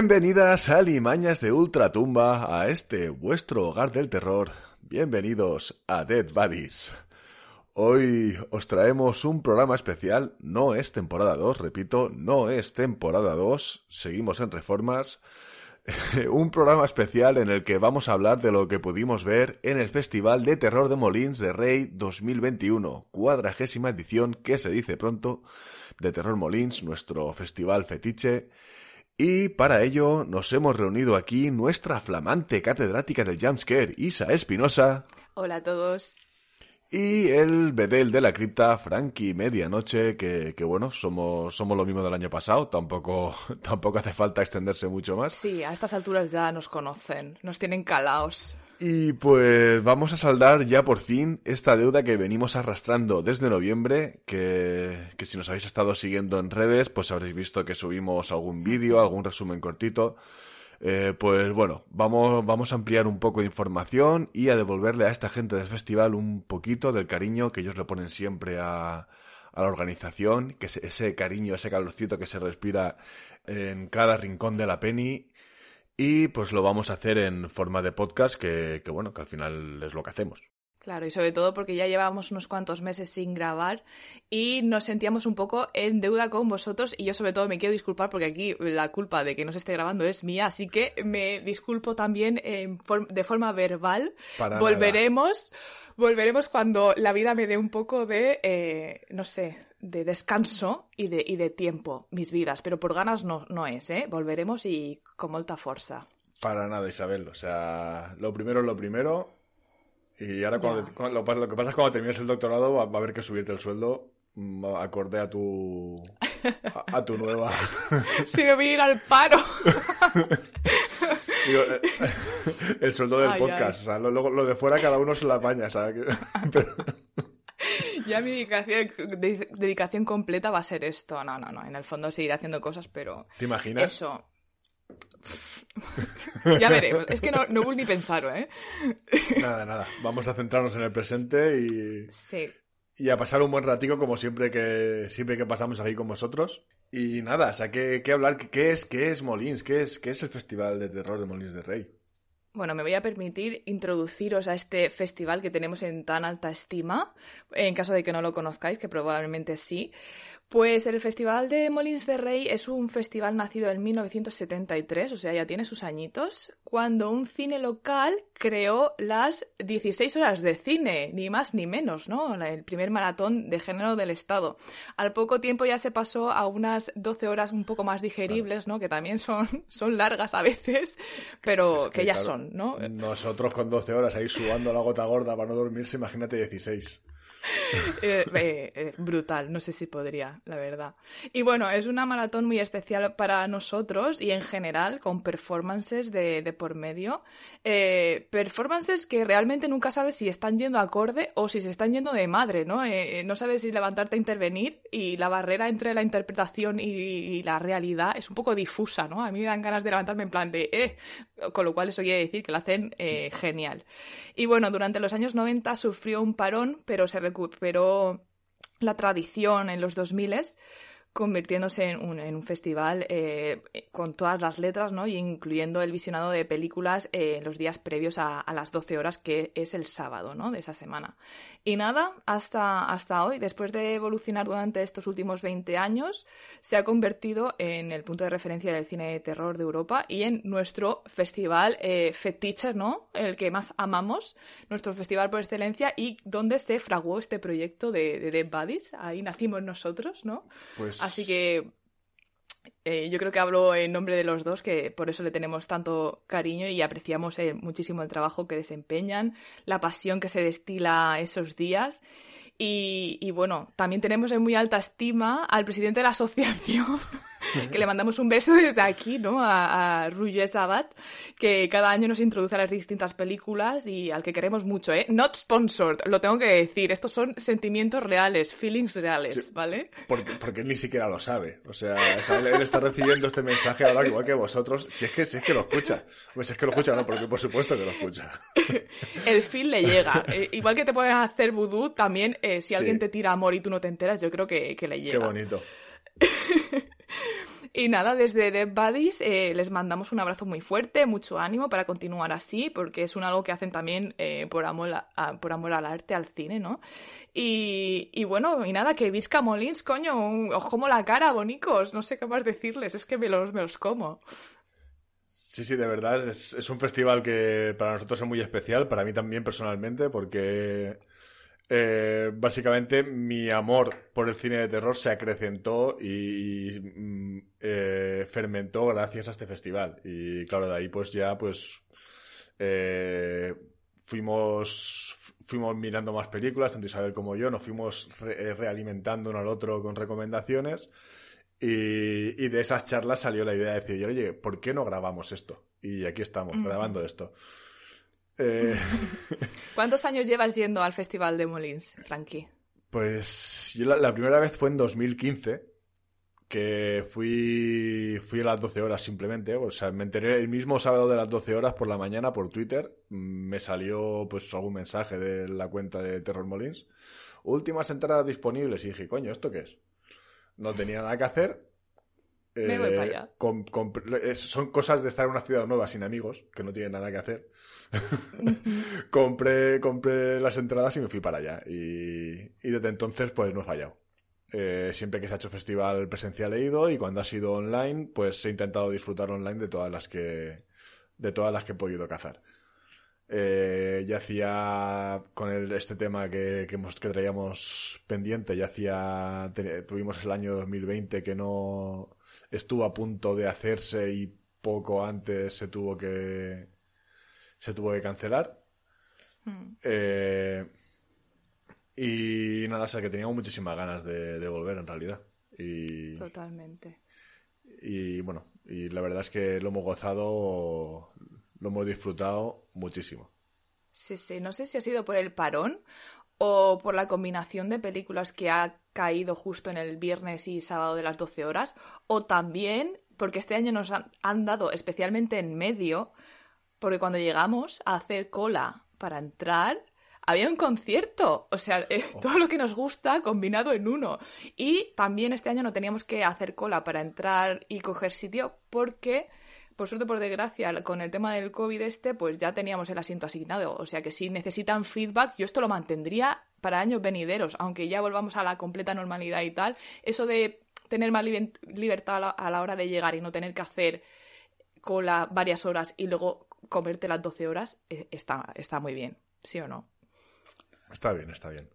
Bienvenidas a Limañas de Ultratumba, a este vuestro hogar del terror. Bienvenidos a Dead Buddies. Hoy os traemos un programa especial, no es temporada 2, repito, no es temporada 2, seguimos en reformas. un programa especial en el que vamos a hablar de lo que pudimos ver en el Festival de Terror de Molins de Rey 2021, cuadragésima edición que se dice pronto de Terror Molins, nuestro festival fetiche. Y para ello nos hemos reunido aquí nuestra flamante catedrática del Jumpscare, Isa Espinosa. Hola a todos. Y el bedel de la cripta, Frankie Medianoche, que, que bueno, somos, somos lo mismo del año pasado, tampoco, tampoco hace falta extenderse mucho más. Sí, a estas alturas ya nos conocen, nos tienen calaos. Y pues vamos a saldar ya por fin esta deuda que venimos arrastrando desde noviembre, que, que si nos habéis estado siguiendo en redes, pues habréis visto que subimos algún vídeo, algún resumen cortito. Eh, pues bueno, vamos, vamos a ampliar un poco de información y a devolverle a esta gente del festival un poquito del cariño que ellos le ponen siempre a, a la organización, que ese, ese cariño, ese calorcito que se respira en cada rincón de la Penny. Y pues lo vamos a hacer en forma de podcast, que, que bueno, que al final es lo que hacemos. Claro, y sobre todo porque ya llevábamos unos cuantos meses sin grabar y nos sentíamos un poco en deuda con vosotros y yo sobre todo me quiero disculpar porque aquí la culpa de que no se esté grabando es mía, así que me disculpo también en de forma verbal. Para volveremos, volveremos cuando la vida me dé un poco de, eh, no sé, de descanso y de, y de tiempo, mis vidas, pero por ganas no, no es, ¿eh? Volveremos y con molta fuerza. Para nada, Isabel. O sea, lo primero es lo primero. Y ahora cuando, cuando- lo, lo que pasa es cuando termines el doctorado va, va a haber que subirte el sueldo mm, acorde a tu a, a tu nueva Si me voy a ir al paro. digo, eh, el sueldo del Ay, podcast. O sea, lo, lo- de fuera cada uno se la apaña, ¿sabes? Pero- Ya mi dedicación, de- dedicación completa va a ser esto. No, no, no. En el fondo seguiré haciendo cosas, pero ¿Te imaginas? eso. ya veremos. Es que no, no voy ni pensarlo, ¿eh? Nada, nada. Vamos a centrarnos en el presente y, Sí. y a pasar un buen ratico como siempre que siempre que pasamos aquí con vosotros. Y nada, o sea, ¿qué, qué hablar? ¿Qué, qué es, ¿Qué es Molins? ¿Qué es, ¿Qué es el Festival de Terror de Molins de Rey? Bueno, me voy a permitir introduciros a este festival que tenemos en tan alta estima, en caso de que no lo conozcáis, que probablemente sí. Pues el Festival de Molins de Rey es un festival nacido en 1973, o sea, ya tiene sus añitos, cuando un cine local creó las 16 horas de cine, ni más ni menos, ¿no? El primer maratón de género del Estado. Al poco tiempo ya se pasó a unas 12 horas un poco más digeribles, ¿no? Que también son, son largas a veces, pero Es que, ya claro, son, ¿no? Nosotros con 12 horas ahí subando la gota gorda para no dormirse, imagínate 16. Eh, eh, eh, brutal, no sé si podría, la verdad. Y bueno, es una maratón muy especial para nosotros y en general con performances de, por medio. Performances que realmente nunca sabes si están yendo acorde o si se están yendo de madre, ¿no? No sabes si levantarte a intervenir y la barrera entre la interpretación y, y la realidad es un poco difusa, ¿no? A mí me dan ganas de levantarme en plan de, eh, con lo cual eso quiere decir que lo hacen eh, genial. Y bueno, durante los años 90 sufrió un parón, pero se recuperó la tradición en los 2000 convirtiéndose en un, en un festival eh, con todas las letras, ¿no? Y incluyendo el visionado de películas eh, los días previos a, a, las 12 horas, que es el sábado, ¿no? De esa semana. Y nada, hasta, hasta hoy, después de evolucionar durante estos últimos 20 años, se ha convertido en el punto de referencia del cine de terror de Europa y en nuestro festival eh, fetiche, ¿no? El que más amamos, nuestro festival por excelencia y donde se fraguó este proyecto de, de Dead Buddies. Ahí nacimos nosotros, ¿no? Pues Así que eh, yo creo que hablo en nombre de los dos, que por eso le tenemos tanto cariño y apreciamos eh, muchísimo el trabajo que desempeñan, la pasión que se destila esos días. Y, y bueno, también tenemos en muy alta estima al presidente de la asociación, que le mandamos un beso desde aquí, ¿no? A, a Roger Sabat, que cada año nos introduce a las distintas películas y al que queremos mucho, ¿eh? Not sponsored, lo tengo que decir. Estos son sentimientos reales, feelings reales, Sí. ¿vale? Porque, porque ni siquiera lo sabe. O sea, él, está recibiendo este mensaje ahora igual que vosotros. Si es que, si es que lo escucha. Pues si es que lo escucha, no, porque por supuesto que lo escucha. el fin le llega. Eh, igual que te pueden hacer vudú, también eh, si Sí. alguien te tira amor y tú no te enteras, yo creo que, que le Qué llega. bonito. Y nada, desde Dead Buddies eh, les mandamos un abrazo muy fuerte, mucho ánimo para continuar así, porque es un algo que hacen también eh, por, amor por amor al arte, al cine, ¿no? Y, bueno, y nada, que Visca Molins, coño, os como la cara, bonicos, no sé qué más decirles, es que me los, me los como. Sí, sí, de verdad, es un festival que para nosotros es muy especial, para mí también personalmente, porque eh, básicamente mi amor por el cine de terror se acrecentó y, mm, eh, fermentó gracias a este festival. Y claro, de ahí pues ya pues eh, fuimos fuimos mirando más películas, tanto Isabel como yo, nos fuimos realimentando uno al otro con recomendaciones. Y, de esas charlas salió la idea de decir, oye, ¿por qué no grabamos esto? Y aquí estamos, grabando esto. Eh, ¿Cuántos años llevas yendo al Festival de Molins, Frankie? Pues yo la, primera vez fue en 2015, que fui, fui a las 12 horas simplemente. O sea, me enteré el mismo sábado de las 12 horas por la mañana por Twitter. Me salió pues algún mensaje de la cuenta de Terror Molins. Últimas entradas disponibles. Y dije, coño, ¿esto qué es? No tenía nada que hacer. Me voy para allá. Eh, son cosas de estar en una ciudad nueva sin amigos, que no tienen nada que hacer. compré, compré las entradas y me fui para allá. Y, desde entonces, pues no he fallado. Eh, siempre que se ha hecho festival presencial he ido y cuando ha sido online, pues he intentado disfrutar online de todas las que, de todas las que he podido cazar. Eh, ya hacía con este tema que, que, que traíamos pendiente, ya hacía, tuvimos el año 2020 que no estuvo a punto de hacerse y poco antes se tuvo que, se tuvo que cancelar. Hmm. Eh, y nada, o sea que teníamos muchísimas ganas de, volver en realidad. Y, Totalmente. Y bueno, y la verdad es que lo hemos gozado, lo hemos disfrutado muchísimo. Sí, sí, no sé si ha sido por el parón o por la combinación de películas que ha caído justo en el viernes y sábado de las 12 horas, o también porque este año nos han dado, especialmente en medio, porque cuando llegamos a hacer cola para entrar, había un concierto. O sea, eh, oh. todo lo que nos gusta combinado en uno. Y también este año no teníamos que hacer cola para entrar y coger sitio porque, por suerte, por desgracia, con el tema del COVID este, pues ya teníamos el asiento asignado. O sea que si necesitan feedback, yo esto lo mantendría para años venideros, aunque ya volvamos a la completa normalidad y tal. Eso de tener más libertad a la hora de llegar y no tener que hacer cola varias horas y luego comerte las 12 horas eh, está, está muy bien, ¿sí o no? Está bien, está bien.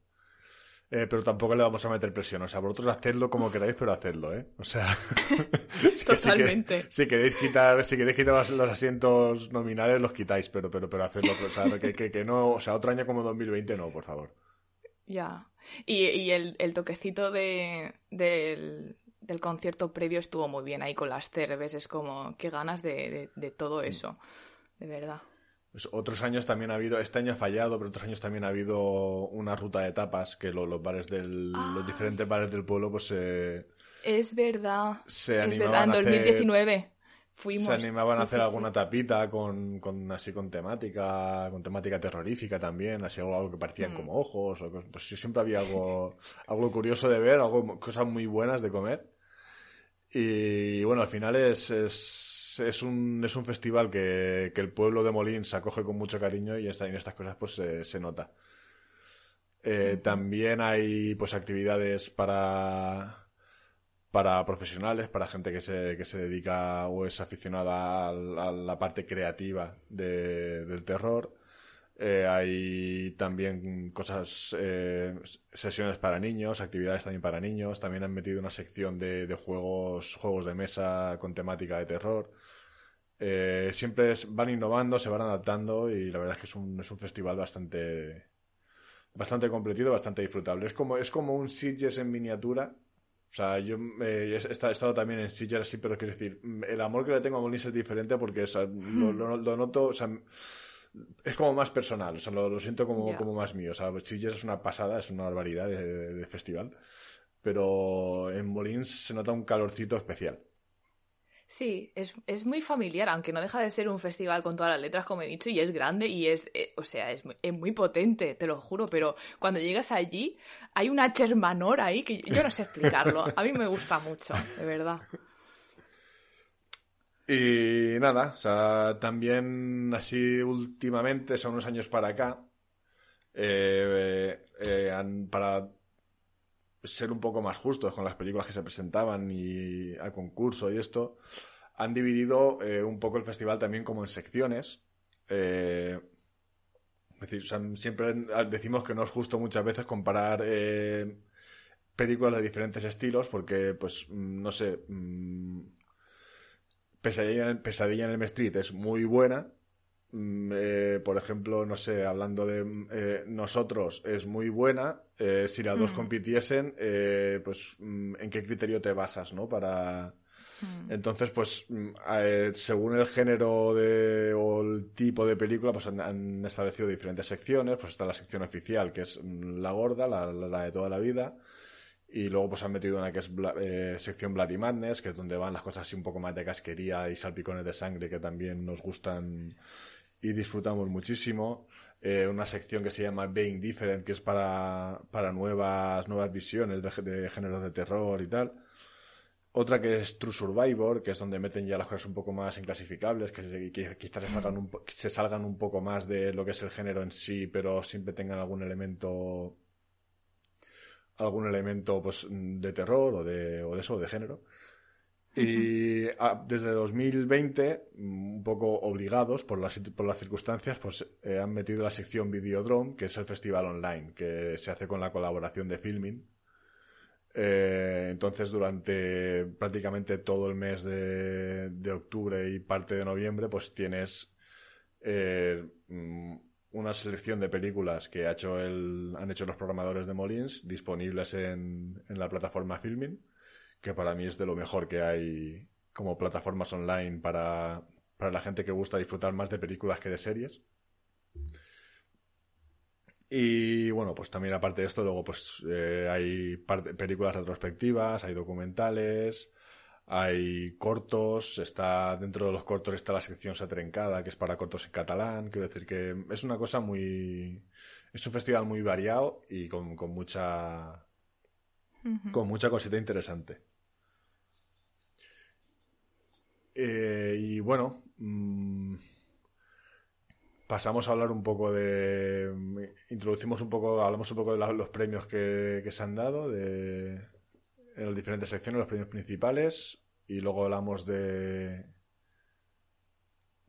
Eh, pero tampoco le vamos a meter presión. O sea, vosotros hacedlo como queráis, pero hacedlo, ¿eh? O sea. Totalmente. Si, queréis quitar, si queréis quitar los, asientos nominales, los quitáis, pero, pero, pero hacedlo. O sea, que, que, no. O sea, otro año como 2020, no, por favor. Ya. Y, y el, el, toquecito de, del, del concierto previo estuvo muy bien ahí con las cerves. Es como, qué ganas de, de todo mm. eso de verdad. Pues otros años también ha habido, este año ha fallado, pero otros años también ha habido una ruta de tapas que los bares del, los ah. diferentes bares del pueblo, pues se. Es verdad. Se es verdad, en 2019 fuimos. Se animaban a hacer alguna tapita con, con, así con temática, con temática terrorífica también, así algo, que parecían mm. como ojos, o, pues siempre había algo, algo curioso de ver, algo, cosas muy buenas de comer. Y bueno, al final es es, un, es un festival que, el pueblo de Molins acoge con mucho cariño y en estas cosas pues se, nota. Eh, también hay pues actividades para, para profesionales, para gente que se, que se dedica o es aficionada a, la parte creativa del terror. Eh, hay también cosas, eh, sesiones para niños, actividades también para niños. También han metido una sección de, juegos, juegos de mesa con temática de terror. Eh, siempre van innovando, se van adaptando y la verdad es que es un, es un festival bastante bastante completido, bastante disfrutable. Es como, es como un Sitges en miniatura. O sea, yo eh, he, estado también en Sitges así, pero quiero decir, el amor que le tengo a Molins es diferente porque lo, lo, noto, o sea, es como más personal, o sea, lo, siento como, como más mío. O sea, es una pasada, es una barbaridad de festival, pero en Molins se nota un calorcito especial. Sí, es, es, muy familiar, aunque no deja de ser un festival con todas las letras, como he dicho, y es grande y es, eh, o sea, es, es, muy potente, te lo juro, pero cuando llegas allí hay una Hermanor ahí que yo, no sé explicarlo. A mí me gusta mucho, de verdad. Y nada, o sea, también así últimamente, son unos años para acá, eh, eh, para ser un poco más justos con las películas que se presentaban y al concurso y esto, han dividido eh, un poco el festival también como en secciones. es decir, siempre decimos que no es justo muchas veces comparar películas de diferentes estilos porque, pues, mm, no sé, mm, Pesadilla en, Pesadilla en el Street es muy buena. Mm, eh, por ejemplo, no sé, hablando de eh, nosotros, es muy buena. Eh, si las dos mm. compitiesen, pues ¿en qué criterio te basas, no? Para. Mm. Entonces, pues, según el género de, o el tipo de película, pues han, establecido diferentes secciones. Pues está la sección oficial, que es la gorda, la, la de toda la vida. Y luego pues han metido una que es eh, sección Bloody Madness, que es donde van las cosas así un poco más de casquería y salpicones de sangre que también nos gustan y disfrutamos muchísimo. Eh, una sección que se llama Being Different, que es para, para nuevas, nuevas visiones de, de géneros de terror y tal. Otra que es True Survivor, que es donde meten ya las cosas un poco más inclasificables, que, quizás se salgan, un, se salgan un poco más de lo que es el género en sí, pero siempre tengan algún elemento algún elemento pues, de terror o de, o de eso, de género. Y ah, desde 2020, un poco obligados por las, por las circunstancias, pues eh, han metido la sección Videodrome, que es el festival online, que se hace con la colaboración de Filming. Eh, entonces, durante prácticamente todo el mes de, de, octubre y parte de noviembre, pues tienes eh, mm, una selección de películas que ha hecho el, han hecho los programadores de Molins disponibles en, en la plataforma Filming, que para mí es de lo mejor que hay como plataformas online para, para la gente que gusta disfrutar más de películas que de series. Y bueno, pues también aparte de esto, luego pues eh, hay películas retrospectivas, hay documentales, hay cortos, está dentro de los cortos está la sección Satrencada, que es para cortos en catalán. Quiero decir que es una cosa muy. Es un festival muy variado y con, con mucha. con mucha cosita interesante. Eh, y bueno. Mm, pasamos a hablar un poco de. Introducimos un poco. Hablamos un poco de los premios que, que se han dado, de en las diferentes secciones, los premios principales, y luego hablamos de...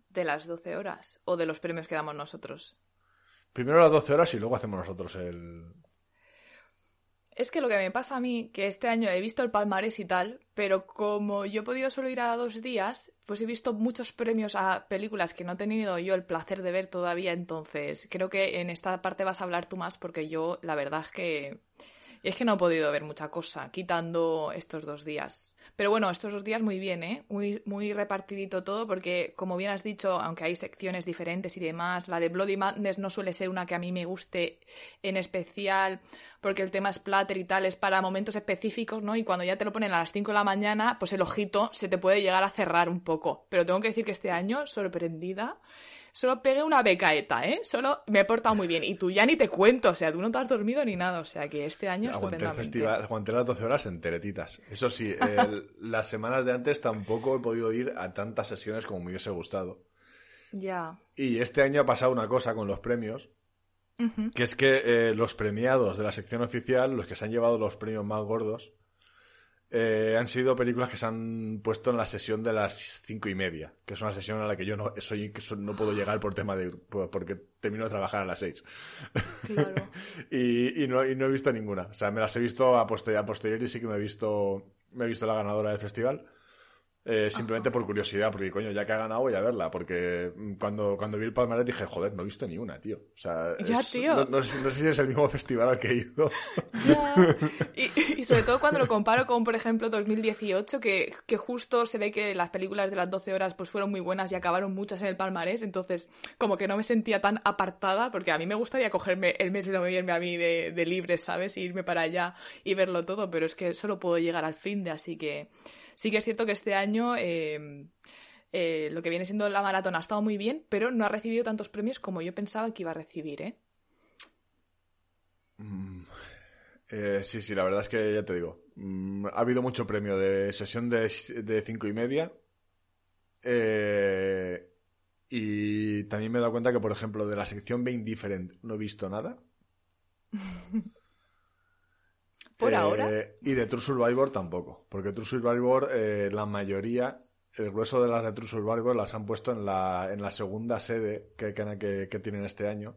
De las 12 horas o de los premios que damos nosotros. Primero las 12 horas y luego hacemos nosotros el... Es que lo que me pasa a mí, que este año he visto el palmarés y tal, pero como yo he podido solo ir a dos días, pues he visto muchos premios a películas que no he tenido yo el placer de ver todavía, entonces creo que en esta parte vas a hablar tú más porque yo la verdad es que es que no he podido ver mucha cosa, quitando estos dos días. Pero bueno, estos dos días muy bien, ¿eh? Muy, muy repartidito todo, porque como bien has dicho, aunque hay secciones diferentes y demás, la de Bloody Madness no suele ser una que a mí me guste en especial, porque el tema splatter y tal es para momentos específicos, ¿no? Y cuando ya te lo ponen a las 5 de la mañana, pues el ojito se te puede llegar a cerrar un poco. Pero tengo que decir que este año, sorprendida, solo pegué una becaeta, ¿eh? Solo me he portado muy bien. Y tú ya ni te cuento, o sea, tú no te has dormido ni nada. O sea, que este año aguanté el festival, aguanté las 12 horas en teretitas. Eso sí, las semanas de antes tampoco he podido ir a tantas sesiones como me hubiese gustado. Ya. Y este año ha pasado una cosa con los premios, que es que eh, los premiados de la sección oficial, los que se han llevado los premios más gordos, eh, han sido películas que se han puesto en la sesión de las cinco y media, que es una sesión a la que yo no soy no puedo llegar por tema de porque termino de trabajar a las seis. Claro. y, no, y no he visto ninguna. O sea, me las he visto a posteriori, a posteriori sí que me he visto me he visto la ganadora del festival. Eh, simplemente por curiosidad, porque coño, ya que ha ganado voy a verla, porque cuando, cuando vi el palmarés dije, joder, no he visto ni una, tío. O sea, ya, tío. No, sé, si es el mismo festival al que he ido. Ya. Y, sobre todo cuando lo comparo con, por ejemplo, 2018, que, que justo se ve que las películas de las 12 horas pues fueron muy buenas y acabaron muchas en el palmarés, entonces como que no me sentía tan apartada, porque a mí me gustaría cogerme el mes de noviembre a mí de, de libre, ¿sabes? Y irme para allá y verlo todo, pero es que solo puedo llegar al fin de, así que... Sí que es cierto que este año eh, eh, lo que viene siendo la maratón ha estado muy bien, pero no ha recibido tantos premios como yo pensaba que iba a recibir, ¿eh? Mm, eh sí, sí, la verdad es que ya te digo. Mm, ha habido mucho premio de sesión de, de cinco y media. Eh, y también me he dado cuenta que, por ejemplo, de la sección Being Different no he visto nada. Por Eh, ahora. Y de True Survivor tampoco. Porque True Survivor, eh, la mayoría, el grueso de las de True Survivor las han puesto en la, en la segunda sede que, que, tienen este año.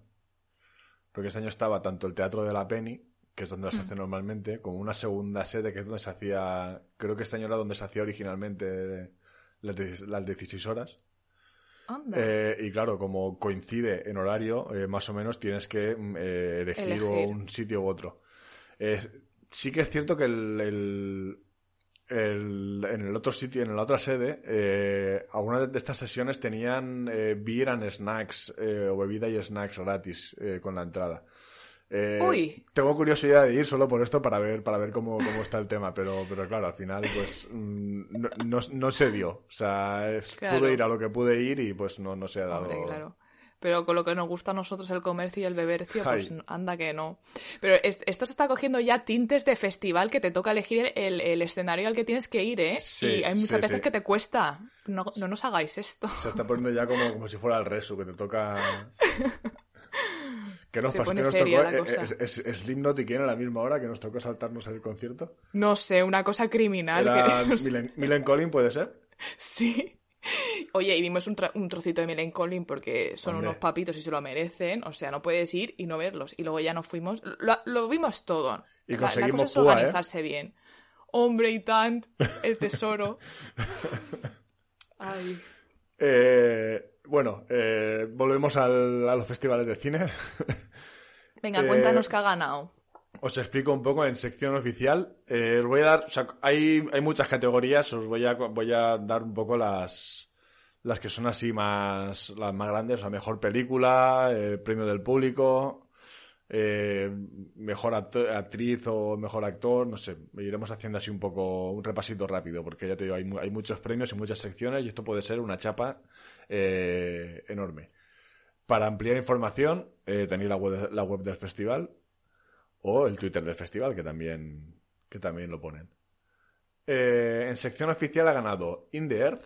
Porque este año estaba tanto el Teatro de la Penny, que es donde las Mm. hace normalmente, como una segunda sede que es donde se hacía. Creo que este año era donde se hacía originalmente las, de- las 16 horas. Eh, y claro, como coincide en horario, eh, más o menos tienes que mm, eh, Elegir. un sitio u otro. Sí que es cierto que el, el- el- en el otro sitio, en la otra sede, eh, algunas de estas sesiones tenían eh, beer and snacks eh, o bebida y snacks gratis eh, con la entrada. Eh, Uy. Tengo curiosidad de ir solo por esto para ver, para ver cómo, cómo está el tema, pero, pero claro, al final pues mm, no, no, no se dio. O sea, es- Claro. pude ir a lo que pude ir y pues no, no se ha dado. Hombre, claro. Pero con lo que nos gusta a nosotros el comercio y el bebercio, pues Ay. anda que no. Pero es- esto se está cogiendo ya tintes de festival que te toca elegir el, el escenario al que tienes que ir, ¿eh? Sí, y hay muchas sí, veces sí. que te cuesta. No, no nos hagáis esto. Se está poniendo ya como, como si fuera el resu, que te toca. ¿Qué nos pasó? pone ¿Qué nos seria tocó? la cosa. ¿Es, es, Slipknot y quién a la misma hora que nos tocó saltarnos el concierto? No sé, una cosa criminal. ¿Era que Millen Collin, puede ser? Sí. Oye, y vimos un, tra- un trocito de Millen Collin porque son Hombre. unos papitos y se lo merecen. O sea, no puedes ir y no verlos. Y luego ya nos fuimos. Lo, lo vimos todo. Y La- la, conseguimos cosa es ¿eh? organizarse bien. Hombre y tant, el tesoro. Ay. Eh, bueno, eh, volvemos al- a los festivales de cine. Venga, Eh, cuéntanos qué ha ganado. Os explico un poco en sección oficial. Eh, os voy a dar, hay, muchas categorías, os voy a, voy a dar un poco las, las que son así más, las más grandes, o sea, mejor película, eh, premio del público, eh, mejor actriz o mejor actor, no sé, iremos haciendo así un poco un repasito rápido, porque ya te digo, hay, hay muchos premios y muchas secciones y esto puede ser una chapa eh, enorme. Para ampliar información, eh, tenéis la web, la web del festival, o el Twitter del festival, que también, que también lo ponen. Eh, en sección oficial ha ganado In the Earth,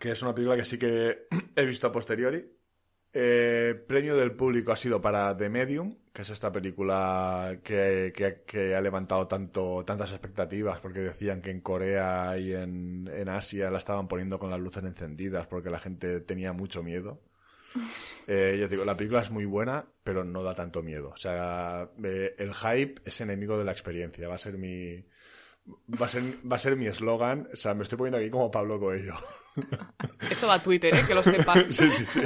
que es una película que sí que he visto a posteriori. Eh, premio del público ha sido para The Medium, que es esta película que, que- que ha levantado tanto, tantas expectativas porque decían que en Corea y en, en Asia la estaban poniendo con las luces encendidas porque la gente tenía mucho miedo. Eh, ya te digo, la película es muy buena, pero no da tanto miedo. O sea, eh, el hype es enemigo de la experiencia. Va a ser mi. Va a ser, va a ser mi eslogan. O sea, me estoy poniendo aquí como Pablo Coelho. Eso va a Twitter, ¿eh? Que lo sepas. sí, sí, sí.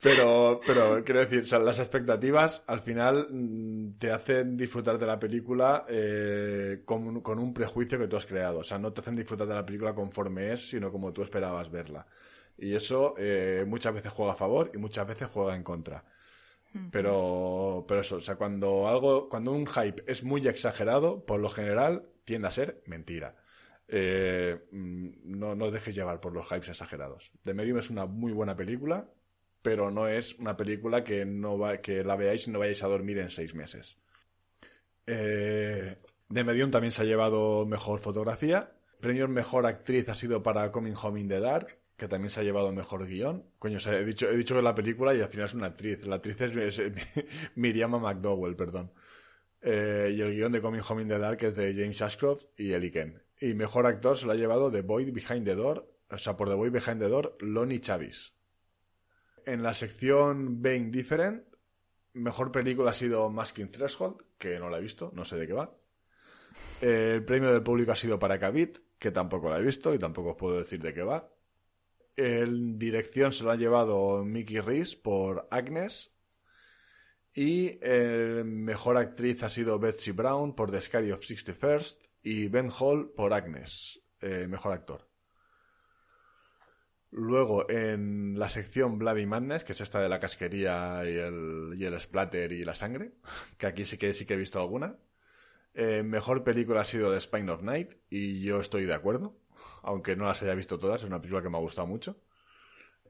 Pero, pero quiero decir, o sea, las expectativas al final mm, te hacen disfrutar de la película eh, con, con un prejuicio que tú has creado. O sea, no te hacen disfrutar de la película conforme es, sino como tú esperabas verla. Y eso eh, muchas veces juega a favor y muchas veces juega en contra. Pero, pero eso, o sea, cuando algo, cuando un hype es muy exagerado, por lo general tiende a ser mentira. Eh, mm, no, no os dejes llevar por los hypes exagerados. The Medium es una muy buena película, pero no es una película que no va, que la veáis y no vayáis a dormir en seis meses. Eh, The Medium también se ha llevado mejor fotografía. Premio mejor actriz ha sido para Coming Home in the Dark, que también se ha llevado mejor guion. Coño, he dicho, he dicho que la película y al final es una actriz. La actriz es, Miriam McDowell, perdón. Eh, y el guion de Coming Home in the Dark es de James Ashcroft y Ellie Ken. Y mejor actor se lo ha llevado The Boy Behind the Door, o sea, por The Boy Behind the Door, Lonnie Chavis. En la sección Being Different, mejor película ha sido Masking Threshold, que no la he visto, no sé de qué va. Eh, el premio del público ha sido para Cavit, que tampoco la he visto y tampoco os puedo decir de qué va. En dirección se lo ha llevado Mickey Reese por Agnes. Y el mejor actriz ha sido Betsy Brown por The Scary of 61st y Ben Hall por Agnes, eh, mejor actor. Luego, en la sección Bloody Madness, que es esta de la casquería y el, y el splatter y la sangre, que aquí sí que, sí que he visto alguna. Eh, mejor película ha sido The Spine of Night y yo estoy de acuerdo, aunque no las haya visto todas, es una película que me ha gustado mucho.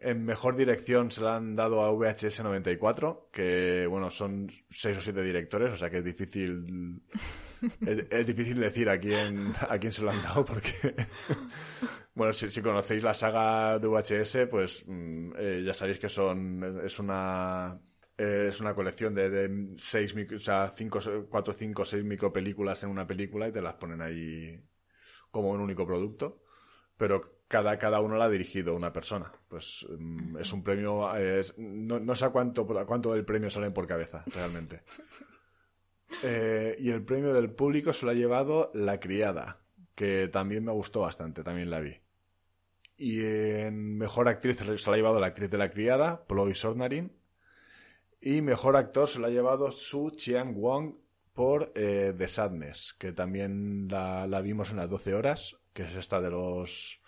En mejor dirección se la han dado a VHS 94, que bueno, son seis o siete directores, o sea que es difícil es, difícil decir a quién a quién se lo han dado porque bueno, si, conocéis la saga de VHS, pues mm, eh, ya sabéis que son es una es una colección de, de seis, o sea, cinco, cuatro, cinco, seis micropelículas en una película y te las ponen ahí como un único producto pero cada, cada uno la ha dirigido una persona. Pues mm, es un premio, no, sé a cuánto, cuánto del premio salen por cabeza, realmente. Eh, y el premio del público se lo ha llevado La Criada, que también me gustó bastante, también la vi. Y en Mejor Actriz se lo ha llevado la actriz de La Criada, Ploy Sornarin. Y Mejor Actor se lo ha llevado Su Chiang Wong por eh, The Sadness, que también la, la vimos en las 12 horas que es esta de los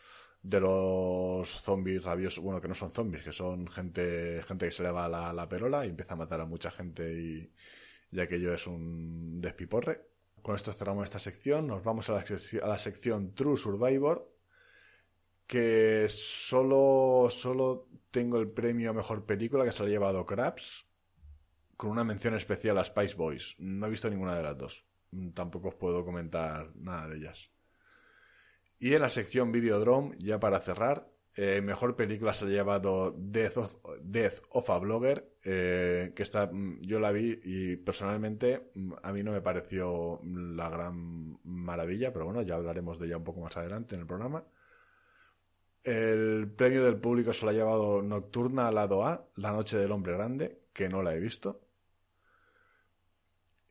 de los zombies rabiosos, bueno, que no son zombies, que son gente, gente que se le va la, la perola y empieza a matar a mucha gente y, ya que yo es un despiporre. Con esto cerramos esta sección, nos vamos a la, a la sección True Survivor, que solo, solo tengo el premio a Mejor Película que se lo ha llevado Krabs, con una mención especial a Spice Boys. No he visto ninguna de las dos. Tampoco os puedo comentar nada de ellas. Y en la sección Videodrome, ya para cerrar, eh, mejor película se ha llevado Death of, a Blogger, eh, que está, mm, yo la vi y personalmente mm, a mí no me pareció la gran maravilla, pero bueno, ya hablaremos de ella un poco más adelante en el programa. El premio del público se lo ha llevado Nocturna al lado A, La Noche del Hombre Grande, que no la he visto.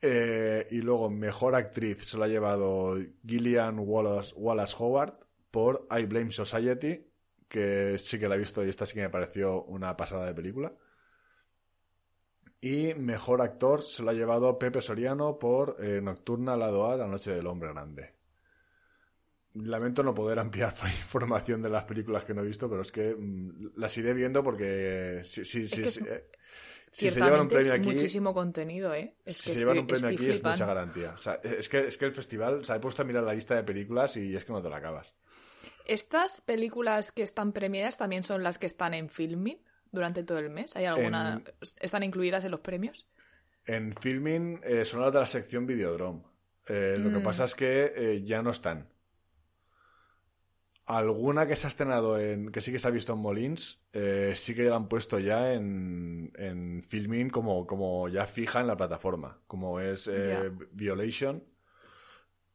Eh, y luego, mejor actriz se lo ha llevado Gillian Wallace, Howard por I Blame Society, que sí que la he visto y esta sí que me pareció una pasada de película. Y mejor actor se lo ha llevado Pepe Soriano por eh, Nocturna lado A, La Noche del Hombre Grande. Lamento no poder ampliar información de las películas que no he visto, pero es que mm, las iré viendo porque sí, sí, sí. Si se llevan un premio aquí. muchísimo contenido, ¿eh? si se llevan un premio aquí es mucha garantía. O sea, es, que, es que el festival, o sea, he puesto a mirar la lista de películas y es que no te la acabas. ¿Estas películas que están premiadas también son las que están en filming durante todo el mes? ¿Hay alguna. ¿Están incluidas en los premios? En filming eh, son las de la sección Videodrome. Eh, lo que mm. pasa es que eh, ya no están alguna que se ha estrenado en. que sí que se ha visto en Molins, eh, sí que la han puesto ya en, en filming como, como ya fija en la plataforma. Como es eh, Violation,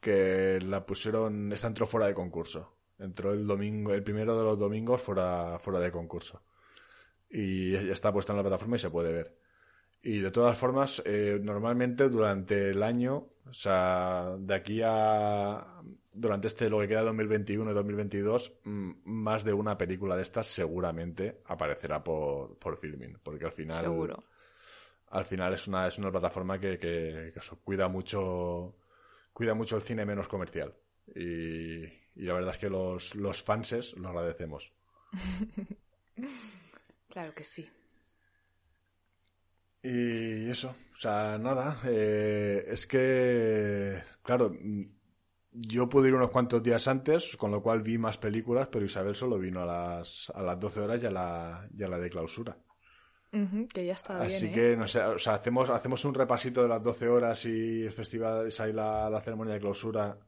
que la pusieron. Esta entró fuera de concurso. Entró el domingo, el primero de los domingos fuera, fuera de concurso. Y está puesta en la plataforma y se puede ver. Y de todas formas, eh, normalmente durante el año, o sea, de aquí a, durante este lo que queda de 2021 y 2022, mm, más de una película de estas seguramente aparecerá por, por filming, porque al final Seguro. al final es una es una plataforma que, que, cuida mucho cuida mucho el cine menos comercial y, y la verdad es que los los fanses lo agradecemos. claro que sí. Y eso, o sea, nada, eh, es que, claro, yo pude ir unos cuantos días antes, con lo cual vi más películas, pero Isabel solo vino a las, a las 12 horas y a la, la de clausura. que ya está Así ¿eh? que, no sé, o sea, hacemos, hacemos un repasito de las 12 horas y festival, ahí la, la ceremonia de clausura.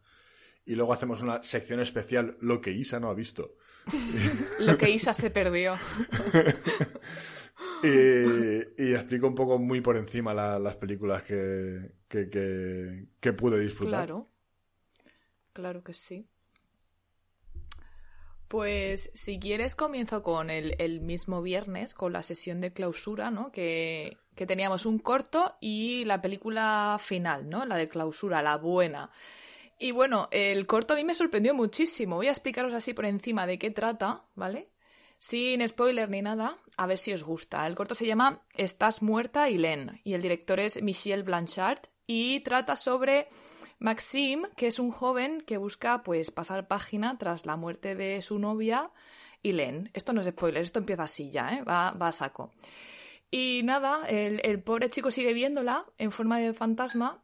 Y luego hacemos una sección especial, lo que Isa no ha visto. lo que Isa se perdió. y, y, explico un poco muy por encima las películas que, que, que pude disfrutar. Claro. Claro que sí. Pues si quieres comienzo con el, mismo viernes, con la sesión de clausura, ¿no? Que, que, teníamos un corto y la película final, ¿no? La de clausura, la buena. Y bueno, el corto a mí me sorprendió muchísimo. Voy a explicaros así por encima de qué trata, ¿vale? Sin spoiler ni nada, a ver si os gusta. El corto se llama Estás muerta, Len y el director es Michel Blanchard y trata sobre Maxime, que es un joven que busca pues pasar página tras la muerte de su novia Len. Esto no es spoiler, esto empieza así ya, ¿eh? va, va a saco. Y nada, el, el pobre chico sigue viéndola en forma de fantasma,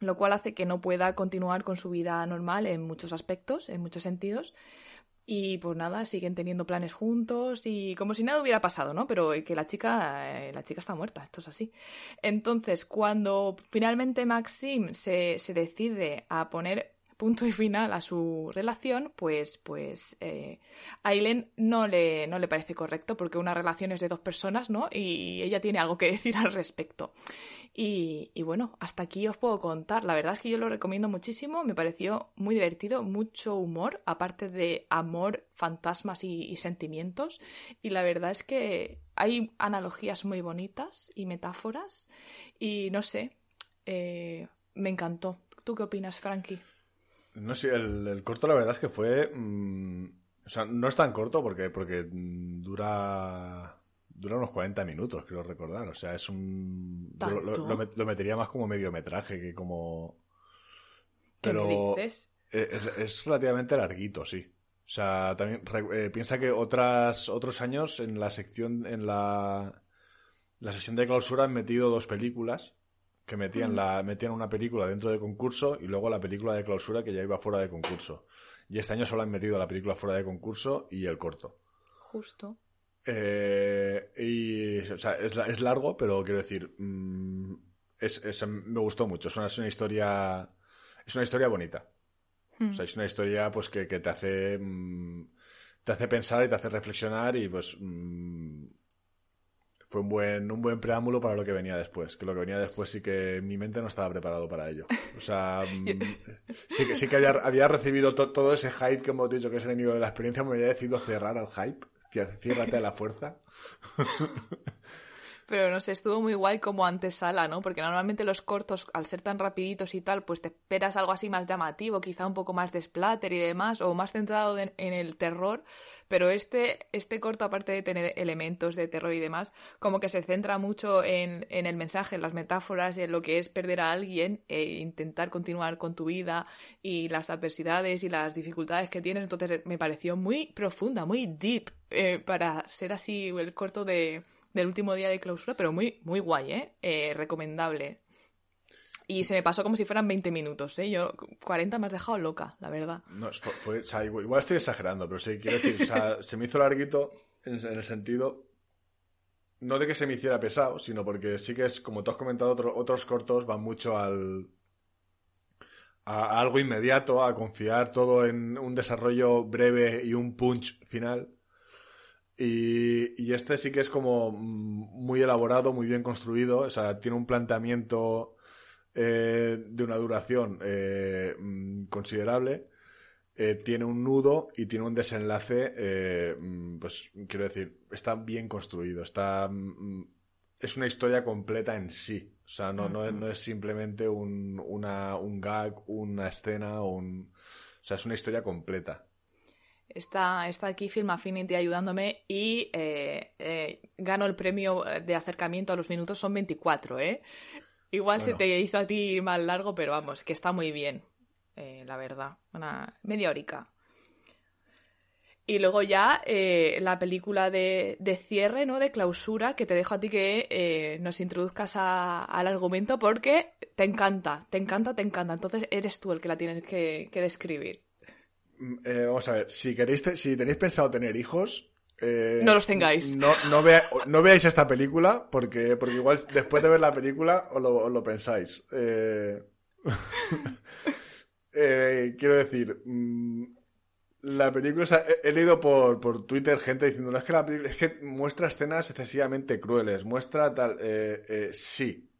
lo cual hace que no pueda continuar con su vida normal en muchos aspectos, en muchos sentidos. Y pues nada, siguen teniendo planes juntos y como si nada hubiera pasado, ¿no? Pero que la chica, eh, la chica está muerta, esto es así. Entonces, cuando finalmente Maxim se, se decide a poner punto y final a su relación, pues, pues eh, a Aileen no le, no le parece correcto porque una relación es de dos personas, ¿no? Y ella tiene algo que decir al respecto. Y, bueno, hasta aquí os puedo contar. La verdad es que yo lo recomiendo muchísimo, me pareció muy divertido, mucho humor, aparte de amor, fantasmas y, sentimientos. Y la verdad es que hay analogías muy bonitas y metáforas. Y no sé, eh, me encantó. ¿Tú qué opinas, Frankie? No sé, el, corto la verdad es que fue... Mm, o sea, no es tan corto porque, porque dura dura unos 40 minutos, creo recordar. O sea, es un... Lo, metería más como mediometraje que como... Pero dices? Es, relativamente larguito, sí. O sea, también eh, piensa que otras, otros años en la sección, en la, la sesión de clausura han metido dos películas que metían, la, metían una película dentro de concurso y luego la película de clausura que ya iba fuera de concurso. Y este año solo han metido la película fuera de concurso y el corto. Justo. Eh, y, o sea, es, es, largo, pero quiero decir, mm, es, me gustó mucho. Es una, es una, historia, es una historia bonita. O sea, hmm. es una historia, pues, que, que te hace, mm, te hace pensar y te hace reflexionar y, pues, mm, fue un buen, un buen preámbulo para lo que venía después. Que lo que venía después sí que mi mente no estaba preparado para ello. O sea, sí que, sí que había, había recibido todo ese hype que hemos dicho que es enemigo de la experiencia, me había decidido cerrar al hype ciérrate a la fuerza. Pero no sé, estuvo muy guay como antesala, ¿no? Porque normalmente los cortos, al ser tan rapiditos y tal, pues te esperas algo así más llamativo, quizá un poco más de splatter y demás, o más centrado en, el terror. Pero este, este corto, aparte de tener elementos de terror y demás, como que se centra mucho en, el mensaje, en las metáforas, en lo que es perder a alguien e intentar continuar con tu vida y las adversidades y las dificultades que tienes. Entonces me pareció muy profunda, muy deep eh, para ser así el corto de del último día de clausura, pero muy, muy guay, ¿eh? ¿eh? Recomendable. Y se me pasó como si fueran 20 minutos, ¿eh? Yo, 40 me has dejado loca, la verdad. No, fue, o sea, igual, estoy exagerando, pero sí, quiero decir, o sea, se me hizo larguito en, el sentido, no de que se me hiciera pesado, sino porque sí que es, como tú has comentado, otros cortos van mucho al, a, algo inmediato, a confiar todo en un desarrollo breve y un punch final. Y, este sí que es como mm, muy elaborado, muy bien construido, o sea, tiene un planteamiento eh, de una duración eh, mm, considerable, eh, tiene un nudo y tiene un desenlace, mm, pues quiero decir, está bien construido, está es una historia completa en sí, o sea, no, no, es, no es, simplemente un, una, un gag, una escena, un, o sea, es una historia completa. Está, está aquí Film Affinity ayudándome y eh, eh, gano el premio de acercamiento a los minutos, son 24, ¿eh? Igual se te hizo a ti más largo, pero vamos, que está muy bien, eh, la verdad. Una media horica. Y luego ya la película de, de, cierre, ¿no? De clausura, que te dejo a ti que nos introduzcas al argumento porque te encanta, te encanta, te encanta. Entonces eres tú el que la tienes que describir. Mm, eh, vamos a ver, si queréis, si tenéis pensado tener hijos, eh, no los tengáis. No, no, veáis esta película porque, porque igual después de ver la película os lo, pensáis. Eh, quiero decir, mm, la película, he, leído por, por, Twitter gente diciendo, no es que la película, es que muestra escenas excesivamente crueles, muestra tal, sí.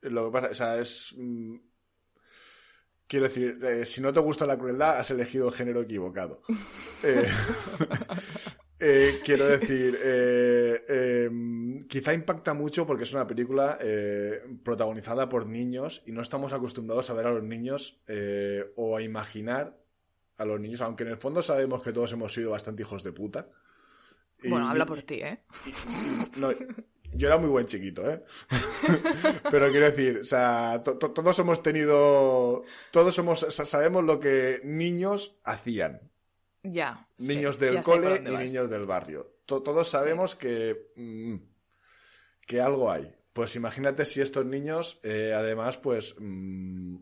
Lo que pasa, o sea, es... Quiero decir, eh, si no te gusta la crueldad, has elegido el género equivocado. Eh, eh, quiero decir, em, quizá impacta mucho porque es una película protagonizada por niños y no estamos acostumbrados a ver a los niños o a imaginar a los niños, aunque en el fondo sabemos que todos hemos sido bastante hijos de puta. Bueno, habla por ti, ¿eh? Yo era muy buen chiquito, ¿eh? Pero quiero decir, o sea, todos hemos tenido, todos somos, sabemos lo que niños hacían. Ya. Niños del cole y niños del barrio. todos sabemos que, mm, que algo hay. Pues imagínate si estos niños, eh, además, pues, mm,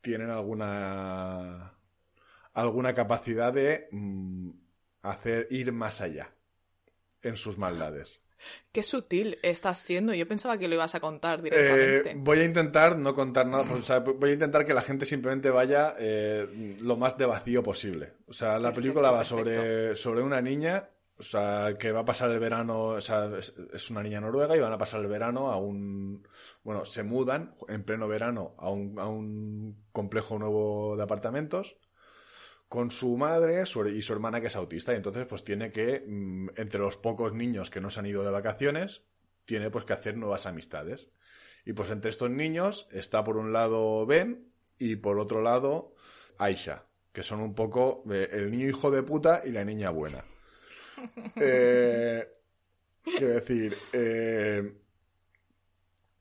tienen alguna, alguna capacidad de mm, hacer ir más allá en sus maldades. Qué sutil estás siendo. Yo pensaba que lo ibas a contar directamente. Eh, voy a intentar no contar nada. O sea, voy a intentar que la gente simplemente vaya eh, lo más de vacío posible. O sea, la película va sobre, sobre una niña. O sea, que va a pasar el verano, o sea, es, una niña noruega y van a pasar el verano a un, bueno, se mudan en pleno verano a un, a un complejo nuevo de apartamentos con su madre y su hermana que es autista y entonces pues tiene que, mm, entre los pocos niños que no se han ido de vacaciones, tiene pues que hacer nuevas amistades. Y pues entre estos niños está por un lado Ben y por otro lado Aisha, que son un poco eh, el niño hijo de puta y la niña buena. Eh, quiero decir, eh,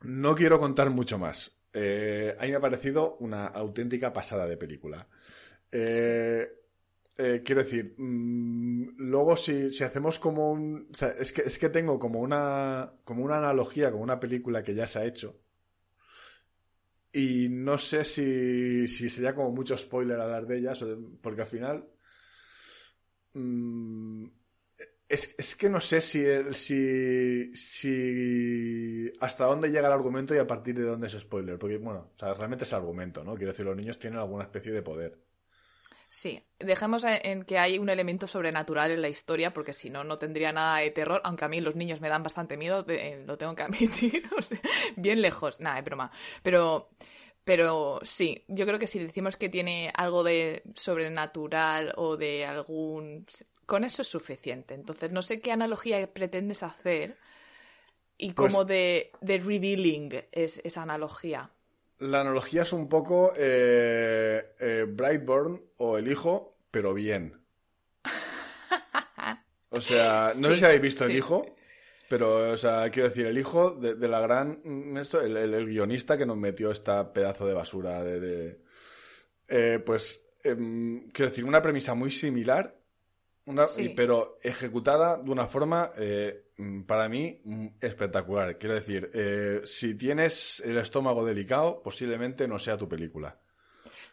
no quiero contar mucho más. a mí me ha parecido una auténtica pasada de película. Eh, eh, quiero decir, mm, luego si, si, hacemos como un... es, que, es que tengo como una, como una analogía con una película que ya se ha hecho. Y no sé si, si sería como mucho spoiler hablar de ellas, porque al final... Mm, es, es, que no sé si, si, si hasta dónde llega el argumento y a partir de dónde es spoiler. Porque, bueno, realmente es argumento, ¿no? Quiero decir, los niños tienen alguna especie de poder. Sí, dejemos en que hay un elemento sobrenatural en la historia, porque si no, no tendría nada de terror, aunque a mí los niños me dan bastante miedo, eh, lo tengo que admitir, bien lejos, nada, es broma. Pero, pero sí, yo creo que si decimos que tiene algo de sobrenatural o de algún... Con eso es suficiente. Entonces, no sé qué analogía pretendes hacer y pues cómo de, de revealing es esa analogía. La analogía es un poco eh, eh, Brightburn o El Hijo, pero bien. O sea, no sé si habéis visto El Hijo, pero, o sea, quiero decir, El Hijo de, la gran... Mm, esto, el, guionista que nos metió esta pedazo de basura de... Eh, pues, em, quiero decir, una premisa muy similar, pero ejecutada de una forma Mm, para mí, mm, espectacular. Quiero decir, eh, si tienes el estómago delicado, posiblemente no sea tu película.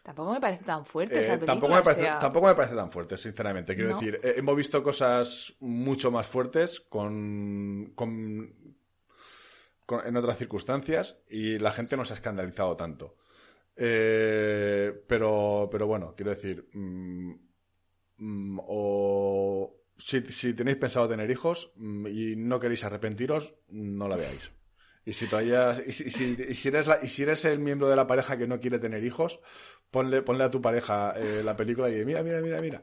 Tampoco me parece tan fuerte esa eh, tampoco, me parece, tampoco me parece tan fuerte, sinceramente. Quiero decir, eh, hemos visto cosas mucho más fuertes con, en otras circunstancias y la gente no se ha escandalizado tanto. pero, pero bueno, quiero decir, mm, o si, tenéis pensado tener hijos mm, y no queréis arrepentiros, no la veáis. Y si todavía, y si, eres y si eres el miembro de la pareja que no quiere tener hijos, ponle, ponle a tu pareja eh, la película y mira, mira, mira, mira.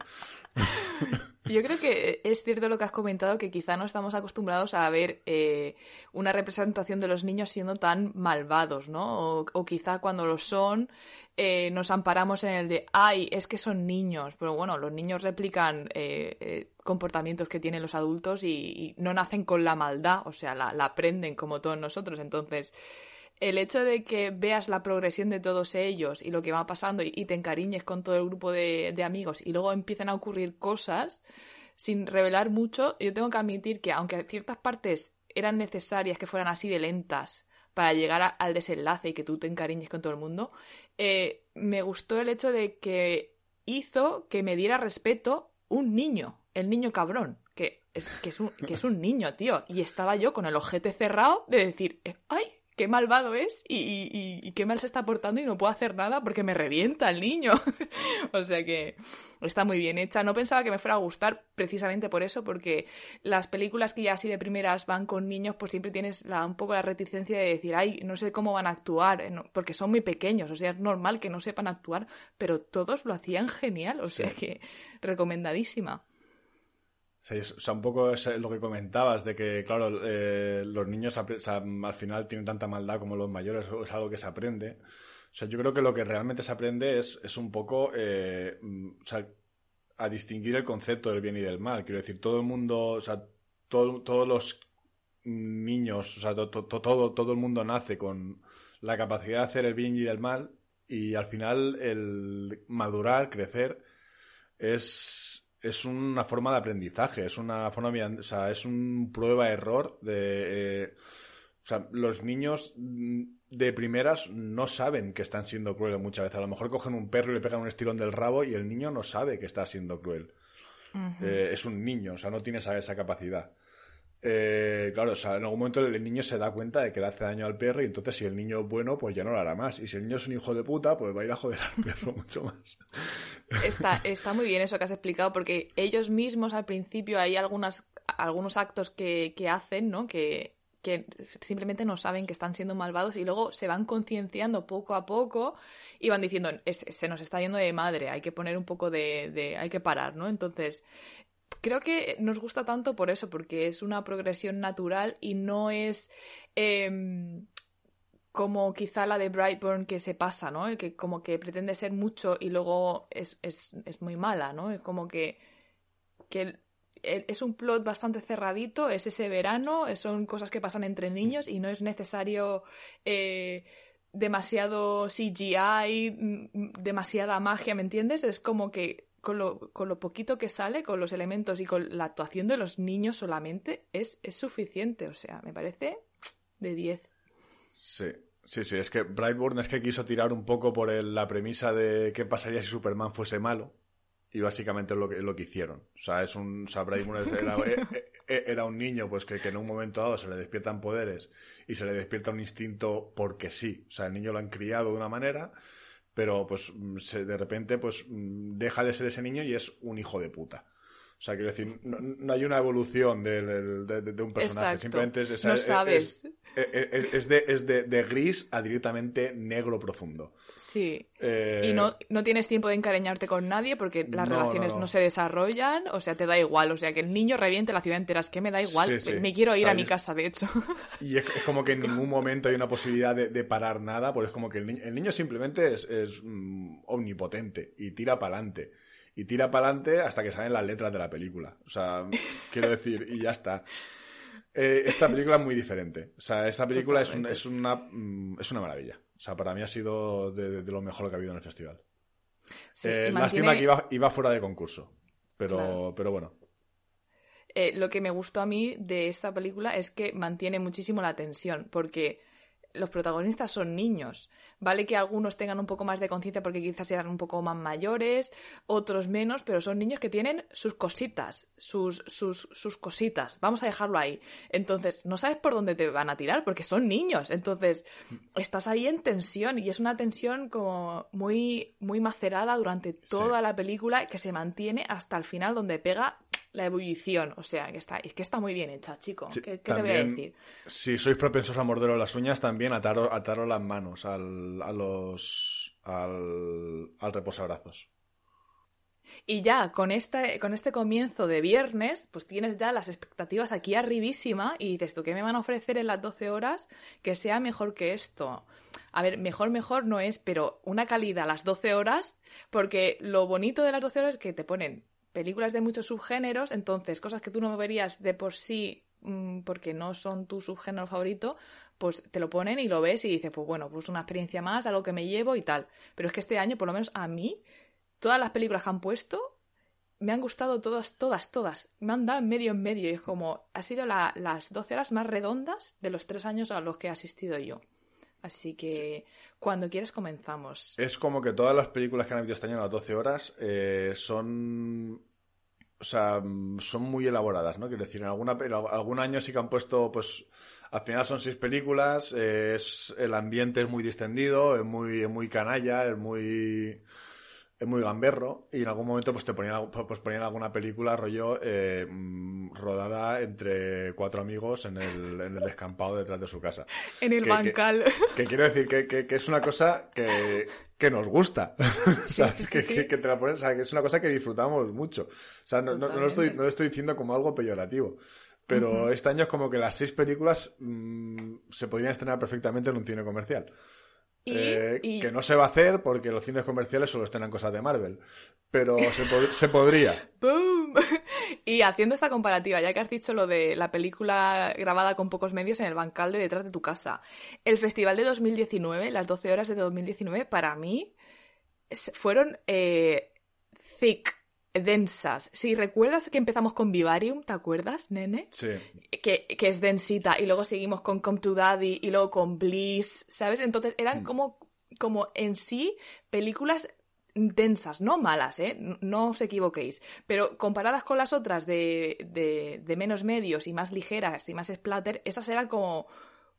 Yo creo que es cierto lo que has comentado, que quizá no estamos acostumbrados a ver eh, una representación de los niños siendo tan malvados, ¿no? O, quizá cuando lo son eh, nos amparamos en el de, ay, es que son niños. Pero bueno, los niños replican eh, comportamientos que tienen los adultos y, no nacen con la maldad, o sea, la, la aprenden como todos nosotros. Entonces, el hecho de que veas la progresión de todos ellos y lo que va pasando y, te encariñes con todo el grupo de, amigos y luego empiezan a ocurrir cosas sin revelar mucho, yo tengo que admitir que aunque ciertas partes eran necesarias que fueran así de lentas para llegar al desenlace y que tú te encariñes con todo el mundo, eh, me gustó el hecho de que hizo que me diera respeto un niño, el niño cabrón, que es, que es, un, que es un niño, tío. Y estaba yo con el ojete cerrado de decir, eh, ¡ay! Qué malvado es y, qué mal se está portando y no puedo hacer nada porque me revienta el niño. o sea que está muy bien hecha. No pensaba que me fuera a gustar precisamente por eso, porque las películas que ya así de primeras van con niños, pues siempre tienes la, un poco la reticencia de decir, ay, no sé cómo van a actuar, eh, porque son muy pequeños, o sea, es normal que no sepan actuar, pero todos lo hacían genial, o sea que recomendadísima. O sea, un poco es lo que comentabas, de que, claro, eh, los niños al final tienen tanta maldad como los mayores, es algo que se aprende. O sea, yo creo que lo que realmente se aprende es, es un poco eh, o sea, a distinguir el concepto del bien y del mal. Quiero decir, todo el mundo, o sea, todos los niños, o sea, todo, todo el mundo nace con la capacidad de hacer el bien y el mal y al final el madurar, crecer, es es una forma de aprendizaje, es una forma, o sea, es un prueba-error de... Eh, o sea, los niños de primeras no saben que están siendo crueles muchas veces. A lo mejor cogen un perro y le pegan un estirón del rabo y el niño no sabe que está siendo cruel. Eh, es un niño, o sea, no tiene esa, esa capacidad. Eh, claro, o sea, en algún momento el niño se da cuenta de que le hace daño al perro y entonces si el niño es bueno, pues ya no lo hará más. Y si el niño es un hijo de puta, pues va a ir a joder al perro mucho más. Está, está muy bien eso que has explicado porque ellos mismos al principio hay algunos actos que, que hacen, ¿no? Que, que simplemente no saben que están siendo malvados y luego se van concienciando poco a poco y van diciendo, se nos está yendo de madre, hay que poner un poco de, de, hay que parar, ¿no? Entonces, creo que nos gusta tanto por eso, porque es una progresión natural y no es eh, como quizá la de Brightburn que se pasa, ¿no? Que como que pretende ser mucho y luego es, es, es muy mala, ¿no? Es como que, que es un plot bastante cerradito, es ese verano, son cosas que pasan entre niños y no es necesario eh, demasiado CGI, demasiada magia, ¿me entiendes? Es como que con lo, con lo, poquito que sale, con los elementos y con la actuación de los niños solamente, es, es suficiente. O sea, me parece de 10. Sí, sí, sí. Es que Brightburn es que quiso tirar un poco por el, la premisa de qué pasaría si Superman fuese malo. Y básicamente es lo que, lo que hicieron. O sea, es un, o sea, Brightburn era, era, un niño pues que, que, en un momento dado se le despiertan poderes y se le despierta un instinto porque sí. O sea, el niño lo han criado de una manera pero pues mm, de repente pues mm, deja de ser ese niño y es un hijo de puta. O sea, quiero decir, no, no hay una evolución de, de, de un personaje. Exacto. Simplemente es, es, no sabes. Es, es, de, es de, gris a directamente negro profundo. Sí. Eh... Y no, no tienes tiempo de encariñarte con nadie porque las no, relaciones no, se desarrollan. O sea, te da igual. O sea, que el niño reviente la ciudad entera. Es que me da igual. Sí, sí. Me quiero ir a mi casa, de hecho. Y es, como que en ningún momento hay una posibilidad de, de parar nada. Porque es como que el, ni el niño simplemente es, mm, omnipotente y tira para adelante y tira para adelante hasta que salen las letras de la película. O sea, quiero decir, y ya está. Eh, esta película es muy diferente. O sea, esta película es, un, es, una, mm, es una maravilla. O sea, para mí ha sido de, de, lo mejor que ha habido en el festival. Sí, eh, mantiene... Lástima que iba, iba, fuera de concurso. Pero, claro. pero bueno. Eh, lo que me gustó a mí de esta película es que mantiene muchísimo la tensión, porque los protagonistas son niños. Vale que algunos tengan un poco más de conciencia porque quizás sean un poco más mayores, otros menos, pero son niños que tienen sus cositas, sus, sus, sus cositas. Vamos a dejarlo ahí. Entonces, no sabes por dónde te van a tirar porque son niños. Entonces, estás ahí en tensión y es una tensión como muy, muy macerada durante toda sí. la película que se mantiene hasta el final donde pega la ebullición. O sea, que está, es que está muy bien hecha, chico. Sí, ¿Qué, ¿Qué, también, te voy a decir? Si sois propensos a morderos las uñas, también ataros, ataros las manos al, a los, al, al reposabrazos. Y ya con este, con este comienzo de viernes, pues tienes ya las expectativas aquí arribísima y dices, ¿tú qué me van a ofrecer en las 12 horas que sea mejor que esto? A ver, mejor, mejor no es, pero una calidad a las 12 horas, porque lo bonito de las 12 horas es que te ponen películas de muchos subgéneros, entonces cosas que tú no verías de por sí mmm, porque no son tu subgénero favorito, pues te lo ponen y lo ves y dices, pues bueno, pues una experiencia más, algo que me llevo y tal. Pero es que este año, por lo menos a mí, todas las películas que han puesto me han gustado todas, todas, todas. Me han dado en medio en medio y es como, ha sido la, las 12 horas más redondas de los tres años a los que he asistido yo. Así que cuando quieres comenzamos. Es como que todas las películas que han habido este año a las 12 horas eh, son... O sea, son muy elaboradas, ¿no? Quiero decir, en alguna, en algún año sí que han puesto, pues, al final son seis películas, es, el ambiente es muy distendido, es muy, es muy canalla, es muy es muy gamberro y en algún momento pues te ponían, pues ponían alguna película rollo eh, rodada entre cuatro amigos en el, en el descampado detrás de su casa. En el que, bancal. Que, que, quiero decir que, que, es una cosa que, que nos gusta. Sí, sea, sí, que, sí, que, te la pones, o sea, que es una cosa que disfrutamos mucho. O sea, no, no, no, lo, estoy, no lo estoy diciendo como algo peyorativo. Pero uh -huh. este año es como que las seis películas mmm, se podrían estrenar perfectamente en un cine comercial. Y, eh, y... Que no se va a hacer porque los cines comerciales solo estrenan cosas de Marvel. Pero se, pod se podría. ¡Boom! Y haciendo esta comparativa, ya que has dicho lo de la película grabada con pocos medios en el bancal de detrás de tu casa. El festival de 2019, las 12 horas de 2019, para mí fueron eh, thick densas. Si recuerdas que empezamos con Vivarium, ¿te acuerdas, nene? Sí. Que, que, es densita, y luego seguimos con Come to Daddy, y luego con Bliss, ¿sabes? Entonces eran mm. como, como en sí películas densas, no malas, ¿eh? No os equivoquéis, pero comparadas con las otras de, de, de menos medios y más ligeras y más splatter, esas eran como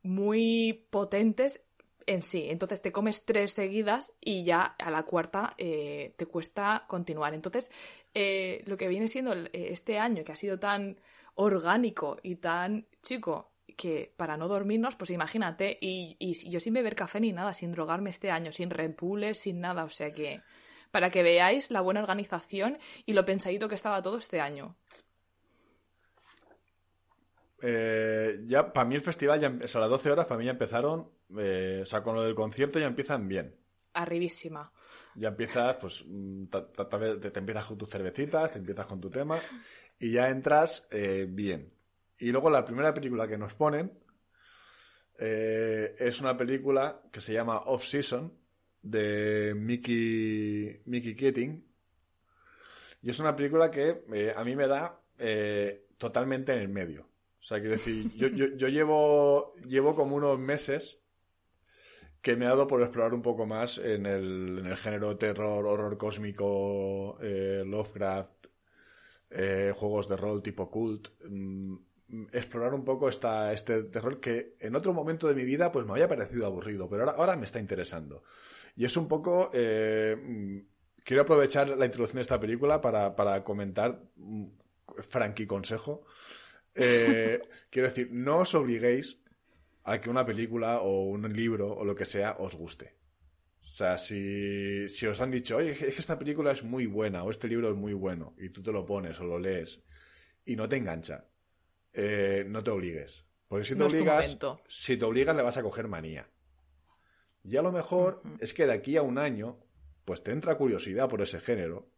muy potentes en sí. Entonces te comes tres seguidas y ya a la cuarta eh, te cuesta continuar. Entonces, eh, lo que viene siendo este año, que ha sido tan orgánico y tan chico, que para no dormirnos, pues imagínate, y, y yo sin beber café ni nada, sin drogarme este año, sin repules, sin nada, o sea que para que veáis la buena organización y lo pensadito que estaba todo este año. Eh, ya, para mí el festival, ya, o sea, las 12 horas para mí ya empezaron, eh, o sea, con lo del concierto ya empiezan bien. Arribísima. Ya empiezas, pues, mm, te, empiezas con tus cervecitas, te empiezas con tu tema y ya entras eh, bien. Y luego la primera película que nos ponen es una película que se llama Off Season de Mickey, Mickey Keating. Y es una película que a mí me da totalmente en el medio. O sea, quiero decir, yo, yo, llevo, llevo como unos meses que me ha dado por explorar un poco más en el, en el género terror, horror cósmico, eh, Lovecraft, eh, juegos de rol tipo cult. Mm, explorar un poco esta, este terror que en otro momento de mi vida pues me había parecido aburrido, pero ahora, ahora me está interesando. Y es un poco... Eh, mm, quiero aprovechar la introducción de esta película para, para comentar, mm, Frankie Consejo, quiero decir, no os obliguéis a que una película o un libro o lo que sea os guste. O sea, si, si os han dicho, oye, es que esta película es muy buena o este libro es muy bueno y tú te lo pones o lo lees y no te engancha, eh, no te obligues. Porque si te obligas, si te obligas le vas a coger manía. Y a lo mejor es que de aquí a un año, pues te entra curiosidad por ese género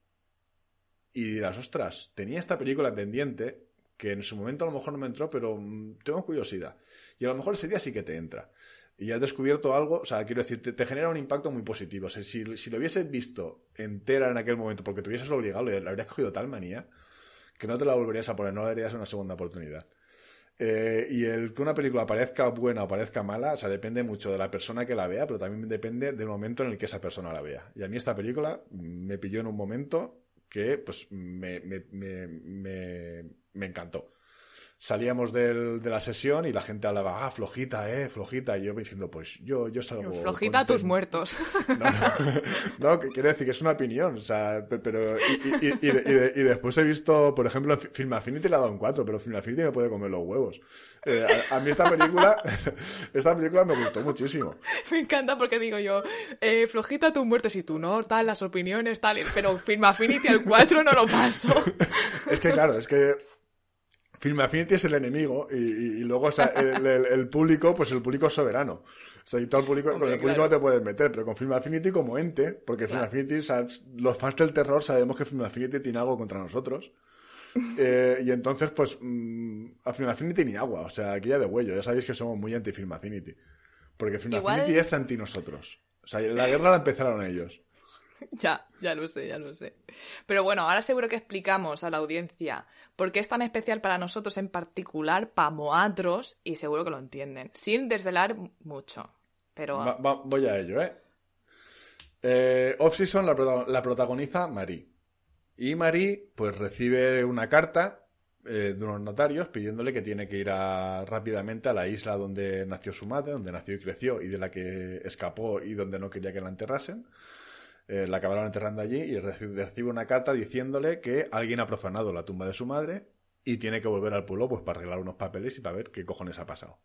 y dirás, ostras, tenía esta película pendiente que en su momento a lo mejor no me entró, pero mm, tengo curiosidad. Y a lo mejor ese día sí que te entra. Y has descubierto algo, o sea, quiero decir, te, genera un impacto muy positivo. O sea, si, si, lo hubieses visto entera en aquel momento porque te hubieses obligado, le, habrías cogido tal manía que no te la volverías a poner, no le darías una segunda oportunidad. Eh, y el que una película parezca buena o parezca mala, o sea, depende mucho de la persona que la vea, pero también depende del momento en el que esa persona la vea. Y a mí esta película me pilló en un momento que, pues, me, me, me, me encantó. Salíamos del, de la sesión y la gente hablaba, ah, flojita, eh, flojita. Y yo diciendo, pues yo, yo salgo. Flojita a tus muertos. No, que quiere decir que es una opinión. O sea, pero. Y, y, y, después he visto, por ejemplo, Film Affinity le ha dado un 4, pero Film Affinity me puede comer los huevos. Eh, a, mí esta película, esta película me gustó muchísimo. Me encanta porque digo yo, eh, flojita a tus muertos y tú no, tal, las opiniones, tal, pero Film Affinity al 4 no lo paso. es que claro, es que Film Affinity es el enemigo y, luego el, público, pues el público es soberano. O sea, y todo el público, con el público no te puedes meter, pero con Film Affinity como ente, porque Film Affinity, los fans del terror sabemos que Film Affinity tiene algo contra nosotros. Eh, y entonces, pues, mm, a Film Affinity ni agua, o sea, aquí ya de huello, ya sabéis que somos muy anti Film Affinity. Porque Film Affinity es anti nosotros. O sea, la guerra la empezaron ellos. Ya, ya lo sé, ya lo sé. Pero bueno, ahora seguro que explicamos a la audiencia por qué es tan especial para nosotros en particular, para Moatros, y seguro que lo entienden, sin desvelar mucho. Pero... voy a ello, ¿eh? eh Off-Season la, la, protagoniza Marie. Y Marie, pues recibe una carta eh, de unos notarios pidiéndole que tiene que ir rápidamente a la isla donde nació su madre, donde nació y creció, y de la que escapó y donde no quería que la enterrasen eh, la acabaron enterrando allí y recibe una carta diciéndole que alguien ha profanado la tumba de su madre y tiene que volver al pueblo pues para arreglar unos papeles y para ver qué cojones ha pasado.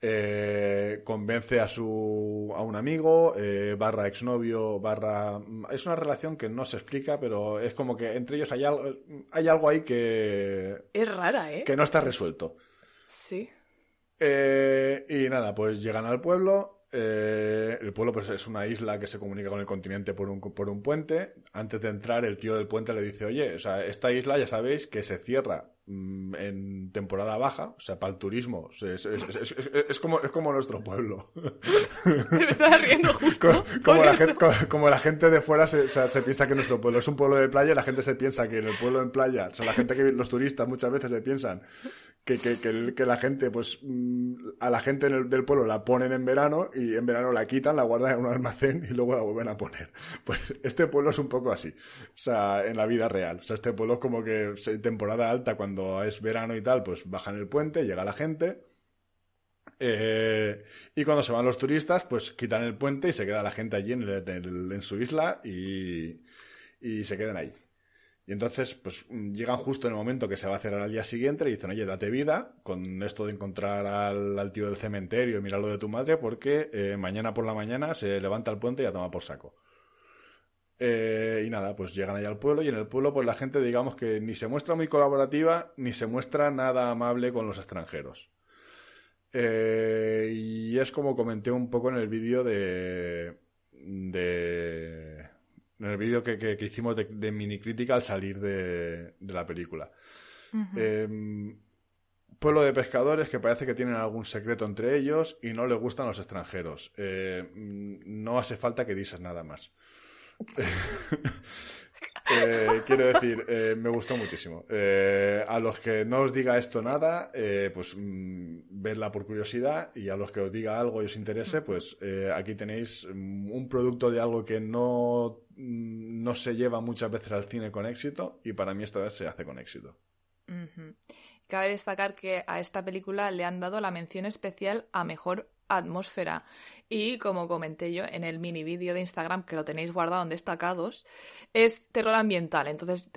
Eh, convence a su a un amigo eh, barra exnovio barra es una relación que no se explica pero es como que entre ellos hay algo hay algo ahí que es rara eh que no está resuelto. Sí. Y nada pues llegan al pueblo eh, el pueblo pues, es una isla que se comunica con el continente por un, por un puente. Antes de entrar, el tío del puente le dice, oye, o sea, esta isla ya sabéis que se cierra mm, en temporada baja, o sea, para el turismo. Es, como, es como nuestro pueblo. Me riendo justo. Como, la gente, como, la gente, de fuera se, se, piensa que nuestro pueblo es un pueblo de playa, la gente se piensa que en el pueblo en playa, o sea, la gente que los turistas muchas veces le piensan que, que, la gente, pues, mm, a la gente del pueblo la ponen en verano y en verano la quitan, la guardan en un almacén y luego la vuelven a poner. Pues este pueblo es un poco así, o sea, en la vida real. O sea, este pueblo es como que en temporada alta, cuando es verano y tal, pues bajan el puente, llega la gente. Eh, y cuando se van los turistas, pues quitan el puente y se queda la gente allí en, en su isla y, y se quedan ahí. Y entonces, pues llegan justo en el momento que se va a cerrar al día siguiente y dicen, oye, date vida con esto de encontrar al, tío del cementerio y mirar lo de tu madre porque eh, mañana por la mañana se levanta el puente y ya toma por saco. Eh, y nada, pues llegan allá al pueblo y en el pueblo pues la gente digamos que ni se muestra muy colaborativa ni se muestra nada amable con los extranjeros. Eh, y es como comenté un poco en el vídeo de, de en el vídeo que, hicimos de, mini crítica al salir de, la película. Em, pueblo de pescadores que parece que tienen algún secreto entre ellos y no les gustan los extranjeros. Eh, no hace falta que dices nada más. Eh, quiero decir, eh, me gustó muchísimo. Eh, a los que no os diga esto nada, pues mm, vedla por curiosidad y a los que os diga algo y os interese, pues aquí tenéis mm, un producto de algo que no, mm, no se lleva muchas veces al cine con éxito y para mí esta vez se hace con éxito. Cabe destacar que a esta película le han dado la mención especial a mejor atmósfera. Y como comenté yo en el mini vídeo de Instagram, que lo tenéis guardado en destacados, es terror ambiental. Entonces,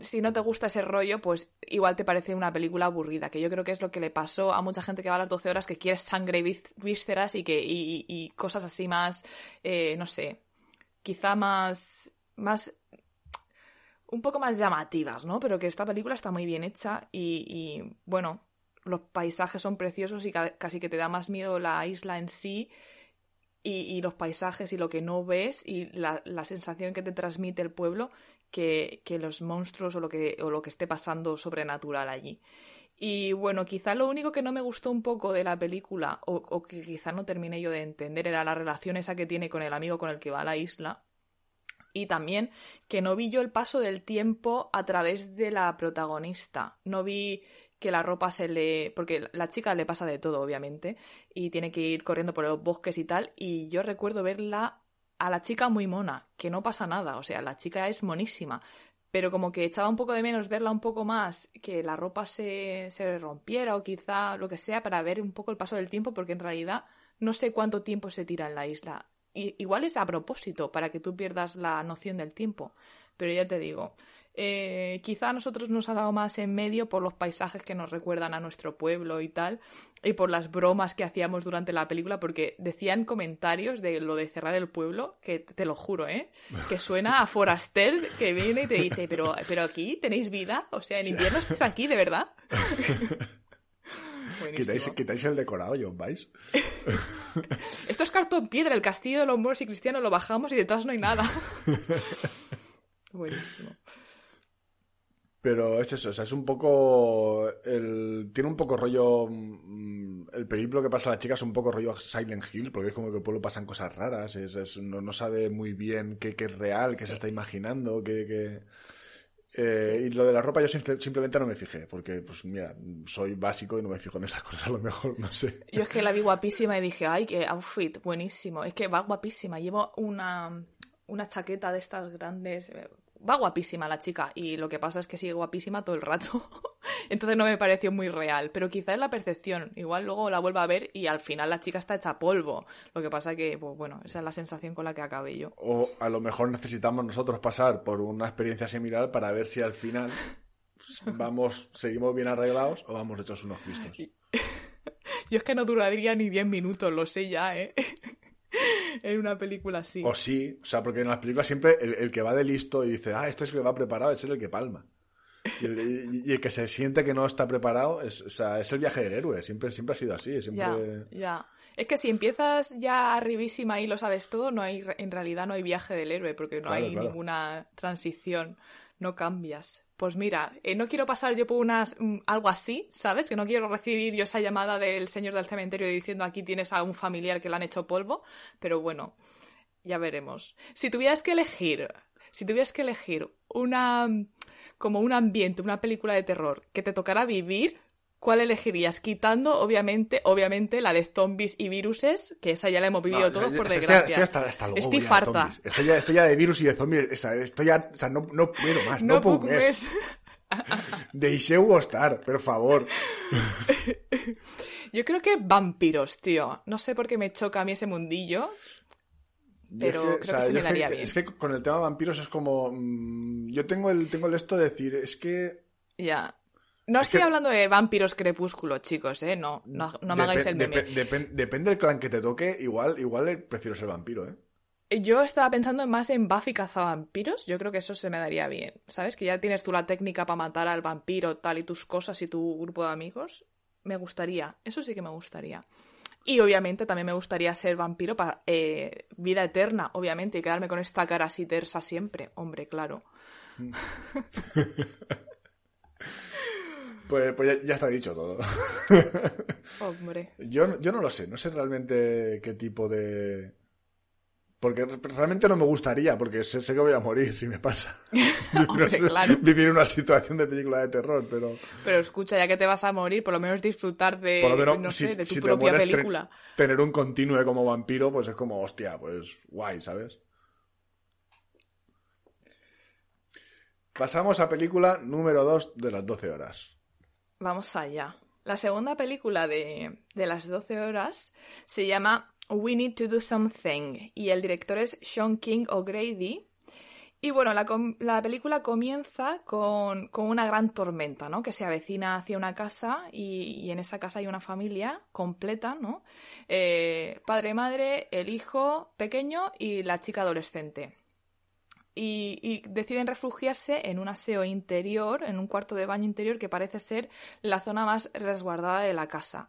si no te gusta ese rollo, pues igual te parece una película aburrida, que yo creo que es lo que le pasó a mucha gente que va a las 12 horas, que quiere sangre y vísceras y, que, y, cosas así más, eh, no sé, quizá más, más un poco más llamativas, ¿no? Pero que esta película está muy bien hecha y, y bueno, los paisajes son preciosos y casi que te da más miedo la isla en sí y, los paisajes y lo que no ves y la, sensación que te transmite el pueblo que, los monstruos o lo que, o lo que esté pasando sobrenatural allí. Y bueno, quizá lo único que no me gustó un poco de la película, o, o, que quizá no terminé yo de entender, era la relación esa que tiene con el amigo con el que va a la isla. Y también que no vi yo el paso del tiempo a través de la protagonista. No vi que la ropa se le... porque la chica le pasa de todo, obviamente, y tiene que ir corriendo por los bosques y tal, y yo recuerdo verla a la chica muy mona, que no pasa nada, o sea, la chica es monísima, pero como que echaba un poco de menos verla un poco más, que la ropa se, se rompiera o quizá lo que sea para ver un poco el paso del tiempo, porque en realidad no sé cuánto tiempo se tira en la isla. Y, igual es a propósito, para que tú pierdas la noción del tiempo, pero ya te digo, eh, quizá a nosotros nos ha dado más en medio por los paisajes que nos recuerdan a nuestro pueblo y tal, y por las bromas que hacíamos durante la película, porque decían comentarios de lo de cerrar el pueblo, que te lo juro, ¿eh? Que suena a Foraster que viene y te dice, pero, pero aquí tenéis vida, o sea, en invierno estás aquí, de verdad. ¿Quitáis, el decorado y os vais. Esto es cartón piedra, el castillo de los moros y cristianos lo bajamos y detrás no hay nada. Buenísimo. Pero es eso, o sea, es un poco. El, tiene un poco rollo. Mm, el periplo que pasa a la chica es un poco rollo Silent Hill, porque es como que el pueblo pasan cosas raras, es, no, sabe muy bien qué, es real, qué se está imaginando, qué. Eh, y lo de la ropa yo simplemente no me fijé, porque, pues mira, soy básico y no me fijo en esas cosas, a lo mejor, no sé. Yo es que la vi guapísima y dije, ay, qué outfit, buenísimo. Es que va guapísima. Llevo una, una chaqueta de estas grandes, eh, va guapísima la chica y lo que pasa es que sigue guapísima todo el rato. Entonces no me pareció muy real, pero quizá es la percepción. Igual luego la vuelvo a ver y al final la chica está hecha polvo. Lo que pasa que, pues bueno, esa es la sensación con la que acabé yo. O a lo mejor necesitamos nosotros pasar por una experiencia similar para ver si al final vamos, seguimos bien arreglados o vamos hechos unos pistos. Yo es que no duraría ni 10 minutos, lo sé ya, ¿eh? en una película así. O sí, o sea, porque en las películas siempre el, que va de listo y dice, ah, este es el que va preparado, es el que palma. Y el, que se siente que no está preparado es, o sea, es el viaje del héroe, siempre, siempre ha sido así. Siempre... Ya, ya. Es que si empiezas ya arribísima y lo sabes todo, no hay, en realidad no hay viaje del héroe, porque no hay ninguna transición, no cambias pues mira, eh, no quiero pasar yo por unas, mm, algo así, ¿sabes? Que no quiero recibir yo esa llamada del señor del cementerio diciendo aquí tienes a un familiar que le han hecho polvo, pero bueno, ya veremos. Si tuvieras que elegir, si tuvieras que elegir una, como un ambiente, una película de terror que te tocara vivir, ¿Cuál elegirías? Quitando, obviamente, obviamente, la de zombies y viruses, que esa ya la hemos vivido todos por desgracia. Estoy, hasta, luego estoy farta. Estoy ya, estoy ya, de virus y de zombies. Estoy ya, o sea, no, no puedo más. No, no puedo más. Deixeu por favor. Yo creo que vampiros, tío. No sé por qué me choca a mí ese mundillo. Pero creo que se me daría bien. Es que con el tema vampiros es como. Mm, yo tengo el, tengo el esto de decir, es que. Ya. No estoy hablando de vampiros crepúsculo, chicos, ¿eh? No, no, me hagáis el meme. depende del clan que te toque, igual, igual prefiero ser vampiro, ¿eh? Yo estaba pensando más en Buffy cazavampiros. Yo creo que eso se me daría bien. ¿Sabes? Que ya tienes tú la técnica para matar al vampiro, tal, y tus cosas y tu grupo de amigos. Me gustaría. Eso sí que me gustaría. Y obviamente también me gustaría ser vampiro para eh, vida eterna, obviamente, y quedarme con esta cara así tersa siempre. Hombre, claro. Pues, pues ya, está dicho todo. Hombre. Yo, yo no lo sé, no sé realmente qué tipo de... Porque realmente no me gustaría, porque sé, que voy a morir si me pasa. Vivir una situación de película de terror, pero... Pero escucha, ya que te vas a morir, por lo menos disfrutar de, no sé, de tu propia película. Tener un continúe como vampiro, pues es como, hostia, pues guay, ¿sabes? Pasamos a película número 2 de las 12 horas. Vamos allá. La segunda película de, las 12 horas se llama We Need to Do Something y el director es Sean King O'Grady. Y bueno, la, película comienza con, una gran tormenta, ¿no? Que se avecina hacia una casa y, en esa casa hay una familia completa, ¿no? Eh, padre, madre, el hijo pequeño y la chica adolescente y, deciden refugiarse en un aseo interior, en un cuarto de baño interior que parece ser la zona más resguardada de la casa.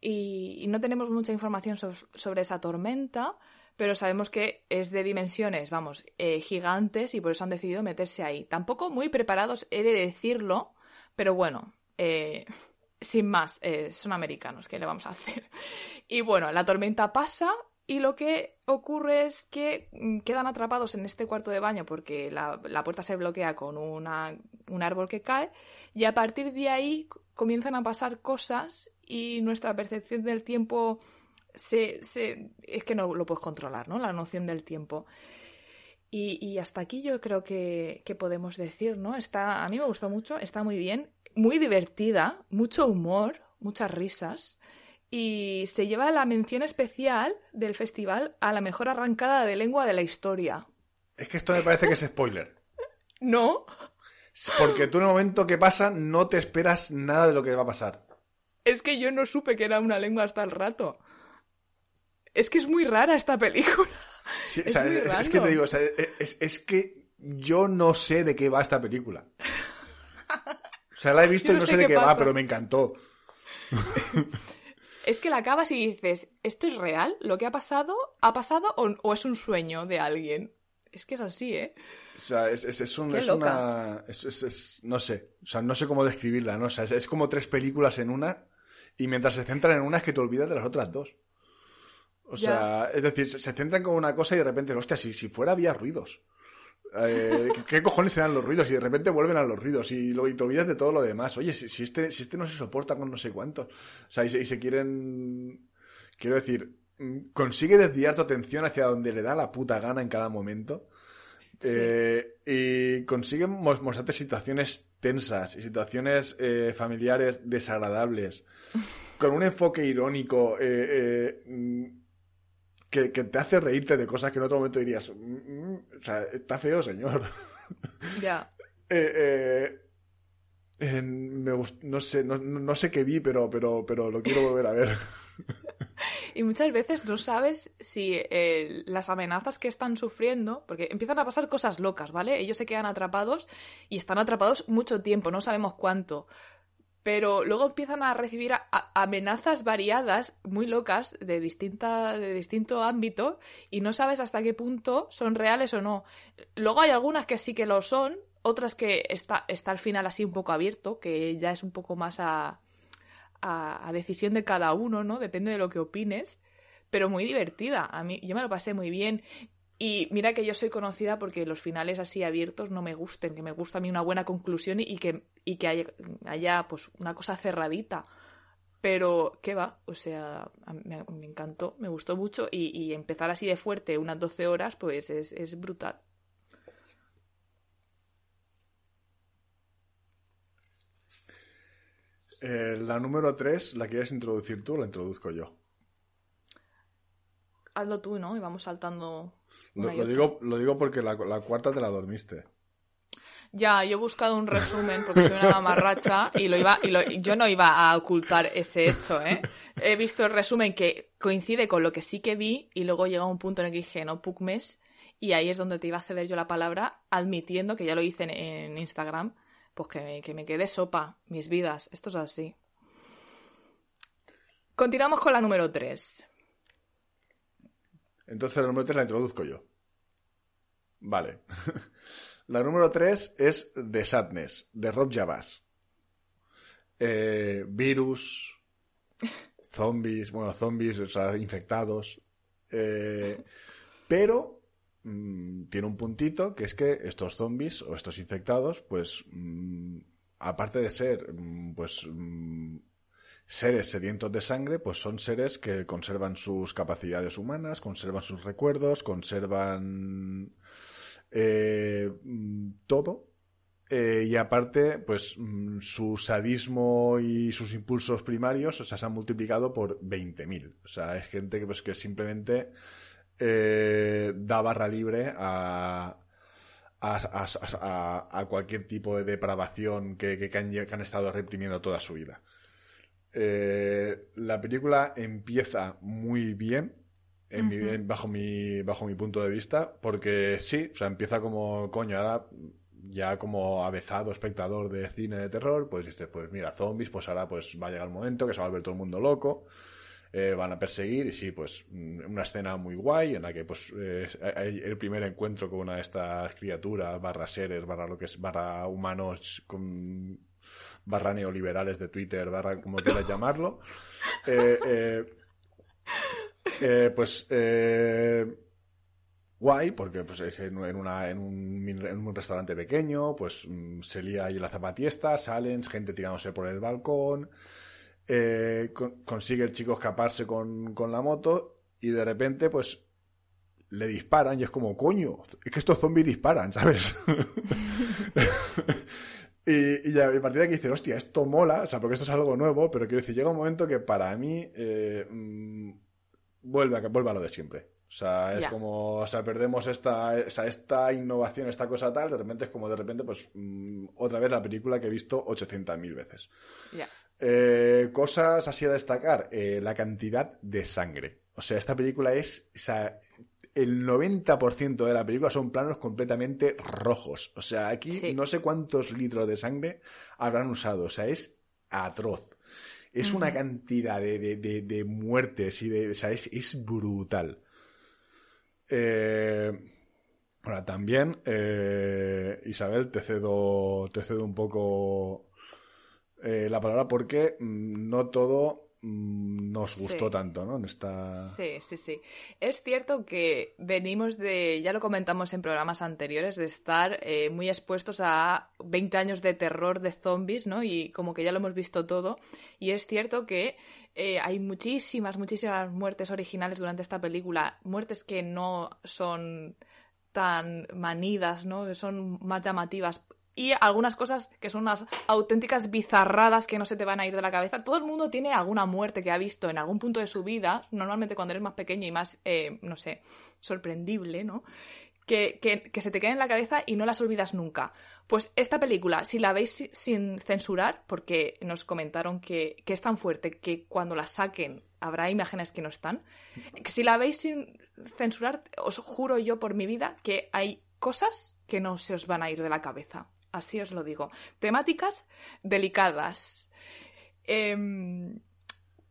Y, no tenemos mucha información sobre esa tormenta, pero sabemos que es de dimensiones, vamos, eh, gigantes y por eso han decidido meterse ahí. Tampoco muy preparados, he de decirlo, pero bueno, eh, sin más, eh, son americanos, ¿qué le vamos a hacer? Y bueno, la tormenta pasa y lo que ocurre es que mm, quedan atrapados en este cuarto de baño porque la, puerta se bloquea con un árbol que cae y a partir de ahí comienzan a pasar cosas y nuestra percepción del tiempo se, es que no lo puedes controlar, ¿no? La noción del tiempo. Y, hasta aquí yo creo que, que, podemos decir, ¿no? Está, a mí me gustó mucho, está muy bien, muy divertida, mucho humor, muchas risas y se lleva la mención especial del festival a la mejor arrancada de lengua de la historia. Es que esto me parece que es spoiler. no. Porque tú en el momento que pasa no te esperas nada de lo que va a pasar. Es que yo no supe que era una lengua hasta el rato. Es que es muy rara esta película. es, que te digo, es, que yo no sé de qué va esta película. O sea, la he visto y no sé, de qué va, pero me encantó. Es que la acabas y dices, ¿esto es real? ¿Lo que ha pasado? ¿Ha pasado o, es un sueño de alguien? Es que es así, ¿eh? O sea, es, un, es una... no sé, o sea, no sé cómo describirla, ¿no? O sea, es, como tres películas en una y mientras se centran en una es que te olvidas de las otras dos. O sea, es decir, se, centran con una cosa y de repente, hostia, si, si fuera había ruidos. Eh, ¿Qué cojones eran los ruidos? Y de repente vuelven a los ruidos y, lo, te olvidas de todo lo demás. Oye, si, este, si este no se soporta con no sé cuántos. O sea, y se, quieren. Quiero decir, mm, consigue desviar tu atención hacia donde le da la puta gana en cada momento. Eh, y consigue mostrarte situaciones tensas y situaciones eh, familiares desagradables. con un enfoque irónico. Mm, que, te hace reírte de cosas que en otro momento dirías, mm, mm, o sea, está feo, señor. Ya. Eh, eh, no sé, no, sé qué vi, pero, pero, pero lo quiero volver a ver. Y muchas veces no sabes si eh, las amenazas que están sufriendo, porque empiezan a pasar cosas locas, ¿vale? Ellos se quedan atrapados y están atrapados mucho tiempo, no sabemos cuánto pero luego empiezan a recibir amenazas variadas, muy locas, de, distinta, de distinto ámbito, y no sabes hasta qué punto son reales o no. Luego hay algunas que sí que lo son, otras que está, está al final así un poco abierto, que ya es un poco más a, a, a, decisión de cada uno, ¿no? Depende de lo que opines, pero muy divertida. A mí, yo me lo pasé muy bien. Y mira que yo soy conocida porque los finales así abiertos no me gusten, que me gusta a mí una buena conclusión y que, y que haya, haya pues una cosa cerradita. Pero, ¿qué va? O sea, me, encantó, me gustó mucho y, empezar así de fuerte unas 12 horas, pues es, es brutal. Eh, la número 3, ¿la quieres introducir tú o la introduzco yo? Hazlo tú, ¿no? Y vamos saltando. Lo, digo, lo digo porque la, cuarta te la dormiste. Ya, yo he buscado un resumen porque soy una mamarracha y lo iba y yo no iba a ocultar ese hecho, ¿eh? He visto el resumen que coincide con lo que sí que vi y luego llega un punto en el que dije, no, Pugmes, y ahí es donde te iba a ceder yo la palabra admitiendo que ya lo hice en Instagram pues que me, que me quede sopa, mis vidas. Esto es así. Continuamos con la número 3. Entonces la número 3 la introduzco yo. Vale. la número 3 es The Sadness, de Rob Javas. Eh, virus, zombies, bueno, zombies, o sea, infectados. Eh, pero Mm, tiene un puntito que es que estos zombies o estos infectados, pues, mm, aparte de ser, mm, pues, seres sedientos de sangre, pues son seres que conservan sus capacidades humanas, conservan sus recuerdos, conservan eh, todo. Eh, y aparte, pues su sadismo y sus impulsos primarios se han multiplicado por 20.000. O sea, es gente que, pues, que simplemente eh, da barra libre a, a, cualquier tipo de depravación que, han, estado reprimiendo toda su vida. Eh, la película empieza muy bien, bajo, mi, bajo mi punto de vista, porque sí, o sea, empieza como, coño, ahora ya como avezado espectador de cine de terror, pues dices, pues mira, zombies, pues ahora pues va a llegar el momento que se va a volver todo el mundo loco. Eh, van a perseguir y sí, pues mm, una escena muy guay en la que pues hay el primer encuentro con una de estas criaturas, barra seres, barra lo que es, barra humanos con barra neoliberales de Twitter, barra como quieras llamarlo. Eh, eh, pues guay, porque pues es en, una, en, un, en un restaurante pequeño, pues mm, se lía ahí la zapatiesta, salen, gente tirándose por el balcón, eh, consigue el chico escaparse con, la moto y de repente, pues, le disparan y es como, coño, es que estos zombies disparan, ¿sabes? y, ya, a partir de aquí dice, hostia, esto mola, o sea, porque esto es algo nuevo, pero quiero decir, llega un momento que para mí eh, mm, vuelve, a, vuelve a lo de siempre. O sea, es como, o sea, perdemos esta, esta innovación, esta cosa tal, de repente es como de repente, pues, mm, otra vez la película que he visto 800.000 veces. Ya. Eh, cosas así a destacar. Eh, la cantidad de sangre. O sea, esta película es. O sea, el 90% de la película son planos completamente rojos. O sea, aquí no sé cuántos litros de sangre habrán usado. O sea, es atroz. Es una cantidad de, muertes y de. O sea, es, brutal. Eh, ahora, también, Isabel, te cedo, te cedo un poco eh, la palabra porque mm, no todo nos gustó tanto, ¿no? En esta... Sí, sí, sí. Es cierto que venimos de, ya lo comentamos en programas anteriores, de estar eh, muy expuestos a 20 años de terror de zombies, ¿no? Y como que ya lo hemos visto todo. Y es cierto que eh, hay muchísimas, muchísimas muertes originales durante esta película, muertes que no son tan manidas, ¿no? Que son más llamativas y algunas cosas que son unas auténticas bizarradas que no se te van a ir de la cabeza. Todo el mundo tiene alguna muerte que ha visto en algún punto de su vida, normalmente cuando eres más pequeño y más, eh, no sé, sorprendible, ¿no? Que, que, se te queda en la cabeza y no las olvidas nunca. Pues esta película, si la veis sin censurar, porque nos comentaron que, que es tan fuerte que cuando la saquen habrá imágenes que no están, si la veis sin censurar, os juro yo por mi vida que hay cosas que no se os van a ir de la cabeza así os lo digo. Temáticas delicadas. Em,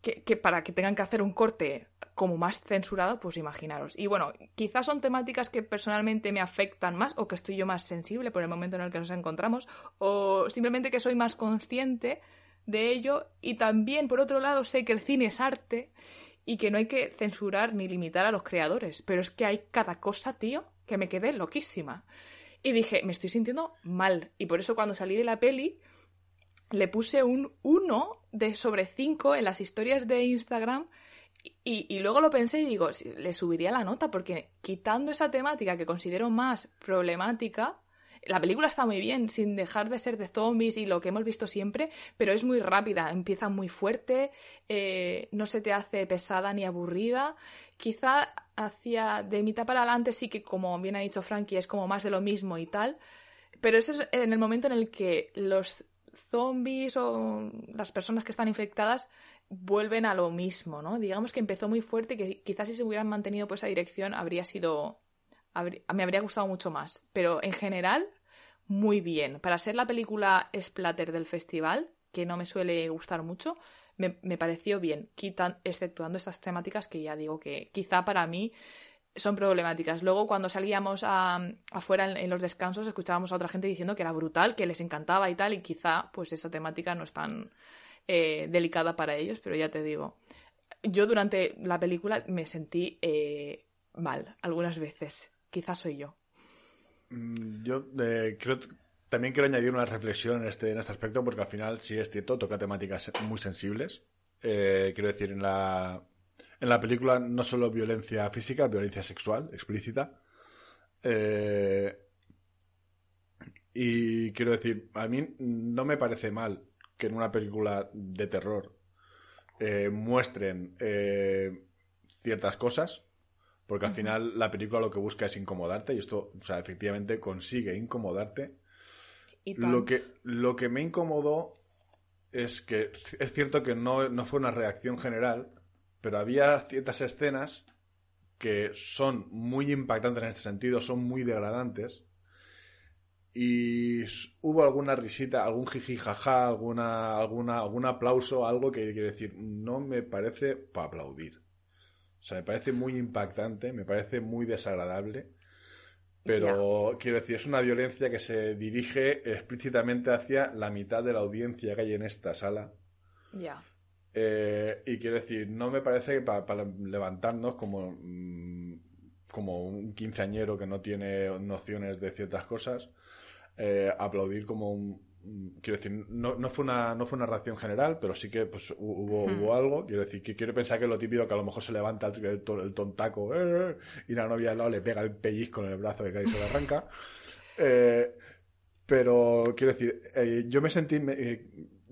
que, para que tengan que hacer un corte como más censurado, pues imaginaros. Y bueno, quizás son temáticas que personalmente me afectan más o que estoy yo más sensible por el momento en el que nos encontramos o simplemente que soy más consciente de ello y también por otro lado sé que el cine es arte y que no hay que censurar ni limitar a los creadores, pero es que hay cada cosa, tío, que me quedé loquísima. Y dije, me estoy sintiendo mal. Y por eso cuando salí de la peli, le puse un 1 de sobre 5 en las historias de Instagram. Y, luego lo pensé y digo, le subiría la nota, porque quitando esa temática que considero más problemática, la película está muy bien, sin dejar de ser de zombies y lo que hemos visto siempre, pero es muy rápida, empieza muy fuerte, eh, no se te hace pesada ni aburrida. Quizá hacia de mitad para adelante sí que, como bien ha dicho Frankie, es como más de lo mismo y tal, pero ese es en el momento en el que los zombies o las personas que están infectadas vuelven a lo mismo, ¿no? Digamos que empezó muy fuerte que quizás si se hubieran mantenido por esa dirección habría sido me habría gustado mucho más. Pero en general, muy bien. Para ser la película splatter del festival, que no me suele gustar mucho, me, pareció bien, quitan, exceptuando estas temáticas que ya digo que quizá para mí son problemáticas. Luego, cuando salíamos afuera en, los descansos, escuchábamos a otra gente diciendo que era brutal, que les encantaba y tal, y quizá pues esa temática no es tan eh, delicada para ellos, pero ya te digo. Yo durante la película me sentí eh, mal algunas veces. Quizás soy yo. Mm, yo eh, creo también quiero añadir una reflexión en este, en este aspecto, porque al final sí es cierto, toca temáticas muy sensibles. Eh, quiero decir, en la, en la película no solo violencia física, violencia sexual explícita. Eh, y quiero decir, a mí no me parece mal que en una película de terror muestren ciertas cosas, porque al final la película lo que busca es incomodarte y esto, o sea, efectivamente consigue incomodarte. Lo, que, lo que me incomodó es que es cierto que no, no fue una reacción general, pero había ciertas escenas que son muy impactantes en este sentido, son muy degradantes. Y hubo alguna risita, algún jiji jaja, alguna, alguna, algún aplauso, algo que quiere decir, no me parece para aplaudir. O sea, me parece muy impactante, me parece muy desagradable. Pero quiero decir, es una violencia que se dirige explícitamente hacia la mitad de la audiencia que hay en esta sala. Ya. Eh, y quiero decir, no me parece que para, levantarnos como, mm, como un quinceañero que no tiene nociones de ciertas cosas, eh, aplaudir como un, quiero decir, no, no, fue una, no fue una reacción general, pero sí que pues, hubo, hmm. hubo algo. Quiero decir, que quiero pensar que es lo típico que a lo mejor se levanta el, el, tontaco eh, y la novia al lado le pega el pellizco en el brazo que y se le arranca. Eh, pero quiero decir, eh, yo me sentí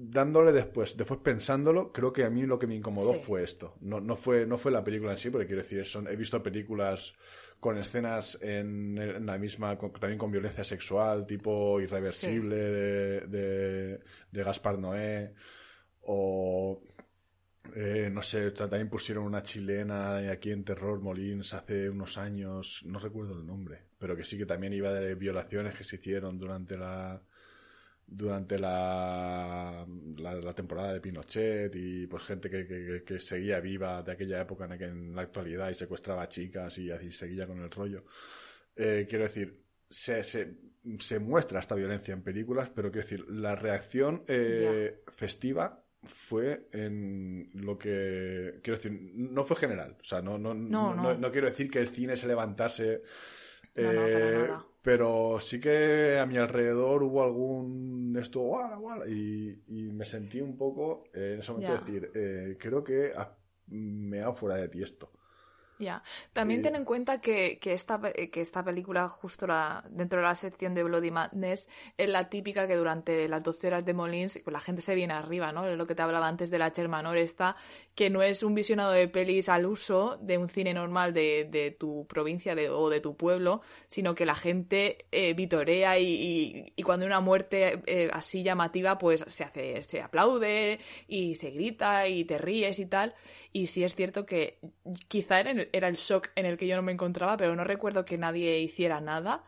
dándole después, después pensándolo, creo que a mí lo que me incomodó fue esto. No, no, fue, no fue la película en sí, porque quiero decir, son, he visto películas con escenas en, la misma, también con violencia sexual, tipo irreversible de, de, Gaspar Noé, o eh, no sé, también pusieron una chilena aquí en Terror Molins hace unos años, no recuerdo el nombre, pero que sí que también iba de violaciones que se hicieron durante la durante la, la, temporada de Pinochet y pues gente que, que, seguía viva de aquella época en, la, que en la actualidad y secuestraba chicas y así seguía con el rollo. Eh, quiero decir, se, se, se, muestra esta violencia en películas, pero quiero decir, la reacción eh, festiva fue en lo que quiero decir no fue general. O sea no no, no, no, quiero decir que el cine se levantase eh, pero sí que a mi alrededor hubo algún esto, y, y me sentí un poco eh, en ese momento decir, eh, creo que me ha fuera de ti esto. Ya. También ten en cuenta que, que, esta, que esta película, justo la, dentro de la sección de Bloody Madness, es la típica que durante las 12 horas de Molins pues la gente se viene arriba, ¿no? Es lo que te hablaba antes de la Chermanor esta, que no es un visionado de pelis al uso de un cine normal de, de tu provincia de, o de tu pueblo, sino que la gente eh, vitorea y, y, cuando hay una muerte eh, así llamativa, pues se hace, se aplaude y se grita y te ríes y tal. Y sí es cierto que quizá el, era el shock en el que yo no me encontraba, pero no recuerdo que nadie hiciera nada,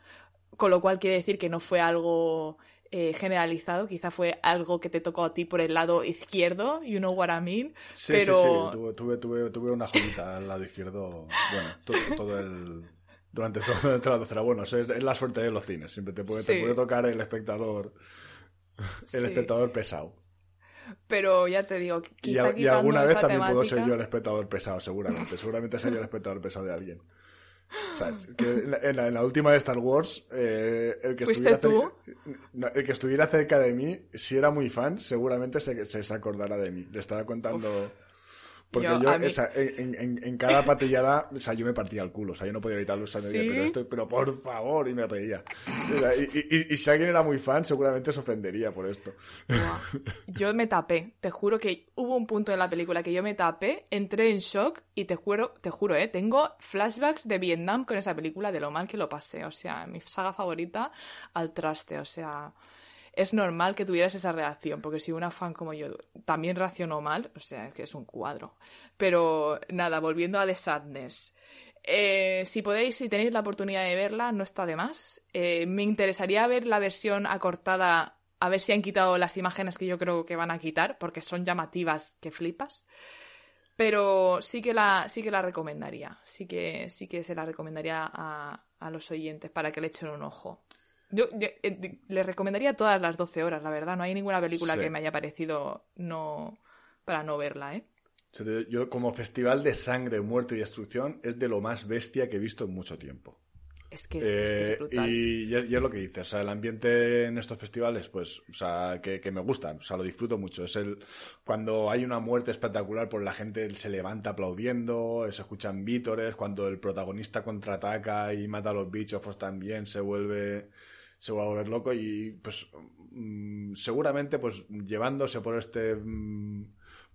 con lo cual quiere decir que no fue algo eh, generalizado, quizá fue algo que te tocó a ti por el lado izquierdo, you know what I mean. Sí, pero... sí, sí, tuve, tuve, tuve, una joyita al lado izquierdo, bueno, todo, el... Durante todo el la Bueno, es, es, la suerte de los cines. Siempre te puede, te puede tocar el espectador, el espectador pesado. Pero ya te digo, y, alguna vez también puedo ser yo el espectador pesado, seguramente. Seguramente soy yo el espectador pesado de alguien. O sea, en, la, última de Star Wars, eh, el, que estuviera Cerca, el que estuviera cerca de mí, si era muy fan, seguramente se, se, acordará de mí. Le estaba contando... Porque yo, en, cada patillada, o sea, yo me partía el culo, o sea, yo no podía evitarlo, o pero esto, pero por favor, y me reía. Y, si alguien era muy fan, seguramente se ofendería por esto. Yo me tapé, te juro que hubo un punto en la película que yo me tapé, entré en shock y te juro, te juro, eh, tengo flashbacks de Vietnam con esa película de lo mal que lo pasé, o sea, mi saga favorita al traste, o sea es normal que tuvieras esa reacción, porque si una fan como yo también reaccionó mal, o sea, es que es un cuadro. Pero nada, volviendo a The Sadness. Eh, si podéis, si tenéis la oportunidad de verla, no está de más. Eh, me interesaría ver la versión acortada, a ver si han quitado las imágenes que yo creo que van a quitar, porque son llamativas que flipas. Pero sí que la, sí que la recomendaría. Sí que, sí que se la recomendaría a, a los oyentes para que le echen un ojo. Yo, eh, le recomendaría todas las 12 horas, la verdad. No hay ninguna película que me haya parecido no para no verla, ¿eh? Yo, como festival de sangre, muerte y destrucción, es de lo más bestia que he visto en mucho tiempo. Es que es, eh, brutal. Y, es lo que dices, o sea, el ambiente en estos festivales, pues, o sea, que, me gustan, o sea, lo disfruto mucho. Es el cuando hay una muerte espectacular, pues la gente se levanta aplaudiendo, se escuchan vítores, cuando el protagonista contraataca y mata a los bichos, pues también se vuelve se va a volver loco y pues mm, seguramente pues llevándose por este mm,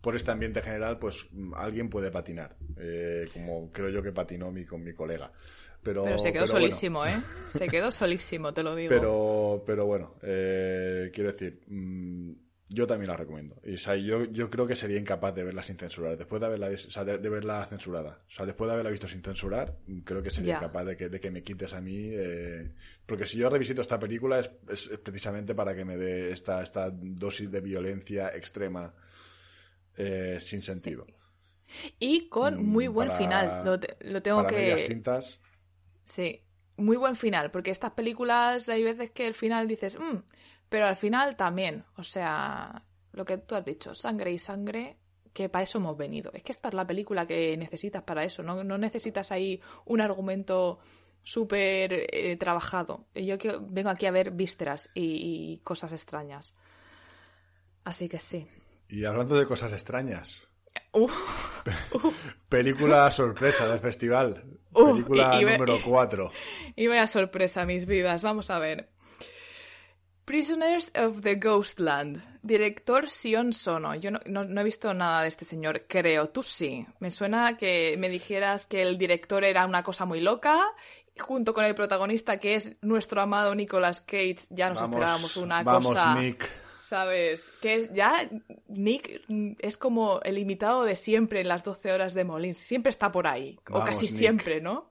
por este ambiente general pues mm, alguien puede patinar eh, como creo yo que patinó mi con mi colega. Pero, pero se quedó solísimo eh se quedó solísimo te lo digo. Pero pero bueno eh, quiero decir yo también la recomiendo. Y, yo, yo creo que sería incapaz de verla sin censurar. Después de haberla, o sea, de, verla censurada. O sea, después de haberla visto sin censurar, creo que sería incapaz de que, de que me quites a mí. Eh, porque si yo revisito esta película es, es, precisamente para que me dé esta, esta dosis de violencia extrema eh, sin sentido. Y con mm, muy buen final. Lo, lo tengo que. tintas. Sí, muy buen final. Porque estas películas hay veces que el final dices. Mm, pero al final también, o sea, lo que tú has dicho, sangre y sangre, que para eso hemos venido. Es que esta es la película que necesitas para eso, no, no necesitas ahí un argumento súper eh, trabajado. Yo que vengo aquí a ver vísceras y, cosas extrañas. Así que sí. Y hablando de cosas extrañas. película sorpresa del festival. película número 4. Y vaya sorpresa, mis vidas. Vamos a ver. Prisoners of the Ghostland. Director Sion Sono. Yo no, he visto nada de este señor, creo. Tú sí. Me suena que me dijeras que el director era una cosa muy loca. Junto con el protagonista, que es nuestro amado Nicolas Cage, ya nos esperábamos una vamos, cosa. Nick. ¿Sabes? Que ya Nick es como el imitado de siempre en las 12 horas de Molins. Siempre está por ahí. o casi siempre, ¿no?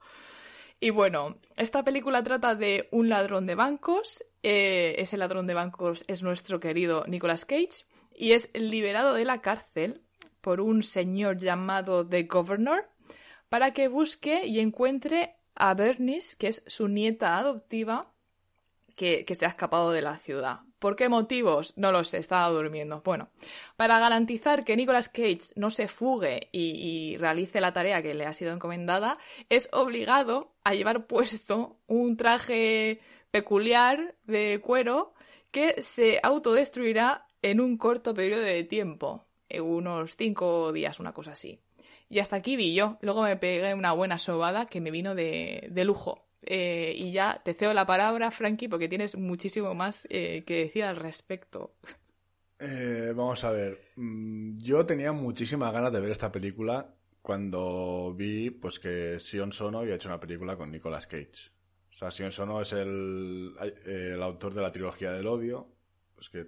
Y bueno, esta película trata de un ladrón de bancos. Eh, ese ladrón de bancos es nuestro querido Nicolas Cage y es liberado de la cárcel por un señor llamado The Governor para que busque y encuentre a Bernice, que es su nieta adoptiva, que, que se ha escapado de la ciudad. ¿Por qué motivos? No lo sé, estaba durmiendo. Bueno, para garantizar que Nicolas Cage no se fugue y, realice la tarea que le ha sido encomendada, es obligado a llevar puesto un traje peculiar de cuero que se autodestruirá en un corto periodo de tiempo, en unos cinco días, una cosa así. Y hasta aquí vi yo. Luego me pegué una buena sobada que me vino de lujo. Eh, y ya te cedo la palabra, Frankie, porque tienes muchísimo más eh, que decir al respecto. Eh, vamos a ver. Mm, yo tenía muchísimas ganas de ver esta película cuando vi pues que Sion Sono había hecho una película con Nicolas Cage. O sea, Sion Sono es el, el autor de la trilogía del odio. Pues que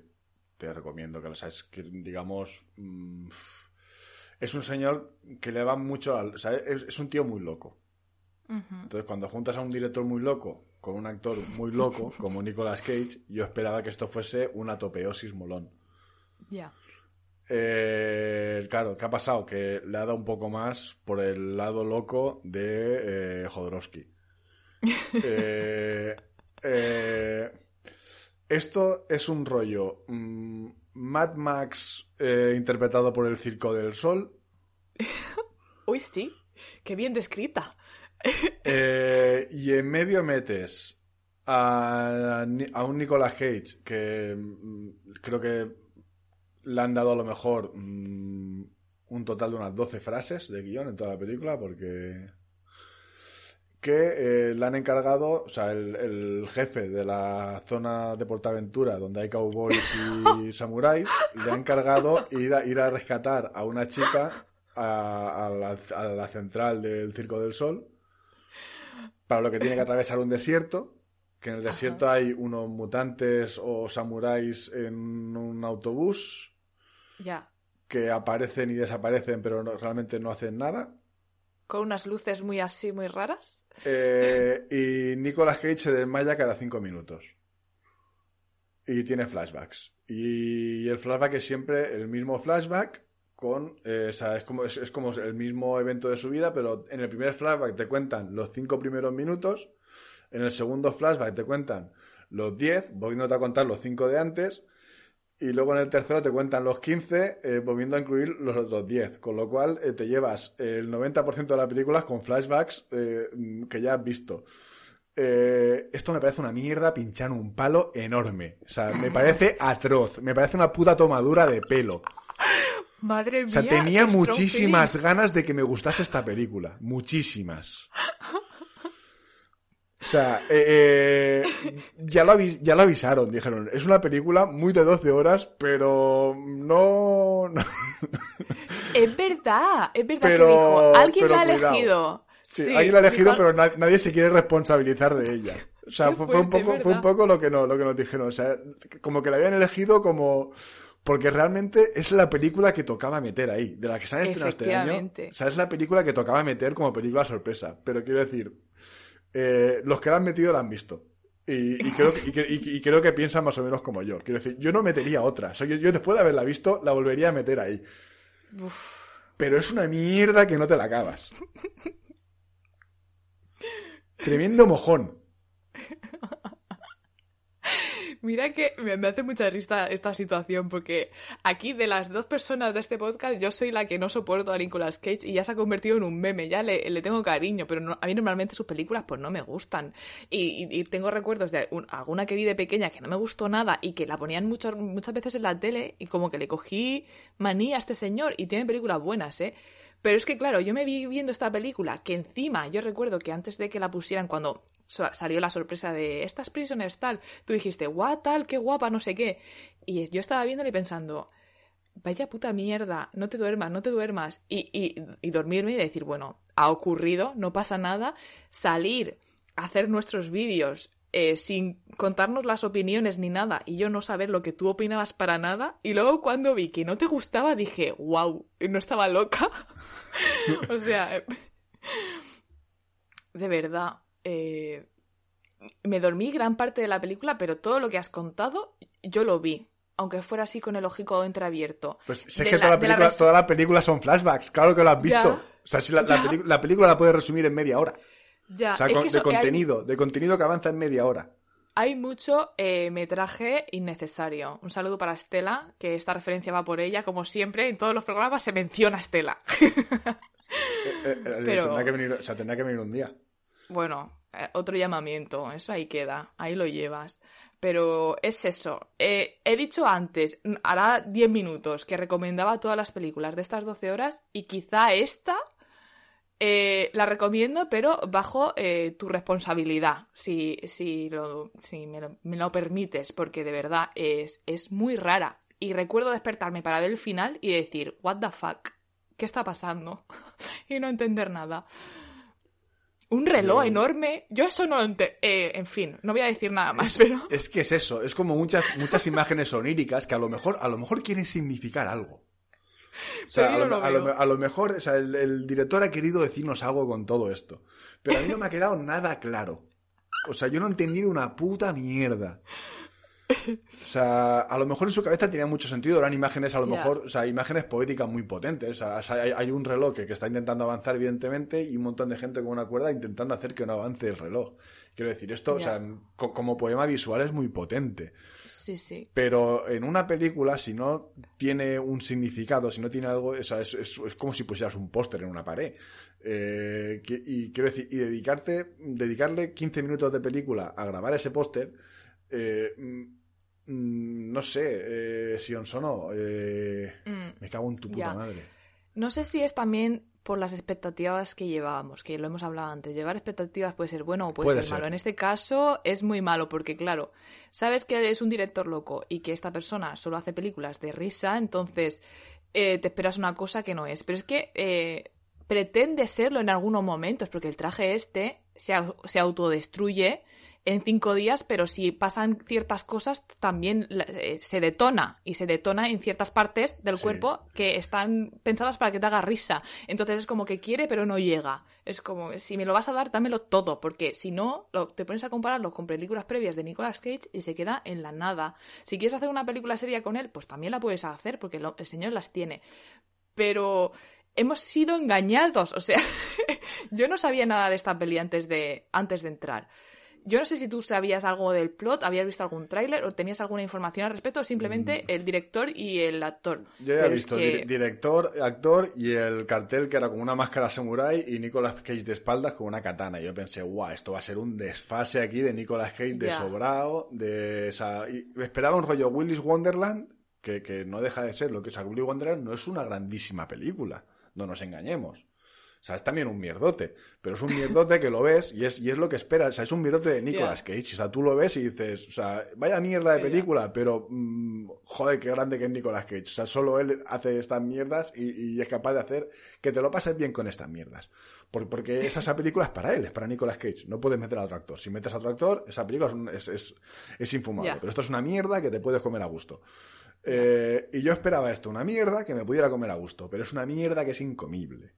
te recomiendo que lo sabes. Que, digamos. Mm, es un señor que le va mucho al. Es un tío muy loco. Entonces, cuando juntas a un director muy loco con un actor muy loco, como Nicolas Cage, yo esperaba que esto fuese una topeosis molón. Ya. Eh, claro, ¿qué ha pasado? Que le ha dado un poco más por el lado loco de eh, Jodorowsky. Eh, esto es un rollo mm, Mad Max eh, interpretado por el Circo del Sol. Uy, sí, qué bien descrita. Eh, y en medio metes a, a, un Nicolas Cage que mm, creo que le han dado a lo mejor mm, un total de unas 12 frases de guion en toda la película porque que eh, le han encargado, o sea, el, jefe de la zona de Portaventura, donde hay cowboys y samuráis, le ha encargado ir a, ir a rescatar a una chica a, la, central del Circo del Sol, para lo que tiene que atravesar un desierto, que en el desierto hay unos mutantes o samuráis en un autobús. Que aparecen y desaparecen, pero realmente no hacen nada con unas luces muy así, muy raras. Eh, y Nicolas Cage se desmaya cada cinco minutos. Y tiene flashbacks. Y el flashback es siempre el mismo flashback con... Eh, o sea, es como, es, como el mismo evento de su vida, pero en el primer flashback te cuentan los cinco primeros minutos. En el segundo flashback te cuentan los diez, volviendo a contar los cinco de antes. Y luego en el tercero te cuentan los 15, eh, volviendo a incluir los otros 10. Con lo cual eh, te llevas el 90% de las películas con flashbacks eh, que ya has visto. esto me parece una mierda pinchar un palo enorme. O sea, me parece atroz. Me parece una puta tomadura de pelo. Madre mía. O sea, tenía muchísimas ganas de que me gustase esta película. Muchísimas. O sea, eh, eh, ya, lo ya lo avisaron, dijeron, es una película muy de 12 horas, pero no... Es verdad, es verdad que dijo, alguien la ha elegido. Sí, alguien la ha elegido, pero nadie se quiere responsabilizar de ella. O sea, fue, un poco, fue un poco lo que, no, lo que nos dijeron. O sea, como que la habían elegido como... Porque realmente es la película que tocaba meter ahí, de la que se han estrenado este año. O sea, es la película que tocaba meter como película sorpresa. Pero quiero decir, eh, los que la han metido la han visto. Y, creo que, creo que piensan más o menos como yo. Quiero decir, yo no metería otra. yo, después de haberla visto, la volvería a meter ahí. Pero es una mierda que no te la acabas. Tremendo mojón. Mira que me, hace mucha risa esta situación porque aquí de las dos personas de este podcast yo soy la que no soporto a Nicolas Cage y ya se ha convertido en un meme, ya le, tengo cariño, pero a mí normalmente sus películas pues no me gustan. Y, tengo recuerdos de alguna que vi de pequeña que no me gustó nada y que la ponían muchas veces en la tele y como que le cogí manía a este señor y tiene películas buenas, ¿eh? Pero es que, claro, yo me vi viendo esta película, que encima yo recuerdo que antes de que la pusieran, cuando salió la sorpresa de estas prisoners tal, tú dijiste, guau, tal, qué guapa, no sé qué. Y yo estaba viéndole pensando, vaya puta mierda, no te duermas, no te duermas. Y, y, y dormirme y decir, bueno, ha ocurrido, no pasa nada. Salir, hacer nuestros vídeos, eh, sin contarnos las opiniones ni nada y yo no saber lo que tú opinabas para nada. Y luego cuando vi que no te gustaba dije, wow, no estaba loca. o sea, eh, de verdad, eh, me dormí gran parte de la película, pero todo lo que has contado yo lo vi. Aunque fuera así con el ojico entreabierto. Pues sé que toda, la película, son flashbacks, claro que lo has visto. o sea, si la, la película la puedes resumir en media hora. Ya, o sea, de contenido, de contenido que avanza en media hora. Hay mucho eh, metraje innecesario. Un saludo para Estela, que esta referencia va por ella, como siempre, en todos los programas se menciona Estela. Eh, eh, tendrá, que venir, o sea, tendrá que venir un día. Bueno, otro llamamiento, eso ahí queda, ahí lo llevas. Pero es eso. he dicho antes, hará 10 minutos, que recomendaba todas las películas de estas 12 horas y quizá esta eh, la recomiendo, pero bajo eh, tu responsabilidad, si, si, lo, si me, lo, permites, porque de verdad es, es muy rara. Y recuerdo despertarme para ver el final y decir, ¿What the fuck? ¿Qué está pasando? y no entender nada. Un reloj enorme. Yo eso no lo entiendo. Eh, en fin, no voy a decir nada más, es, pero. Es que es eso. Es como muchas, muchas imágenes oníricas que a lo mejor, a lo mejor quieren significar algo. O sea, a, lo, mejor o sea, el, director ha querido decirnos algo con todo esto. Pero a mí no me ha quedado nada claro. O sea, yo no he entendido una puta mierda. O sea, a lo mejor en su cabeza tenía mucho sentido, eran imágenes, a lo mejor, o sea, imágenes poéticas muy potentes. O sea, hay, un reloj que, está intentando avanzar, evidentemente, y un montón de gente con una cuerda intentando hacer que no avance el reloj. Quiero decir, esto, o sea, como poema visual es muy potente. Sí, sí. Pero en una película, si no tiene un significado, si no tiene algo, o sea, es, es, como si pusieras un póster en una pared. Eh, y quiero decir, y dedicarte, dedicarle 15 minutos de película a grabar ese póster, eh, mm, no sé, eh, si o no, eh, mm, me cago en tu puta madre. No sé si es también por las expectativas que llevábamos, que lo hemos hablado antes. Llevar expectativas puede ser bueno o puede, ser, malo. En este caso es muy malo porque, claro, sabes que es un director loco y que esta persona solo hace películas de risa, entonces te esperas una cosa que no es. Pero es que pretende serlo en algunos momentos, porque el traje este se, se autodestruye en cinco días, pero si pasan ciertas cosas también eh, se detona y se detona en ciertas partes del cuerpo que están pensadas para que te haga risa. Entonces es como que quiere pero no llega. Es como, si me lo vas a dar, dámelo todo, porque si no, te pones a compararlo con películas previas de Nicolas Cage y se queda en la nada. Si quieres hacer una película seria con él, pues también la puedes hacer, porque el señor las tiene. Pero hemos sido engañados. O sea, yo no sabía nada de esta peli antes de, antes de entrar. Yo no sé si tú sabías algo del plot, habías visto algún tráiler o tenías alguna información al respecto o simplemente mm. el director y el actor. Yo ya he visto director, actor y el cartel que era como una máscara samurai y Nicolas Cage de espaldas con una katana. Y yo pensé, guau, esto va a ser un desfase aquí de Nicolas Cage de sobrado, de. Y esperaba un rollo Willis Wonderland que, que no deja de ser lo que es. Willis Wonderland no es una grandísima película no nos engañemos. O sea, es también un mierdote, pero es un mierdote que lo ves y es, y es lo que esperas. O sea, es un mierdote de Nicolas Cage. O sea, tú lo ves y dices, o sea, vaya mierda de película, pero mm, joder, qué grande que es Nicolas Cage. O sea, solo él hace estas mierdas y, es capaz de hacer que te lo pases bien con estas mierdas. Porque esa, película es para él, es para Nicolas Cage. No puedes meter a otro actor. Si metes a otro actor, esa película es, es, es, infumable. Pero esto es una mierda que te puedes comer a gusto. Eh, y yo esperaba esto, una mierda que me pudiera comer a gusto, pero es una mierda que es incomible.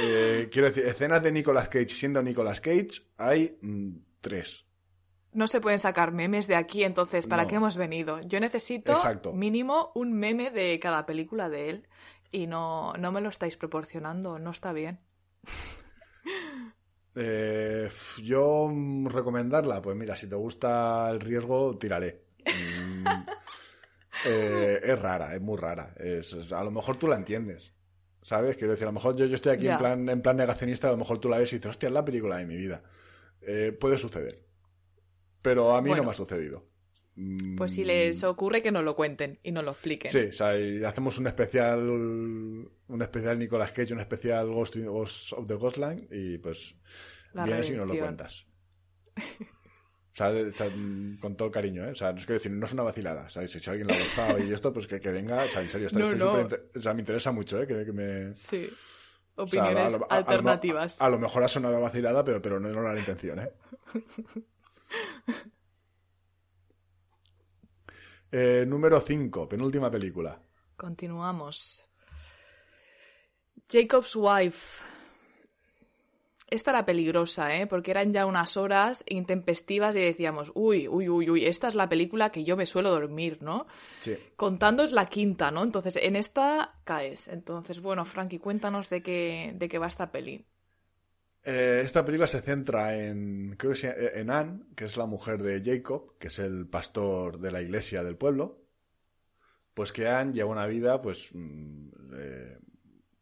Eh, quiero decir, escenas de Nicolas Cage siendo Nicolas Cage hay mm, tres. No se pueden sacar memes de aquí, entonces, ¿para qué hemos venido? Yo necesito mínimo un meme de cada película de él y no, no me lo estáis proporcionando, no está bien. Eh, yo mm, recomendarla, pues mira, si te gusta el riesgo, tiraré. Mm, eh, es rara, es muy rara. Es, a lo mejor tú la entiendes. ¿Sabes? Quiero decir, a lo mejor yo, yo estoy aquí en plan, en plan negacionista, a lo mejor tú la ves y dices, hostia, es la película de mi vida. Eh, puede suceder. Pero a mí no me ha sucedido. Pues si les mm. ocurre que nos lo cuenten y nos lo expliquen. Sí, o sea, y hacemos un especial un especial Nicolas Cage, un especial Ghost, of the Ghostline y pues vienes y nos lo cuentas. O sea, con todo el cariño, ¿eh? O sea, no es que decir, no es una vacilada. ¿sabes? Si, alguien lo ha gustado y esto, pues que, que venga. O sea, en serio, está, o sea, me interesa mucho, ¿eh? Que, que me... Sí. Opiniones alternativas. A, lo, mejor ha sonado vacilada, pero, pero no, no era la intención, ¿eh? eh número 5, penúltima película. Continuamos. Jacob's Wife. Esta era peligrosa, ¿eh? Porque eran ya unas horas intempestivas y decíamos, uy, uy, uy, uy, esta es la película que yo me suelo dormir, ¿no? Sí. Contando es la quinta, ¿no? Entonces, en esta caes. Entonces, bueno, Frankie, cuéntanos de qué, de qué va esta peli. Eh, esta película se centra en, creo que en Anne, que es la mujer de Jacob, que es el pastor de la iglesia del pueblo. Pues que Anne lleva una vida, pues, mm, eh,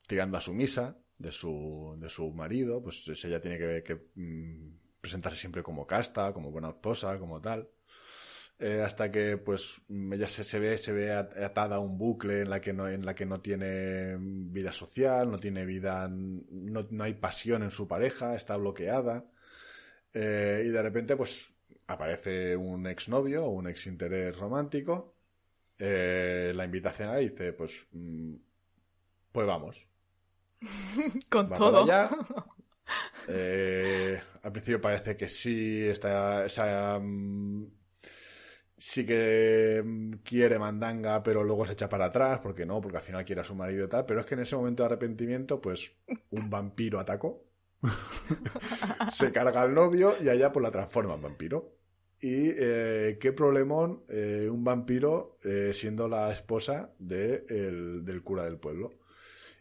tirando a su misa, de su, de su marido, pues ella tiene que, que mm, presentarse siempre como casta, como buena esposa, como tal. Eh, hasta que pues ella se, ve se ve atada a un bucle en la que no en la que no tiene vida social no tiene vida no, no hay pasión en su pareja está bloqueada eh, y de repente pues aparece un exnovio o un ex interés romántico eh, la invitación a dice pues mm, pues vamos Con todo. Eh, al principio parece que sí, está, mm, sí que mm, quiere mandanga, pero luego se echa para atrás, porque no, porque al final quiere a su marido y tal. Pero es que en ese momento de arrepentimiento, pues un vampiro atacó, se carga al novio y allá pues la transforma en vampiro. y eh, qué problemón eh, un vampiro siendo la esposa de del cura del pueblo.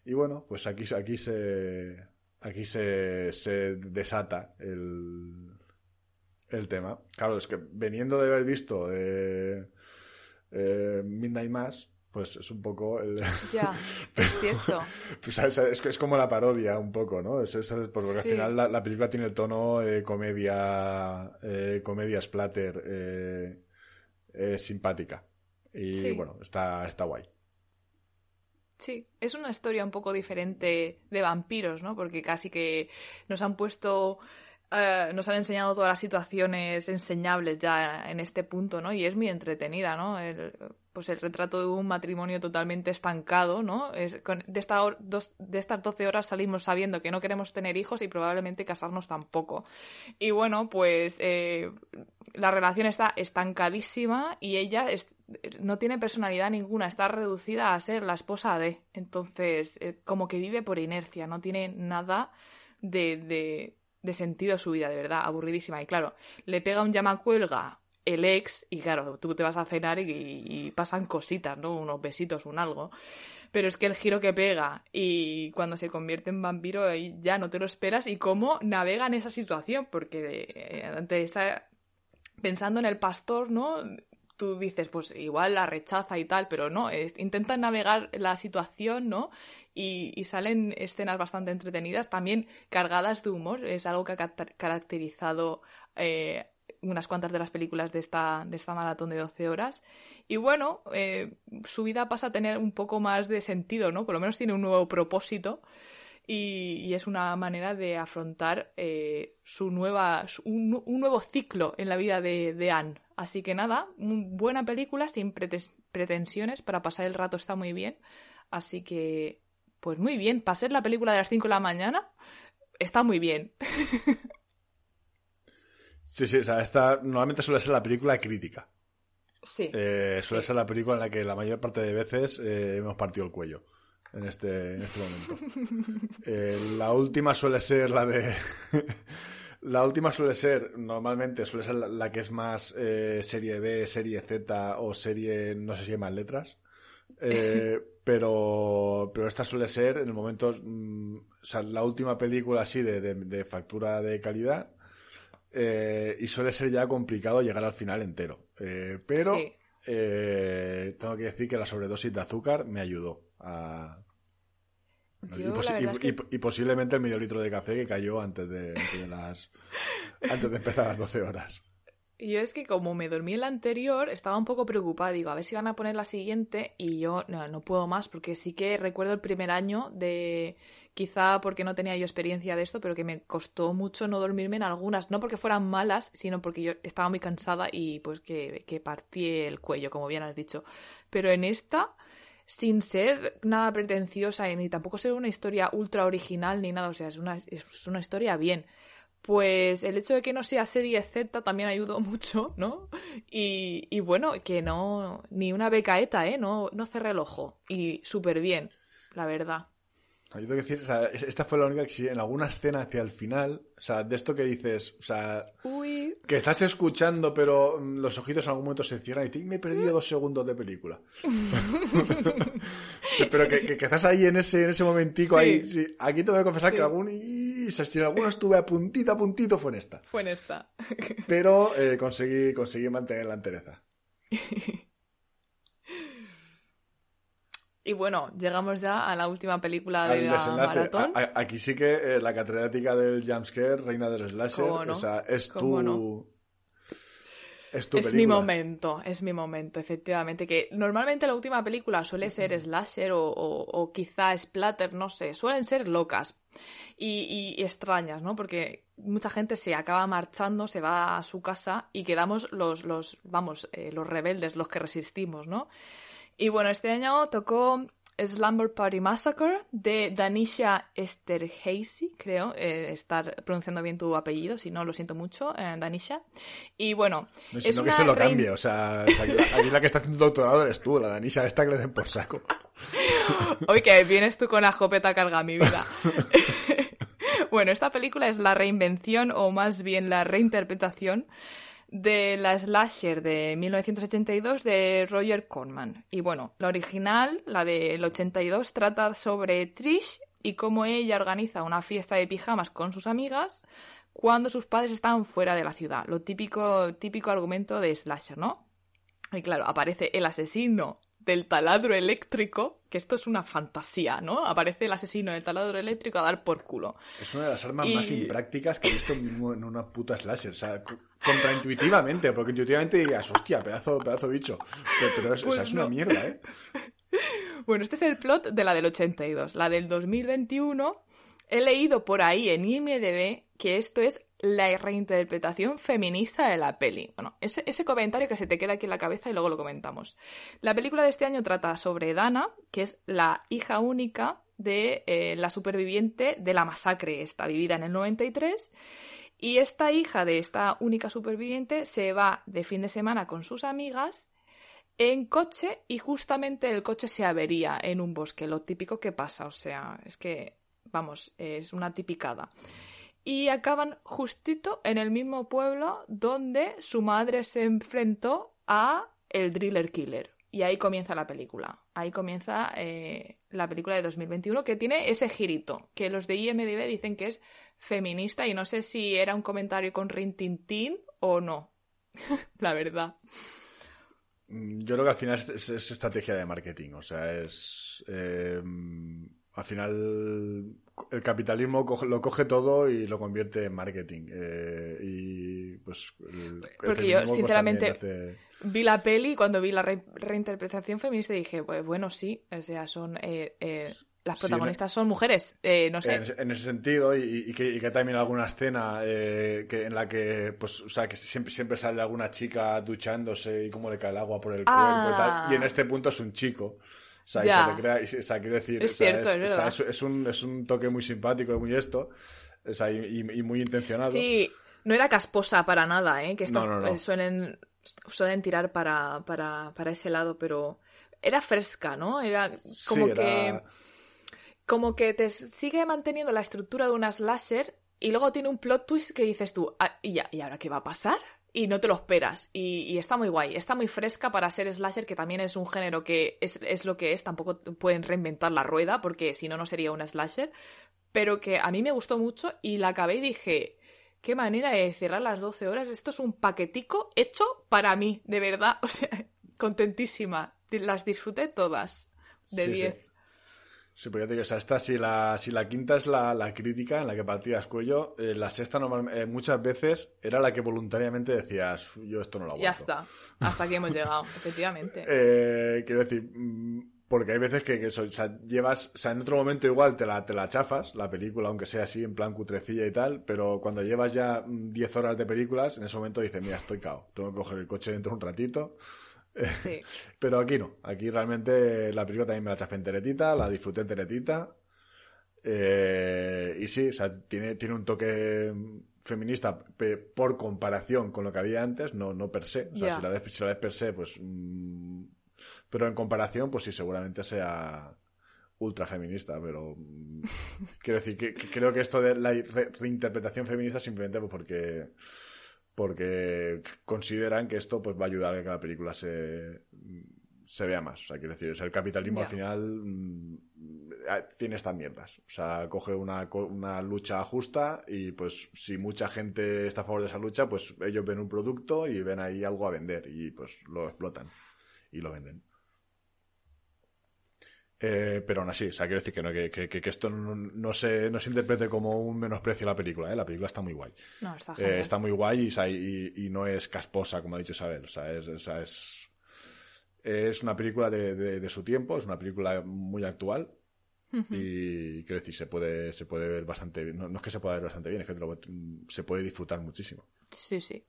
Y bueno, pues aquí, aquí se aquí se, se desata el, el tema. Claro, es que veniendo de haber visto Midnight Mass, pues es un poco el... Ya, es cierto. pues, es, es, como la parodia un poco, ¿no? Es, porque al final la, película tiene el tono eh, comedia, eh, comedia splatter eh, simpática. Y bueno, está, está guay. Sí, es una historia un poco diferente de vampiros, ¿no? Porque casi que nos han puesto eh, nos han enseñado todas las situaciones enseñables ya en este punto, ¿no? Y es muy entretenida, ¿no? El, pues el retrato de un matrimonio totalmente estancado, ¿no? Es, de, estas 12 horas salimos sabiendo que no queremos tener hijos y probablemente casarnos tampoco. Y bueno, pues eh, la relación está estancadísima y ella no tiene personalidad ninguna, está reducida a ser la esposa de. Entonces, eh, como que vive por inercia, no tiene nada de de sentido a su vida, de verdad, aburridísima. Y claro, le pega un llamacuelga el ex y claro, tú te vas a cenar y, pasan cositas, ¿no? Unos besitos, un algo. Pero es que el giro que pega y cuando se convierte en vampiro ya no te lo esperas y cómo navega en esa situación, porque eh, antes pensando en el pastor, ¿no? tú dices, pues igual la rechaza y tal, pero no, es, intentan navegar la situación, ¿no? Y, salen escenas bastante entretenidas, también cargadas de humor, es algo que ha caracterizado eh, unas cuantas de las películas de esta, de esta maratón de 12 horas. Y bueno, eh, su vida pasa a tener un poco más de sentido, ¿no? Por lo menos tiene un nuevo propósito. Y, es una manera de afrontar eh, su nueva, un, nuevo ciclo en la vida de, de Anne. Así que nada, buena película, sin pretensiones, para pasar el rato está muy bien. Así que, pues muy bien, para ser la película de las 5 de la mañana, está muy bien. Sí, sí, o sea, esta normalmente suele ser la película crítica. Sí. Eh, suele ser la película en la que la mayor parte de veces eh, hemos partido el cuello en este, en este momento. Eh, la última suele ser la de La última suele ser, normalmente, suele ser la, que es más eh, serie B, serie Z o serie, no sé si hay más letras. Eh, pero, pero esta suele ser en el momento, mm, o sea, la última película así de, factura de calidad. Eh, y suele ser ya complicado llegar al final entero. pero tengo que decir que la sobredosis de azúcar me ayudó a, y, posiblemente el medio litro de café que cayó antes de, las antes de empezar las 12 horas. Yo es que como me dormí en la anterior, estaba un poco preocupada. Digo, a ver si van a poner la siguiente y yo no, no puedo más porque sí que recuerdo el primer año de... Quizá porque no tenía yo experiencia de esto, pero que me costó mucho no dormirme en algunas. No porque fueran malas, sino porque yo estaba muy cansada y pues que, que partí el cuello, como bien has dicho. Pero en esta sin ser nada pretenciosa ni tampoco ser una historia ultra original ni nada, o sea, es una, es una historia bien. Pues el hecho de que no sea serie Z también ayudó mucho, ¿no? Y, y bueno, que no, ni una becaeta, ¿eh? No, no cerré el ojo. Y súper bien, la verdad. Yo tengo que decir, o sea, esta fue la única que en alguna escena hacia el final, o sea, de esto que dices, o sea, que estás escuchando, pero mm, los ojitos en algún momento se cierran y dices, me he perdido dos segundos de película. pero que, que, estás ahí en ese, en ese momentico, ahí, aquí te voy a confesar que algún, y, si en alguno estuve a puntito a puntito fue en esta. Fue en esta. pero eh, conseguí, conseguí mantener la entereza. Y bueno, llegamos ya a la última película de la maratón. aquí sí que eh, la catedrática del jumpscare, reina del slasher, o sea, es tu... Es, tu es mi momento, es mi momento, efectivamente. Que normalmente la última película suele ser slasher o, quizá splatter, no sé, suelen ser locas y, extrañas, ¿no? Porque mucha gente se acaba marchando, se va a su casa y quedamos los, los vamos, eh, los rebeldes, los que resistimos, ¿no? Y bueno, este año tocó Slumber Party Massacre de Danisha Esterhazy, creo, eh, estar pronunciando bien tu apellido, si no, lo siento mucho, eh, Danisha. Y bueno, no, es que se lo cambie, o sea, aquí, la que está haciendo doctorado eres tú, la Danisha esta que le den por saco. Oye, que vienes tú con la jopeta carga mi vida. bueno, esta película es la reinvención, o más bien la reinterpretación de la slasher de 1982 de Roger Corman. Y bueno, la original, la del 82, trata sobre Trish y cómo ella organiza una fiesta de pijamas con sus amigas cuando sus padres están fuera de la ciudad. Lo típico, típico argumento de slasher, ¿no? Y claro, aparece el asesino del taladro eléctrico, que esto es una fantasía, ¿no? Aparece el asesino del taladro eléctrico a dar por culo. Es una de las armas más imprácticas que he visto mismo en una puta slasher. O sea, contraintuitivamente, porque intuitivamente dirías, hostia, pedazo, pedazo bicho. Pero, es, pues una mierda, ¿eh? Bueno, este es el plot de la del 82. La del 2021, he leído por ahí en IMDB que esto es la reinterpretación feminista de la peli. Bueno, ese, comentario que se te queda aquí en la cabeza y luego lo comentamos. La película de este año trata sobre Dana, que es la hija única de eh, la superviviente de la masacre esta, vivida en el 93. Y esta hija de esta única superviviente se va de fin de semana con sus amigas en coche y justamente el coche se avería en un bosque, lo típico que pasa, o sea, es que, vamos, es una tipicada y acaban justito en el mismo pueblo donde su madre se enfrentó a el Driller Killer. Y ahí comienza la película. Ahí comienza eh, la película de 2021 que tiene ese girito, que los de IMDB dicen que es feminista y no sé si era un comentario con Rintintín o no. la verdad. Mm, yo creo que al final es, estrategia de marketing, o sea, es... Eh, al final el capitalismo lo coge todo y lo convierte en marketing. Eh, y pues. Porque yo, pues, sinceramente, vi la peli y cuando vi la reinterpretación feminista dije, pues bueno, sí, o sea, son. Eh, eh, las protagonistas son mujeres, no sé. En, ese sentido, y, que, también alguna escena que, en la que, pues, o sea, que siempre, siempre sale alguna chica duchándose y cómo le cae el agua por el cuerpo y tal. Y en ah. este punto es un chico. O sea, ya. te crea, o sea, quiero decir, es, cierto, es, es, un, es un toque muy simpático y muy esto, o sea, y, muy intencionado. Sí, no era casposa para nada, ¿eh? Que estos eh, Suelen, suelen tirar para, para, para ese lado, pero era fresca, ¿no? Era como que... Como que te sigue manteniendo la estructura de una slasher y luego tiene un plot twist que dices tú, ah, ¿y, ya, ¿y ahora qué va a pasar? Y no te lo esperas. Y, está muy guay. Está muy fresca para ser slasher, que también es un género que es, lo que es. Tampoco pueden reinventar la rueda, porque si no, no sería una slasher. Pero que a mí me gustó mucho y la acabé y dije, qué manera de cerrar las 12 horas. Esto es un paquetico hecho para mí, de verdad. O sea, contentísima. Las disfruté todas. De 10. Sí, pues ya te digo, o sea, esta, si la, si la quinta es la, la crítica en la que partías cuello, eh, la sexta eh, muchas veces era la que voluntariamente decías, yo esto no lo aguanto. Ya está, hasta aquí hemos llegado, efectivamente. Eh, quiero decir, mm, porque hay veces que, o sea, llevas, o sea, en otro momento igual te la, te la chafas, la película, aunque sea así, en plan cutrecilla y tal, pero cuando llevas ya 10 horas de películas, en ese momento dices, mira, estoy cao, tengo que coger el coche dentro de un ratito Pero aquí no. Aquí realmente la película también me la chafé enteretita, la disfruté enteretita. Eh, y sí, o sea, tiene, tiene un toque feminista por comparación con lo que había antes, no, no per se. O sea, si, la ves, si la ves per se, pues. Mm, pero en comparación, pues sí, seguramente sea ultra feminista, pero mm, quiero decir que, creo que esto de la reinterpretación feminista simplemente pues porque porque consideran que esto pues va a ayudar a que la película se, se vea más. O sea, quiero decir, el capitalismo al final mm, tiene estas mierdas. O sea, coge una, una, lucha justa y pues si mucha gente está a favor de esa lucha, pues ellos ven un producto y ven ahí algo a vender y pues lo explotan y lo venden. Eh, pero aún así, o sea, quiero decir que, no, que, que, esto no, se, no se interprete como un menosprecio a la película, ¿eh? La película está muy guay. No, está, eh, está muy guay y, y, no es casposa, como ha dicho Isabel. O sea, es, es, es, una película de, de, su tiempo, es una película muy actual. Y quiero decir, se puede, se puede ver bastante bien. No, es que se pueda ver bastante bien, es que se puede disfrutar muchísimo. Sí, sí.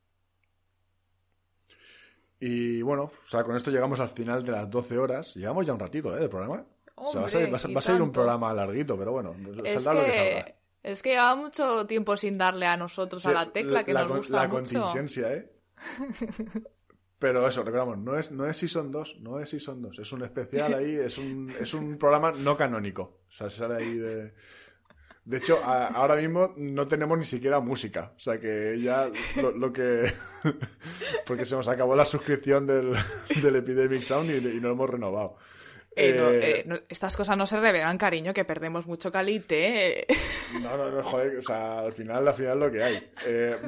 Y bueno, o sea, con esto llegamos al final de las 12 horas. Llevamos ya un ratito, ¿eh? Del programa va, a salir, un programa larguito, pero bueno, es que, lo que Es que lleva mucho tiempo sin darle a nosotros a la tecla que nos gusta la contingencia, ¿eh? Pero eso, recordamos, no es, no es Season 2, no es Season 2, es un especial ahí, es un, es un programa no canónico. O sea, sale ahí de... De hecho, ahora mismo no tenemos ni siquiera música. O sea que ya lo, que. Porque se nos acabó la suscripción del, del Epidemic Sound y, no lo hemos renovado. Eh, eh, eh, estas cosas no se revelan, cariño, que perdemos mucho calite. No, no, no, joder, o sea, al final, al final lo que hay.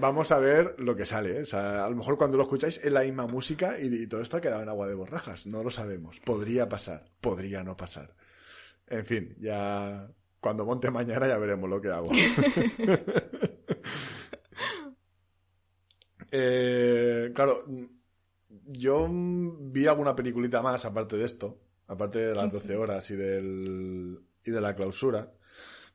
vamos a ver lo que sale, O sea, a lo mejor cuando lo escucháis es la misma música y, todo esto ha quedado en agua de borrajas. No lo sabemos. Podría pasar, podría no pasar. En fin, ya cuando monte mañana ya veremos lo que hago. claro, yo vi alguna peliculita más aparte de esto aparte de las 12 horas y, del, y de la clausura.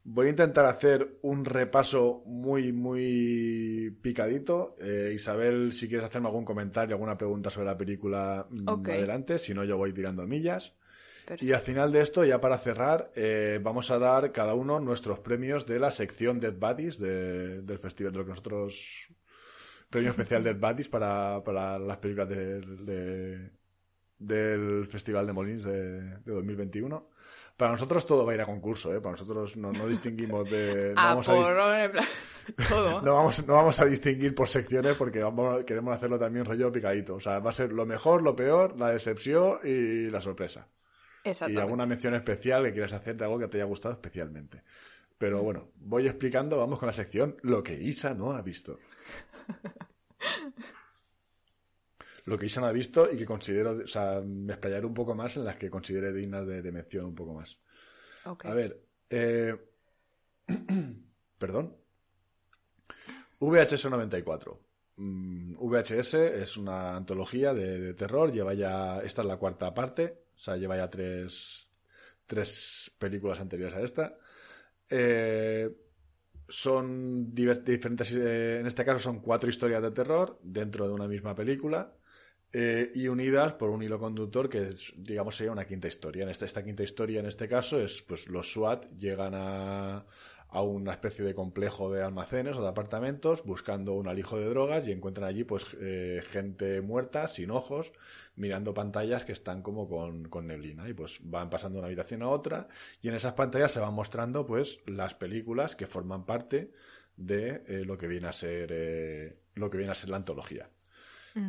Voy a intentar hacer un repaso muy, muy picadito. Eh, Isabel, si quieres hacerme algún comentario, alguna pregunta sobre la película, mm, adelante. Si no, yo voy tirando millas. Y al final de esto, ya para cerrar, eh, vamos a dar cada uno nuestros premios de la sección Dead Buddies del festival, de lo que nosotros. Premio especial Dead Buddies para, para las películas de, del Festival de Molins de, 2021. Para nosotros todo va a ir a concurso, ¿eh? Para nosotros no, distinguimos de... No vamos a todo. no, vamos, no vamos a distinguir por secciones porque vamos, queremos hacerlo también rollo picadito. O sea, va a ser lo mejor, lo peor, la decepción y la sorpresa. Y alguna mención especial que quieras hacer de algo que te haya gustado especialmente. Pero bueno, voy explicando, vamos con la sección Lo que Isa no ha visto. lo que Isa no ha visto y que considero, o sea, me explayaré un poco más en las que considere dignas de, mención un poco más. A ver, eh... perdón. VHS 94. VHS es una antología de, terror, lleva ya, esta es la cuarta parte, o sea, lleva ya tres, tres películas anteriores a esta. Eh, son diferentes, eh, en este caso son cuatro historias de terror dentro de una misma película. Eh, y unidas por un hilo conductor que, digamos, sería una quinta historia. En esta, quinta historia, en este caso, es pues los SWAT llegan a, a una especie de complejo de almacenes o de apartamentos buscando un alijo de drogas y encuentran allí pues eh, gente muerta, sin ojos, mirando pantallas que están como con, con, neblina y pues van pasando de una habitación a otra y en esas pantallas se van mostrando pues las películas que forman parte de eh, lo que viene a ser lo que viene a ser la antología.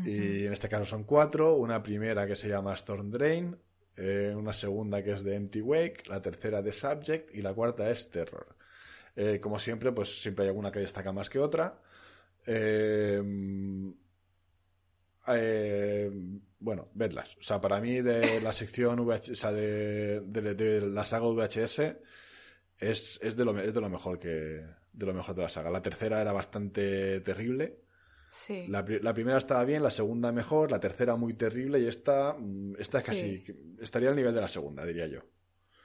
Y en este caso son cuatro. Una primera que se llama Storm Drain, eh, una segunda que es de Empty Wake, la tercera de Subject y la cuarta es Terror. Eh, como siempre, pues siempre hay alguna que destaca más que otra. Eh, bueno, vedlas. O sea, para mí de la sección VHS, o sea, de, de, la saga VHS es, es, de lo, es de lo mejor que de lo mejor de la saga. La tercera era bastante terrible. La, primera estaba bien, la segunda mejor, la tercera muy terrible y esta, mm, esta casi estaría al nivel de la segunda, diría yo.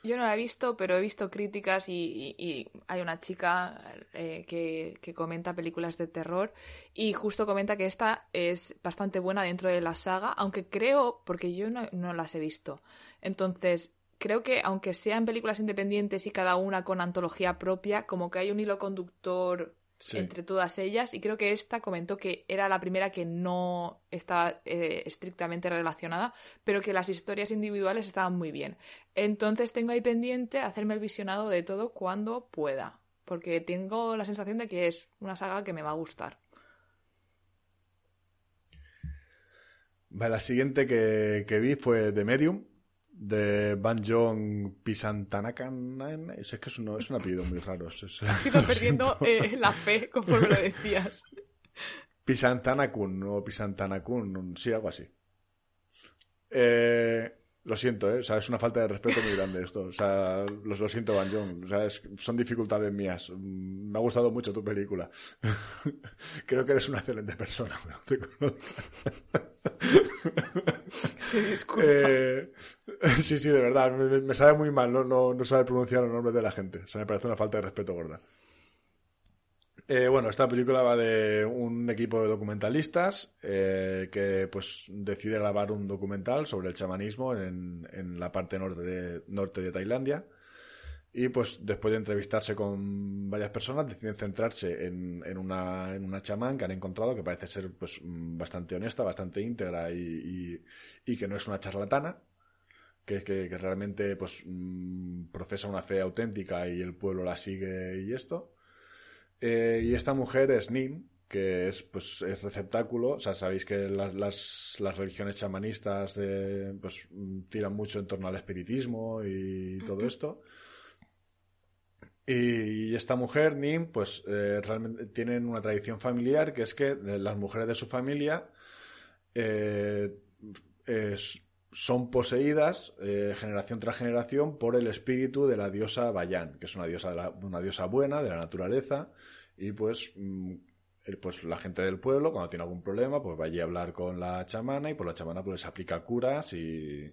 Yo no la he visto, pero he visto críticas y, hay una chica eh, que, comenta películas de terror y justo comenta que esta es bastante buena dentro de la saga, aunque creo, porque yo no, no las he visto. Entonces, creo que aunque sean películas independientes y cada una con antología propia, como que hay un hilo conductor entre todas ellas y creo que esta comentó que era la primera que no estaba eh, estrictamente relacionada, pero que las historias individuales estaban muy bien. Entonces tengo ahí pendiente hacerme el visionado de todo cuando pueda, porque tengo la sensación de que es una saga que me va a gustar. La siguiente que, que vi fue The Medium, de Banjong Pisantanakan. Es que es un, es un apellido muy raro. Has ido perdiendo eh, la fe conforme lo decías. Pisantanakun o Pisantanakun, sí, algo así. Eh, lo siento, ¿eh? O sea, es una falta de respeto muy grande esto. O sea, lo, lo siento, Van O sea, son dificultades mías. Me ha gustado mucho tu película. Creo que eres una excelente persona. Te eh, sí, sí, de verdad. Me, sabe muy mal. No, no, no sabe pronunciar los nombres de la gente. O sea, me parece una falta de respeto gorda. Eh, bueno, esta película va de un equipo de documentalistas eh, que pues decide grabar un documental sobre el chamanismo en, en la parte norte norte de Tailandia. Y pues después de entrevistarse con varias personas deciden centrarse en, en, una, en una chamán que han encontrado que parece ser pues bastante honesta, bastante íntegra y, y, y que no es una charlatana. que, que, que realmente pues mm, profesa una fe auténtica y el pueblo la sigue y esto. Eh, y esta mujer es Nin, que es, pues, es receptáculo. O sea, sabéis que las, las, las religiones chamanistas eh, pues, mm, tiran mucho en torno al espiritismo y todo esto. Y esta mujer, Nim, pues eh, realmente tienen una tradición familiar que es que las mujeres de su familia eh, son poseídas eh, generación tras generación por el espíritu de la diosa Bayan, que es una diosa, una diosa buena de la naturaleza. Y pues, mm, pues la gente del pueblo, cuando tiene algún problema, pues va allí a hablar con la chamana y por la chamana pues les aplica curas y,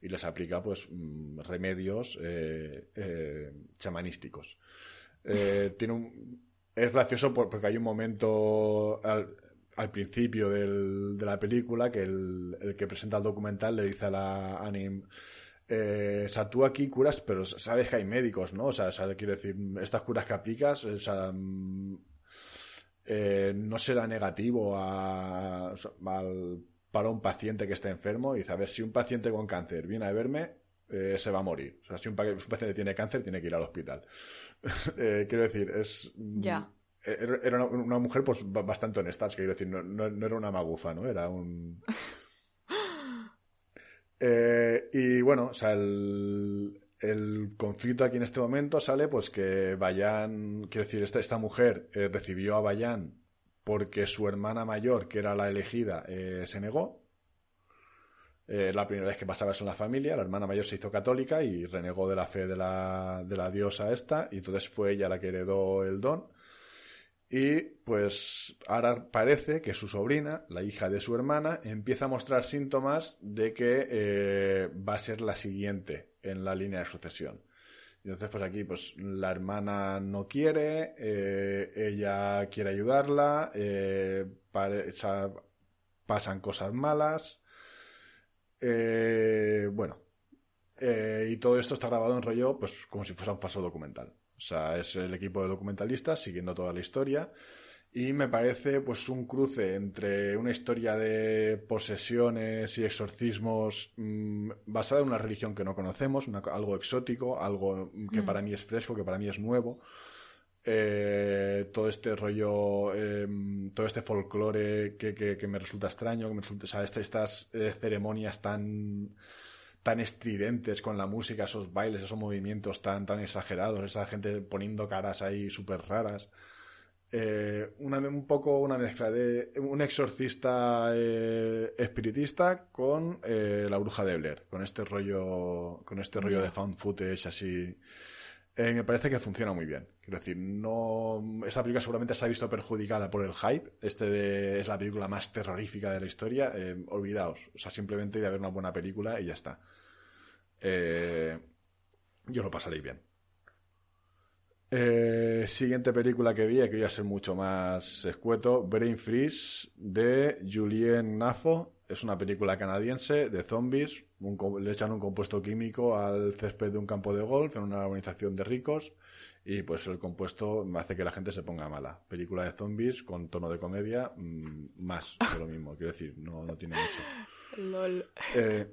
y les aplica pues mm, remedios eh, eh, chamanísticos. Eh, tiene un, es gracioso por- porque hay un momento al, al principio del- de la película que el, el que presenta el documental le dice a la Anim eh, o sea, tú aquí curas, pero sabes que hay médicos, ¿no? O sea, o sea, quiero decir, estas curas que aplicas, o sea, mm, eh, no será negativo a- al- para un paciente que esté enfermo. Y dice, a ver, si un paciente con cáncer viene a verme, eh, se va a morir. O sea, si un, pa- un paciente tiene cáncer, tiene que ir al hospital. Eh, quiero decir, es... mm, Ya. Era era una, una mujer pues ba- bastante honesta, es que quiero decir, no, no- no era una magufa, ¿no? Era un... Eh, y bueno, o sea, el, el conflicto aquí en este momento sale pues que Bayan, quiero decir, esta, esta mujer eh, recibió a Bayan porque su hermana mayor, que era la elegida, eh, se negó. Eh, la primera vez que pasaba eso en la familia, la hermana mayor se hizo católica y renegó de la fe de la, de la diosa esta, y entonces fue ella la que heredó el don. Y pues ahora parece que su sobrina, la hija de su hermana, empieza a mostrar síntomas de que eh, va a ser la siguiente en la línea de sucesión. Entonces pues aquí pues la hermana no quiere, eh, ella quiere ayudarla, eh, pasan cosas malas. Eh, bueno, y todo esto está grabado en rollo, pues como si fuera un falso documental. O sea, es el equipo de documentalistas siguiendo toda la historia. Y me parece pues un cruce entre una historia de posesiones y exorcismos mm, basada en una religión que no conocemos, una- algo exótico, algo que Mm. para mí es fresco, que para mí es nuevo. Eh, todo este rollo, eh, todo este folclore que, que- que me resulta extraño, que me resulta, o sea, este- estas eh, ceremonias tan, tan estridentes con la música, esos bailes, esos movimientos tan, tan exagerados, esa gente poniendo caras ahí súper raras. Eh, una, un poco una mezcla de un exorcista eh, espiritista con eh, la bruja de Blair, con este rollo, con este rollo de found footage así. Me parece que funciona muy bien. Quiero decir, no. Esta película seguramente se ha visto perjudicada por el hype. Este de- es la película más terrorífica de la historia. Olvidaos. O sea, simplemente de haber una buena película y ya está. Yo lo pasaréis bien. Eh, siguiente película que vi, que voy a ser mucho más escueto, Brain Freeze de Julien Nafo. Es una película canadiense de zombies. Un le echan un compuesto químico al césped de un campo de golf en una organización de ricos y pues el compuesto hace que la gente se ponga mala. Película de zombies con tono de comedia, mm, más de lo mismo. Quiero decir, no, no tiene mucho. LOL. Eh,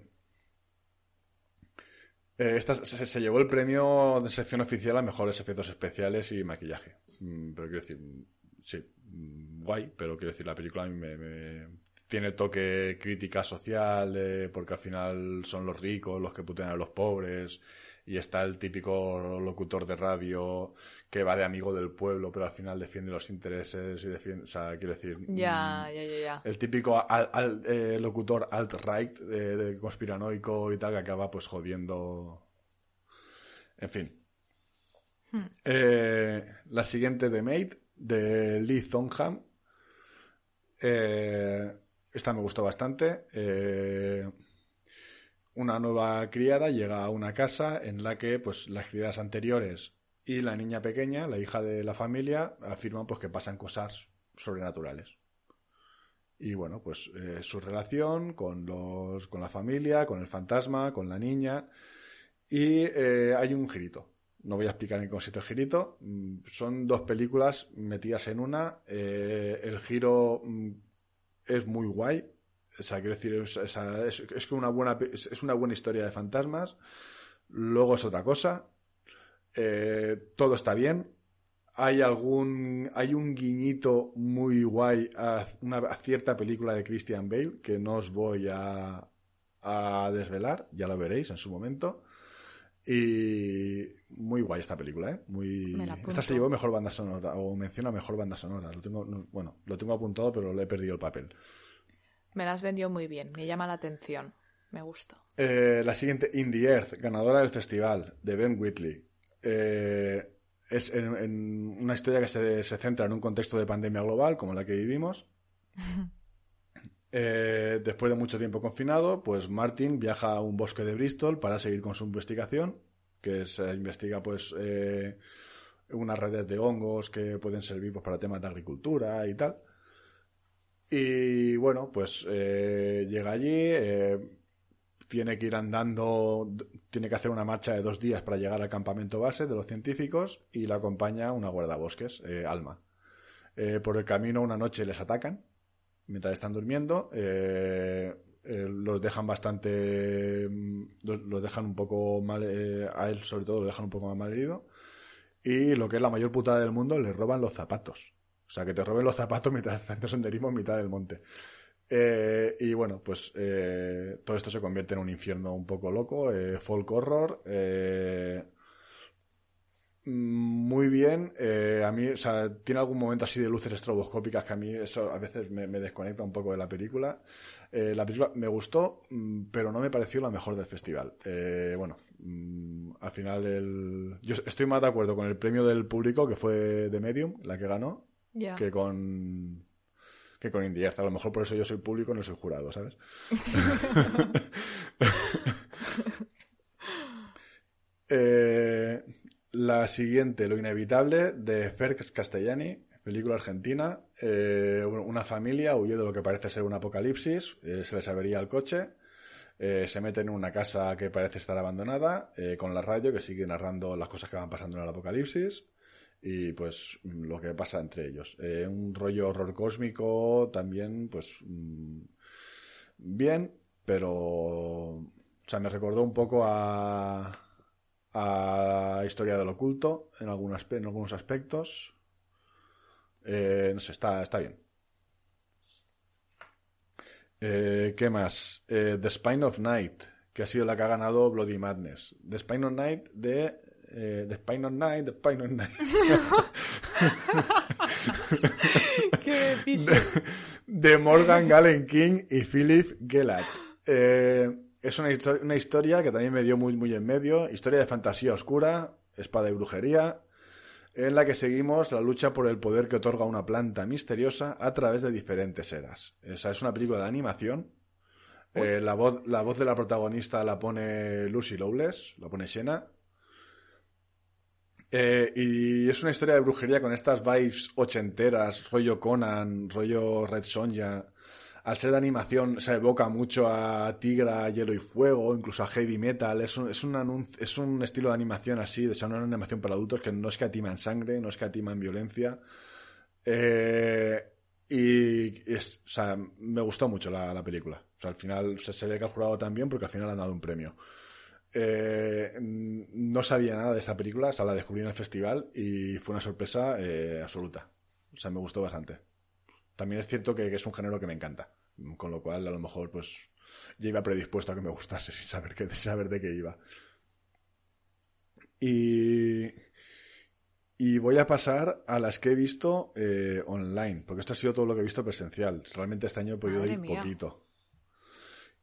eh, esta se, llevó el premio de sección oficial a mejores efectos especiales y maquillaje. Mm, pero quiero decir, mm, sí, mm, guay, pero quiero decir, la película a mí me, me- tiene toque crítica social, de- porque al final son los ricos los que putean a los pobres, y está el típico locutor de radio que va de amigo del pueblo, pero al final defiende los intereses y defiende, o sea, quiero decir, Ya, mm, ya, ya, ya. el típico al- al- eh, locutor alt-right eh, conspiranoico y tal que acaba pues jodiendo. En fin. Hmm. Eh, la siguiente de Mate, de Lee Thonham. Eh, esta me gustó bastante. Una nueva criada llega a una casa en la que pues las criadas anteriores y la niña pequeña, la hija de la familia, afirman pues que pasan cosas sobrenaturales. Y bueno, pues eh, su relación con los, con la familia, con el fantasma, con la niña. Y eh, hay un girito. No voy a explicar en qué consiste el girito. Mm, Son dos películas metidas en una. Eh, el giro mm, es muy guay. O sea, quiero decir, es, es una buena, es una buena historia de fantasmas. Luego es otra cosa. Eh, todo está bien. Hay algún. Hay un guiñito muy guay a una a cierta película de Christian Bale que no os voy a, a desvelar, ya lo veréis en su momento. Y muy guay esta película, ¿eh? Muy... Esta se llevó mejor banda sonora, o menciona mejor banda sonora. Lo tengo, bueno, lo tengo apuntado, pero le he perdido el papel. Me las vendió muy bien, me llama la atención, me gusta. Eh, la siguiente, In the Earth, ganadora del festival, de Ben Whitley. Eh, es en, una historia que se, se centra en un contexto de pandemia global, como la que vivimos. Eh, después de mucho tiempo confinado, pues Martin viaja a un bosque de Bristol para seguir con su investigación, que se investiga pues eh, unas redes de hongos que pueden servir pues, para temas de agricultura y tal. Y bueno, pues eh, llega allí, tiene que ir andando, tiene que hacer una marcha de dos días para llegar al campamento base de los científicos y la acompaña una guardabosques, Alma. por el camino una noche les atacan mientras están durmiendo. Eh, eh, los dejan bastante. Mm, los, dejan un poco mal. Eh, a él, sobre todo, lo dejan un poco más mal herido. Y lo que es la mayor putada del mundo, le roban los zapatos. O sea, que te roben los zapatos mientras estás haciendo senderismo en mitad del monte. Y bueno, pues todo esto se convierte en un infierno un poco loco, folk horror. Muy bien. Eh, a mí, o sea, tiene algún momento así de luces estroboscópicas que a mí eso a veces me, desconecta un poco de la película. Eh, la película me gustó, mm, pero no me pareció la mejor del festival. Eh, bueno, mm, al final el... yo estoy más de acuerdo con el premio del público que fue de Medium, la que ganó, que con que con Indie A lo mejor por eso yo soy público y no soy jurado, ¿sabes? eh, la siguiente, Lo Inevitable, de Ferx Castellani, película argentina. Eh, una familia huye de lo que parece ser un apocalipsis, eh, se les avería el coche, eh, se meten en una casa que parece estar abandonada, con la radio que sigue narrando las cosas que van pasando en el apocalipsis y pues lo que pasa entre ellos. un rollo horror cósmico también, pues mm, bien, pero... O sea, me recordó un poco a a historia del oculto en, algunos, en algunos aspectos. Eh, no sé, está, está bien. Eh, ¿Qué más? Eh, The Spine of Night, que ha sido la que ha ganado Bloody Madness. The Spine of Night de... The Spine of Night, The Spine of Night. Qué de, de, Morgan Gallen King y Philip Gellat. Es una, una, historia que también me dio muy, muy en medio. Historia de fantasía oscura, espada y brujería, en la que seguimos la lucha por el poder que otorga una planta misteriosa a través de diferentes eras. Esa es una película de animación. Eh, la, voz, la voz de la protagonista la pone Lucy Lowless, la pone Shena. Eh, y es una historia de brujería con estas vibes ochenteras, rollo Conan, rollo Red Sonja al ser de animación se evoca mucho a Tigra, Hielo y Fuego, incluso a Heavy Metal. Es un, es un, es un estilo de animación así, de ser una animación para adultos que no escatima en sangre, no escatima en violencia. Eh, y es, o sea, me gustó mucho la, película. O sea, al final se, ve que ha jurado también porque al final han dado un premio. Eh, no sabía nada de esta película, hasta la descubrí en el festival y fue una sorpresa eh, absoluta. O sea, me gustó bastante. También es cierto que, es un género que me encanta, con lo cual a lo mejor pues ya iba predispuesto a que me gustase sin saber, que, saber de qué iba. Y, y voy a pasar a las que he visto eh, online, porque esto ha sido todo lo que he visto presencial. Realmente este año he podido ir poquito.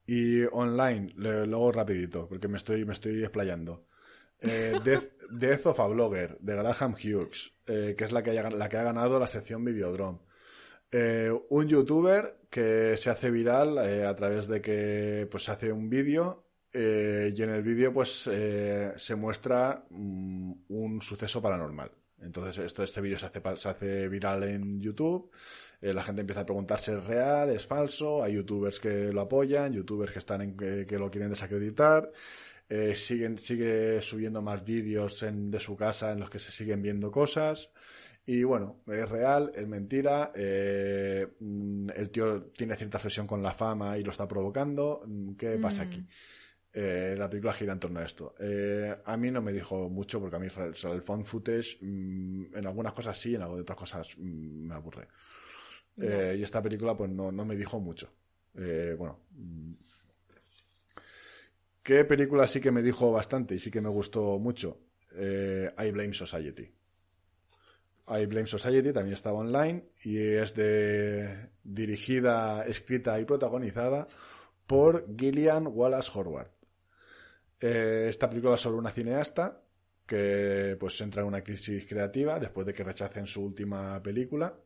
Y online, luego rapidito, porque me estoy, me estoy explayando. Eh, Death, of a Blogger, de Graham Hughes, eh, que es la que, la que ha ganado la sección Videodrome. Eh, un youtuber que se hace viral eh, a través de que pues hace un vídeo eh, y en el vídeo pues se muestra mm, un suceso paranormal. Entonces esto, este vídeo se hace, se hace viral en YouTube, la gente empieza a preguntarse es real, es falso, hay youtubers que lo apoyan, youtubers que están en que, lo quieren desacreditar. siguen, sigue subiendo más vídeos de su casa en los que se siguen viendo cosas Y bueno, es real, es mentira, eh, mm, el tío tiene cierta obsesión con la fama y lo está provocando. Mm, ¿Qué pasa aquí? Mm. Eh, la película gira en torno a esto. Eh, a mí no me dijo mucho porque a mí o sea, el found footage mm, en algunas cosas sí, en otras cosas me aburre. Eh, y esta película pues no, no me dijo mucho. Eh, bueno. mm. ¿Qué película sí que me dijo bastante y sí que me gustó mucho? Eh, I Blame Society. I Blame Society también estaba online y es de dirigida, escrita y protagonizada por Gillian Wallace Horvath. Esta película es sobre una cineasta que pues entra en una crisis creativa después de que rechacen su última película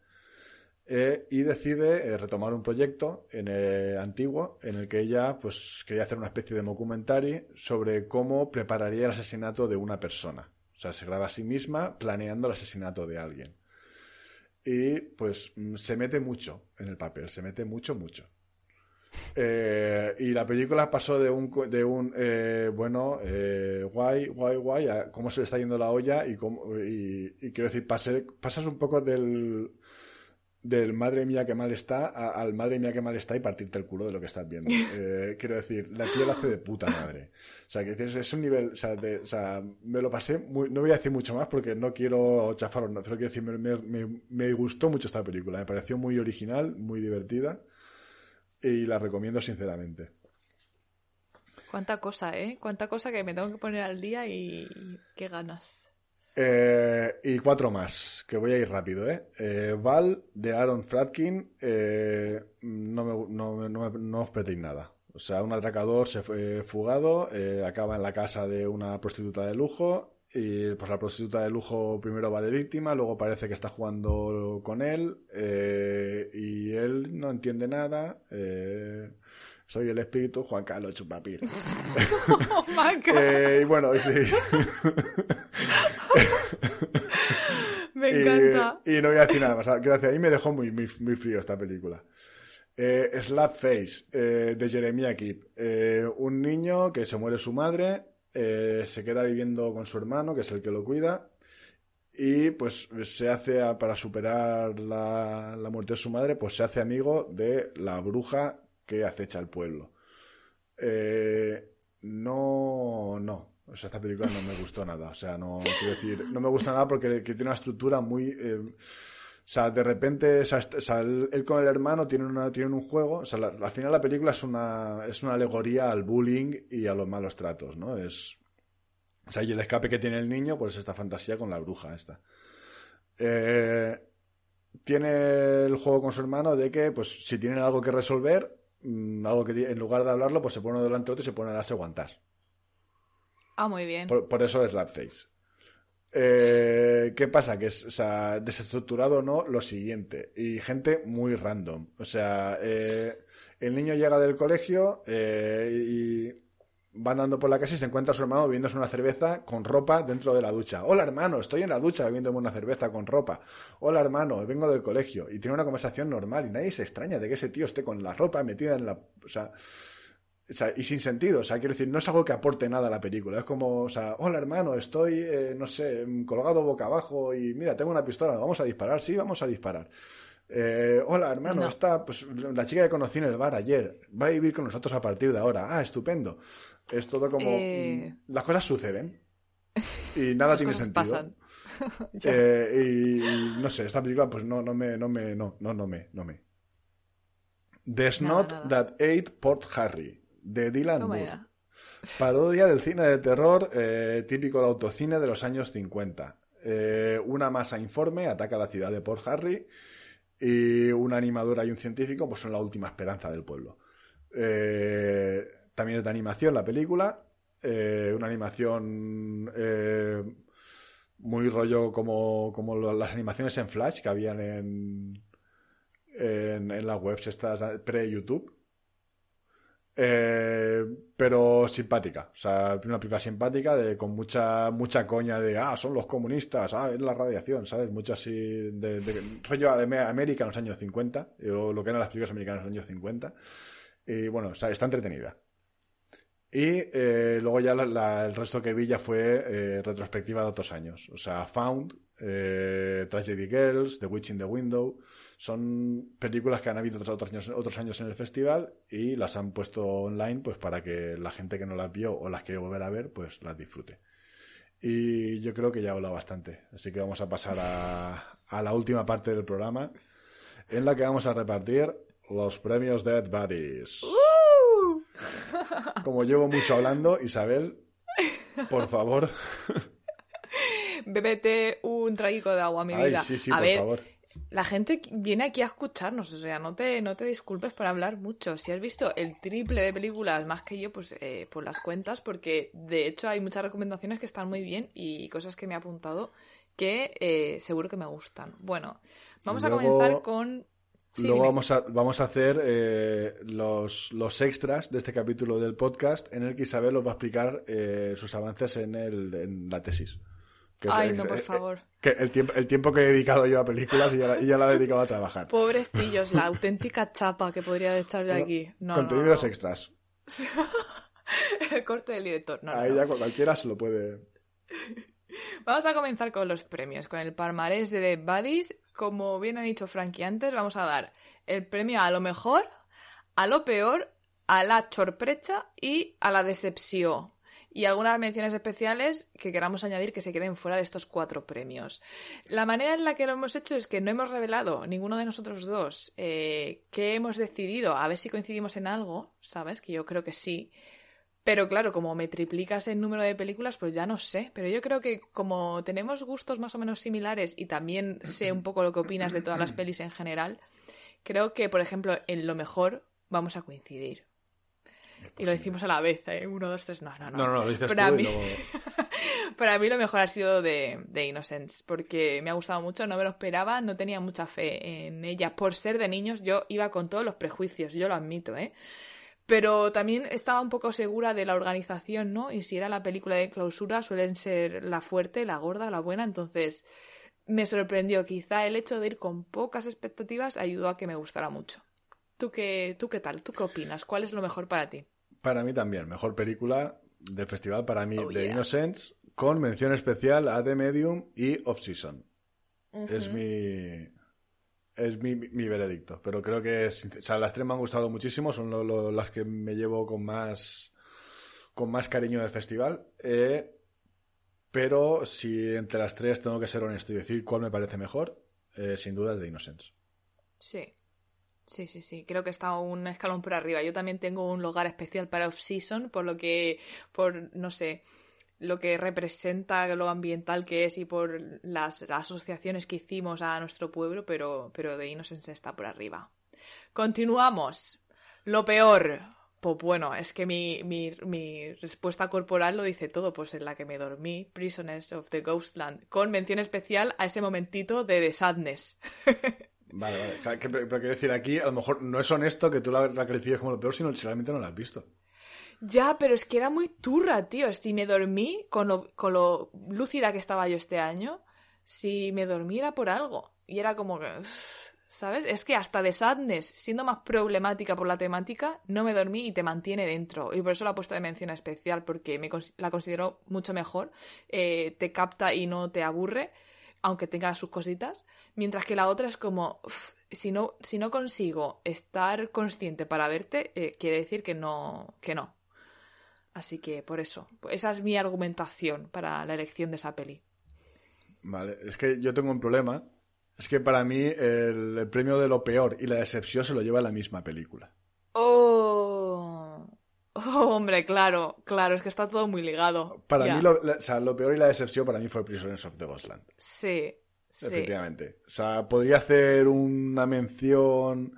eh, y decide eh, retomar un proyecto en el antiguo en el que ella pues quería hacer una especie de documentary sobre cómo prepararía el asesinato de una persona. O sea, se graba a sí misma planeando el asesinato de alguien. Y pues mm, se mete mucho en el papel, se mete mucho, mucho. Eh, y la película pasó de un, de un eh, bueno, eh, guay, guay, guay, a cómo se le está yendo la olla y, cómo, y, quiero decir, pasas un poco del, del madre mía que mal está a- al madre mía que mal está y partirte el culo de lo que estás viendo. Eh, quiero decir, la tía lo hace de puta madre. O sea, que dices, es un nivel, o sea, de- o sea, me lo pasé muy, no voy a decir mucho más porque no quiero chafar, no, pero quiero decir, me, me- me- me gustó mucho esta película, me pareció muy original, muy divertida y la recomiendo sinceramente. Cuánta cosa, ¿eh? Cuánta cosa que me tengo que poner al día y qué ganas. Eh, y cuatro más, que voy a ir rápido, ¿eh? Eh, Val, de Aaron Fratkin, eh, no, me, no, no, me- no os perdéis nada. O sea, un atracador se fue fugado, eh, acaba en la casa de una prostituta de lujo y pues la prostituta de lujo primero va de víctima, luego parece que está jugando con él eh, y él no entiende nada. eh, soy el espíritu Juan Carlos Chupapir. Oh my God, Eh, y bueno, sí. me encanta. Y, no voy a decir nada más. Quiero decir, ahí me dejó muy, muy, muy frío esta película. Eh, Slap Face, eh, de Jeremiah Kip. Eh, un niño que se muere su madre, eh, se queda viviendo con su hermano, que es el que lo cuida, y pues se hace, a- para superar la, la muerte de su madre, pues se hace amigo de la bruja que acecha el pueblo. No, no. O sea, esta película no me gustó nada. O sea, no, quiero decir, no me gusta nada porque que tiene una estructura muy... eh, o sea, de repente, o él, con el hermano tienen, una, tienen un juego. O sea, la- al final la película es una, es una alegoría al bullying y a los malos tratos, ¿no? Es, o sea, y el escape que tiene el niño, pues esta fantasía con la bruja esta. Eh, tiene el juego con su hermano de que, pues, si tienen algo que resolver, mm, algo que en lugar de hablarlo, pues se pone delante de otro y se pone a darse guantas. Ah, muy bien. Por, eso es Slapface. Eh, ¿Qué pasa? Que es, o sea, desestructurado o no, lo siguiente. Y gente muy random. O sea, eh, el niño llega del colegio eh, y va andando por la casa y se encuentra a su hermano bebiéndose una cerveza con ropa dentro de la ducha. Hola hermano, estoy en la ducha bebiéndome una cerveza con ropa. Hola hermano, vengo del colegio. Y tiene una conversación normal y nadie se extraña de que ese tío esté con la ropa metida en la... O sea, o sea, y sin sentido, o sea, quiero decir, no es algo que aporte nada a la película. Es como, o sea, hola hermano, estoy, eh, no sé, colgado boca abajo y mira, tengo una pistola, vamos a disparar, sí, vamos a disparar. Eh, hola hermano, No. está, pues la chica que conocí en el bar ayer, va a vivir con nosotros a partir de ahora. Ah, estupendo. Es todo como, Eh. mm, las cosas suceden y nada Las tiene cosas sentido. pasan. Eh, y, y no sé, esta película pues no, no me, no me, no, no, no me, no me. The Snot nada. That Ate Port Harry, de Dylan Moore. Parodia del cine de terror eh, típico del autocine de los años 50. Eh, una masa informe ataca la ciudad de Port Harry y una animadora y un científico pues son la última esperanza del pueblo. Eh, también es de animación la película. una animación muy rollo como, como las animaciones en Flash que habían en, en, en las webs estas pre-YouTube. Eh, pero simpática, o sea, una película simpática de, con mucha mucha coña de, ah, son los comunistas, ah, es la radiación, ¿sabes? Mucho así de, de rollo América en los años 50, o lo que eran las películas americanas en los años 50. Y bueno, o sea, está entretenida. Y eh, luego ya el resto que vi ya fue eh, retrospectiva de otros años. O sea, Found, eh, Tragedy Girls, The Witch in the Window. Son películas que han habido otros años, otros años en el festival y las han puesto online pues para que la gente que no las vio o las quiere volver a ver pues las disfrute. Y yo creo que ya he hablado bastante. Así que vamos a pasar a, a la última parte del programa en la que vamos a repartir los premios Dead Buddies. ¡Uh! Como llevo mucho hablando, Isabel, por favor. Bébete un traguico de agua, mi vida. Sí, sí, por favor. La gente viene aquí a escucharnos, o sea, no te, no te disculpes por hablar mucho. Si has visto el triple de películas más que yo, pues eh, por las cuentas, porque de hecho hay muchas recomendaciones que están muy bien y cosas que me he apuntado que eh, seguro que me gustan. Bueno, vamos a comenzar con Luego vamos a, vamos a hacer eh, los, los, extras de este capítulo del podcast en el que Isabel os va a explicar eh, sus avances en, el, en la tesis. Ay, no, por favor. Que el, tiempo, el tiempo que he dedicado yo a películas y ya, la, ya la he dedicado a trabajar. Pobrecillos, la auténtica chapa que podría echar yo aquí. No, contenidos extras. el corte del director. No, Ahí ya cualquiera se lo puede. Vamos a comenzar con los premios, con el palmarés de The Buddies. Como bien ha dicho Frankie antes, vamos a dar el premio a lo mejor, a lo peor, a la sorpresa y a la decepción. Y algunas menciones especiales que queramos añadir que se queden fuera de estos cuatro premios. La manera en la que lo hemos hecho es que no hemos revelado ninguno de nosotros dos eh, qué hemos decidido, a ver si coincidimos en algo, ¿sabes? Que yo creo que sí. Pero claro, como me triplicas el número de películas, pues ya no sé. Pero yo creo que como tenemos gustos más o menos similares y también sé un poco lo que opinas de todas las pelis en general, creo que, por ejemplo, en lo mejor vamos a coincidir. Y lo decimos a la vez, ¿eh? Uno, dos, tres. No, no, no. No, no, lo dices para tú mí... luego... para mí lo mejor ha sido de, de Innocence, porque me ha gustado mucho, no me lo esperaba, no tenía mucha fe en ella. Por ser de niños, yo iba con todos los prejuicios, yo lo admito, ¿eh? Pero también estaba un poco segura de la organización, ¿no? Y si era la película de clausura, suelen ser la fuerte, la gorda, la buena. Entonces, me sorprendió. Quizá el hecho de ir con pocas expectativas ayudó a que me gustara mucho. ¿Tú qué, ¿Tú qué tal? ¿Tú qué opinas? ¿Cuál es lo mejor para ti? Para mí también. Mejor película del festival para mí, Oh, de yeah. Innocence, con mención especial a The Medium y Off Season. Es mi. Es mi, mi veredicto. Pero creo que. O sea, las tres me han gustado muchísimo. Son lo- lo- las que me llevo con más. Con más cariño del festival. Eh, pero si entre las tres tengo que ser honesto y decir cuál me parece mejor, eh, sin duda es The Innocence. Sí. Sí, sí, sí. Creo que está un escalón por arriba. Yo también tengo un lugar especial para Off-Season, por lo que, por, no sé, lo que representa lo ambiental que es y por las, asociaciones que hicimos a nuestro pueblo, pero, pero de Innocence está por arriba. Continuamos. Lo peor. Pues bueno, es que mi, mi, mi respuesta corporal lo dice todo, pues en la que me dormí, Prisoners of the Ghostland, con mención especial a ese momentito de The Sadness. Vale, vale. Que- pero quiero decir, aquí a lo mejor no es honesto que tú la, califiques como lo peor, sino si realmente no la has visto. Ya, pero es que era muy turra, tío. Si me dormí con lo, con lo lúcida que estaba yo este año, si me dormí era por algo. Y era como que, ¿sabes? Es que hasta de Sadness, siendo más problemática por la temática, no me dormí y te mantiene dentro. Y por eso la he puesto de mención especial, porque me, la considero mucho mejor. Eh, te capta y no te aburre, aunque tenga sus cositas. Mientras que la otra es como, si no, si no consigo estar consciente para verte, eh, quiere decir que no, que no. Así que por eso, esa es mi argumentación para la elección de esa peli. Vale, es que yo tengo un problema. Es que para mí el, el premio de lo peor y la decepción se lo lleva la misma película. Oh, hombre, claro, claro, es que está todo muy ligado. Para mí, lo, la- o sea, lo peor y la decepción para mí fue Prisoners of the Ghostland. Sí, sí. Efectivamente. O sea, podría hacer una mención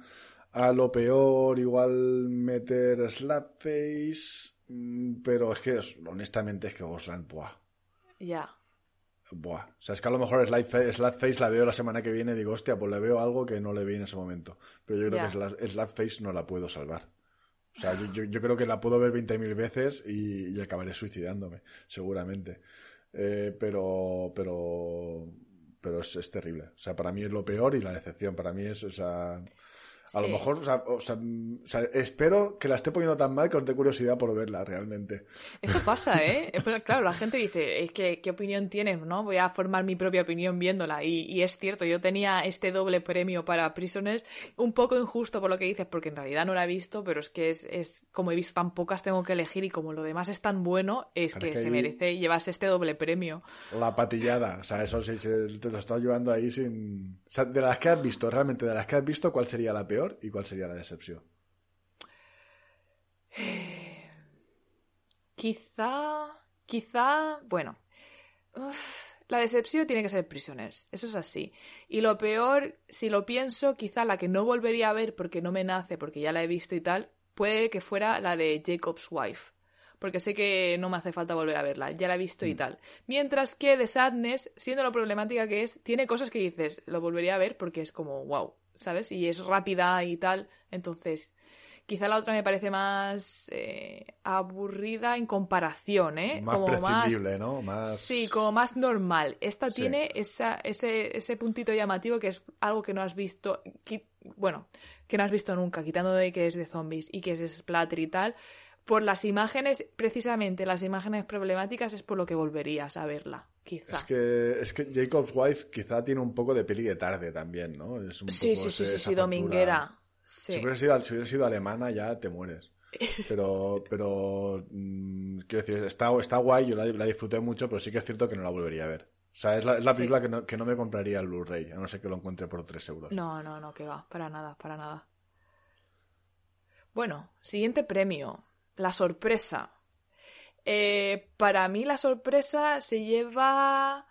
a lo peor, igual meter Slapface, mm, pero es que, honestamente, es que Ghostland, buah. Ya. Buah. O sea, es que a lo mejor Slapface, Slapface la veo la semana que viene y digo, hostia, pues le veo algo que no le vi en ese momento. Pero yo creo que Sla- Slapface no la puedo salvar. O sea, yo, yo- creo que la puedo ver 20.000 veces y, y acabaré suicidándome, seguramente. Eh, pero, pero, pero es, es terrible. O sea, para mí es lo peor y la decepción. Para mí es esa... A lo mejor, o sea, espero que la esté poniendo tan mal que os dé curiosidad por verla realmente. Eso pasa, ¿eh? claro, la gente dice, es que, ¿qué opinión tienes? ¿no? Voy a formar mi propia opinión viéndola. Y, es cierto, yo tenía este doble premio para Prisoners, un poco injusto por lo que dices, porque en realidad no la he visto, pero es que es, como he visto tan pocas, tengo que elegir y como lo demás es tan bueno, es que, se merece llevarse este doble premio. La patillada, o sea, eso sí, te lo está ayudando ahí sin... O sea, de las que has visto, realmente de las que has visto, ¿cuál sería la peor? Y cuál sería la decepción? Quizá, quizá, bueno, la decepción tiene que ser Prisoners, eso es así. Y lo peor, si lo pienso, quizá la que no volvería a ver porque no me nace, porque ya la he visto y tal, puede que fuera la de Jacob's Wife. Porque sé que no me hace falta volver a verla, ya la he visto y mm. tal. Mientras que The Sadness, siendo lo problemática que es, tiene cosas que dices, lo volvería a ver porque es como, wow, ¿sabes? Y es rápida y tal. Entonces, quizá la otra me parece más eh, aburrida en comparación, ¿eh? Más prescindible, ¿no? Más... Sí, como más normal. Esta tiene esa, ese, ese puntito llamativo que es algo que no has visto, bueno, que no has visto nunca, quitando de que es de zombies y que es splatter y tal. Por las imágenes, precisamente las imágenes problemáticas es por lo que volverías a verla. Es que, es que Jacob's Wife quizá tiene un poco de peli de tarde también, ¿no? sí, sí, sí, sí, dominguera. Si, hubiera sido, si sido alemana ya te mueres. Pero, pero mm, quiero decir, está, está guay, yo la, disfruté mucho, pero sí que es cierto que no la volvería a ver. O sea, es la, es la película que, no, que no me compraría el Blu-ray, a no ser que lo encuentre por 3 euros. No, no, no, que va, para nada, para nada. Bueno, siguiente premio. La sorpresa. Eh, para mí la sorpresa se lleva...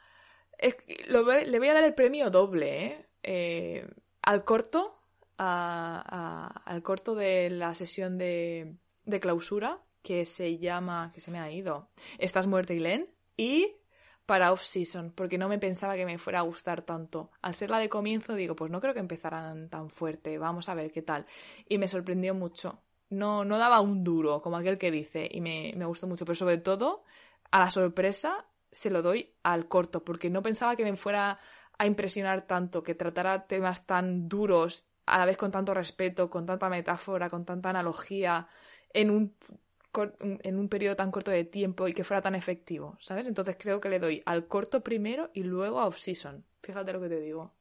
le voy a dar el premio doble, ¿eh? eh al corto, al corto de la sesión de, clausura, que se llama, que se me ha ido, Estás muerta, Len, y para off-season, porque no me pensaba que me fuera a gustar tanto. Al ser la de comienzo, digo, pues no creo que empezaran tan fuerte, vamos a ver qué tal. Y me sorprendió mucho no, no daba un duro, como aquel que dice, y me, me gustó mucho, pero sobre todo, a la sorpresa se lo doy al corto, porque no pensaba que me fuera a impresionar tanto, que tratara temas tan duros, a la vez con tanto respeto, con tanta metáfora, con tanta analogía, en un, en un periodo tan corto de tiempo y que fuera tan efectivo, ¿sabes? Entonces creo que le doy al corto primero y luego a off-season. Fíjate lo que te digo.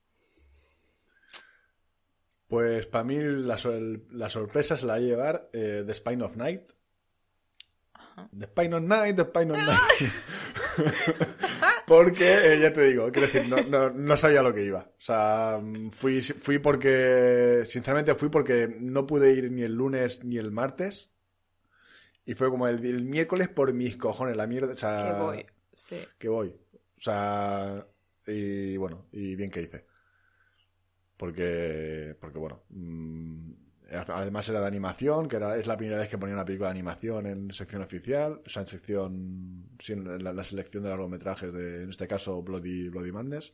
Pues para mí la, sorpresa se la va a llevar eh, The Spine of Night. The Spine of Night, The Spine of Night. porque, eh, ya te digo, quiero decir, no, no, sabía lo que iba. O sea, fui, fui porque, sinceramente fui porque no pude ir ni el lunes ni el martes. Y fue como el, el miércoles por mis cojones, la mierda. O sea, que voy, sí. Que voy. O sea, y bueno, y bien que hice porque, porque bueno, mm, además era de animación, que era, es la primera vez que ponía una película de animación en sección oficial, o sea, en sección, sí, en la, selección de largometrajes de, en este caso, Bloody, Bloody Madness.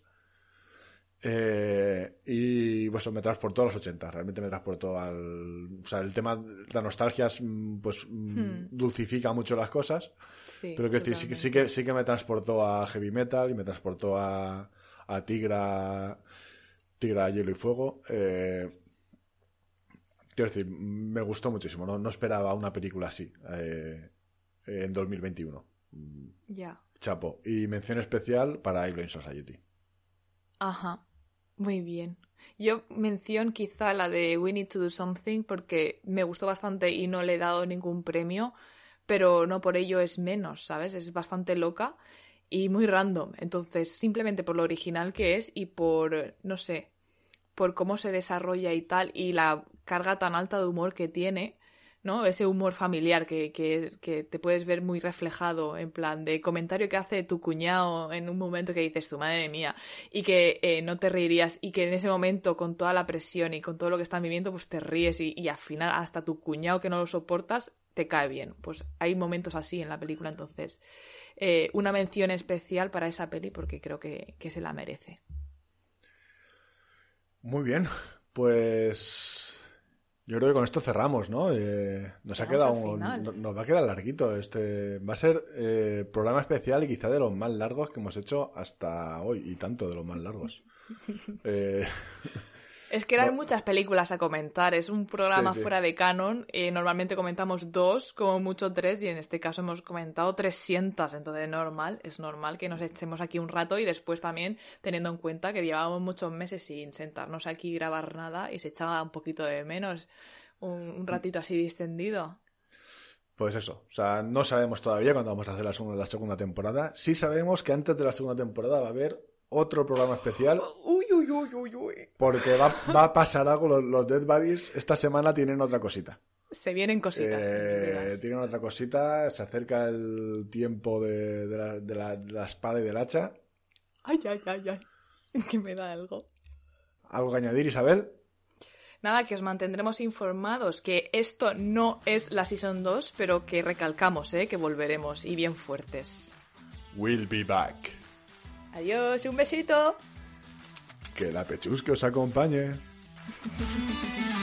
Eh, y pues me transportó a los 80, realmente me transportó al... O sea, el tema, la nostalgia mm, pues mm, hmm. dulcifica mucho las cosas, pero que decir, sí que, sí, que, sí que me transportó a heavy metal y me transportó a, a Tigra Tigra, Hielo y Fuego. Eh, quiero decir, me gustó muchísimo. No, esperaba una película así eh, en 2021. Ya. Chapo. Y mención especial para Alien Society. Ajá. Muy bien. Yo mención quizá la de We Need to Do Something porque me gustó bastante y no le he dado ningún premio, pero no por ello es menos, ¿sabes? Es bastante loca y muy random. Entonces, simplemente por lo original que es y por, no sé, por cómo se desarrolla y tal, y la carga tan alta de humor que tiene, ¿no? Ese humor familiar que, que, te puedes ver muy reflejado, en plan de comentario que hace tu cuñado en un momento que dices, tu madre mía, y que eh, no te reirías, y que en ese momento, con toda la presión y con todo lo que están viviendo, pues te ríes, y, al final hasta tu cuñado que no lo soportas, te cae bien. Pues hay momentos así en la película, entonces, eh, una mención especial para esa peli porque creo que, que se la merece. Muy bien, pues yo creo que con esto cerramos, ¿no? Eh, nos ha quedado nos va a quedar larguito este va a ser eh, programa especial y quizá de los más largos que hemos hecho hasta hoy y tanto de los más largos. Eh, Es que eran muchas películas a comentar. Es un programa fuera de canon. Eh, normalmente comentamos dos, como mucho tres, y en este caso hemos comentado 300. Entonces, normal, es normal que nos echemos aquí un rato y después también teniendo en cuenta que llevábamos muchos meses sin sentarnos aquí y grabar nada y se echaba un poquito de menos un, ratito así distendido. Pues eso, o sea, no sabemos todavía cuándo vamos a hacer la segunda, la segunda temporada. Sí sabemos que antes de la segunda temporada va a haber otro programa especial. Uy, uy, uy, uy, uy. Porque va, a pasar algo. Los, los, Dead Buddies esta semana tienen otra cosita. Se vienen cositas. Eh, tienen otra cosita. Se acerca el tiempo de, la, espada y del hacha. Ay, ay, ay, ay. Que me da algo. ¿Algo que añadir, Isabel? Nada, que os mantendremos informados que esto no es la Season 2, pero que recalcamos, ¿eh? que volveremos y bien fuertes. We'll be back. Adiós, un besito. Que la pechusque os acompañe.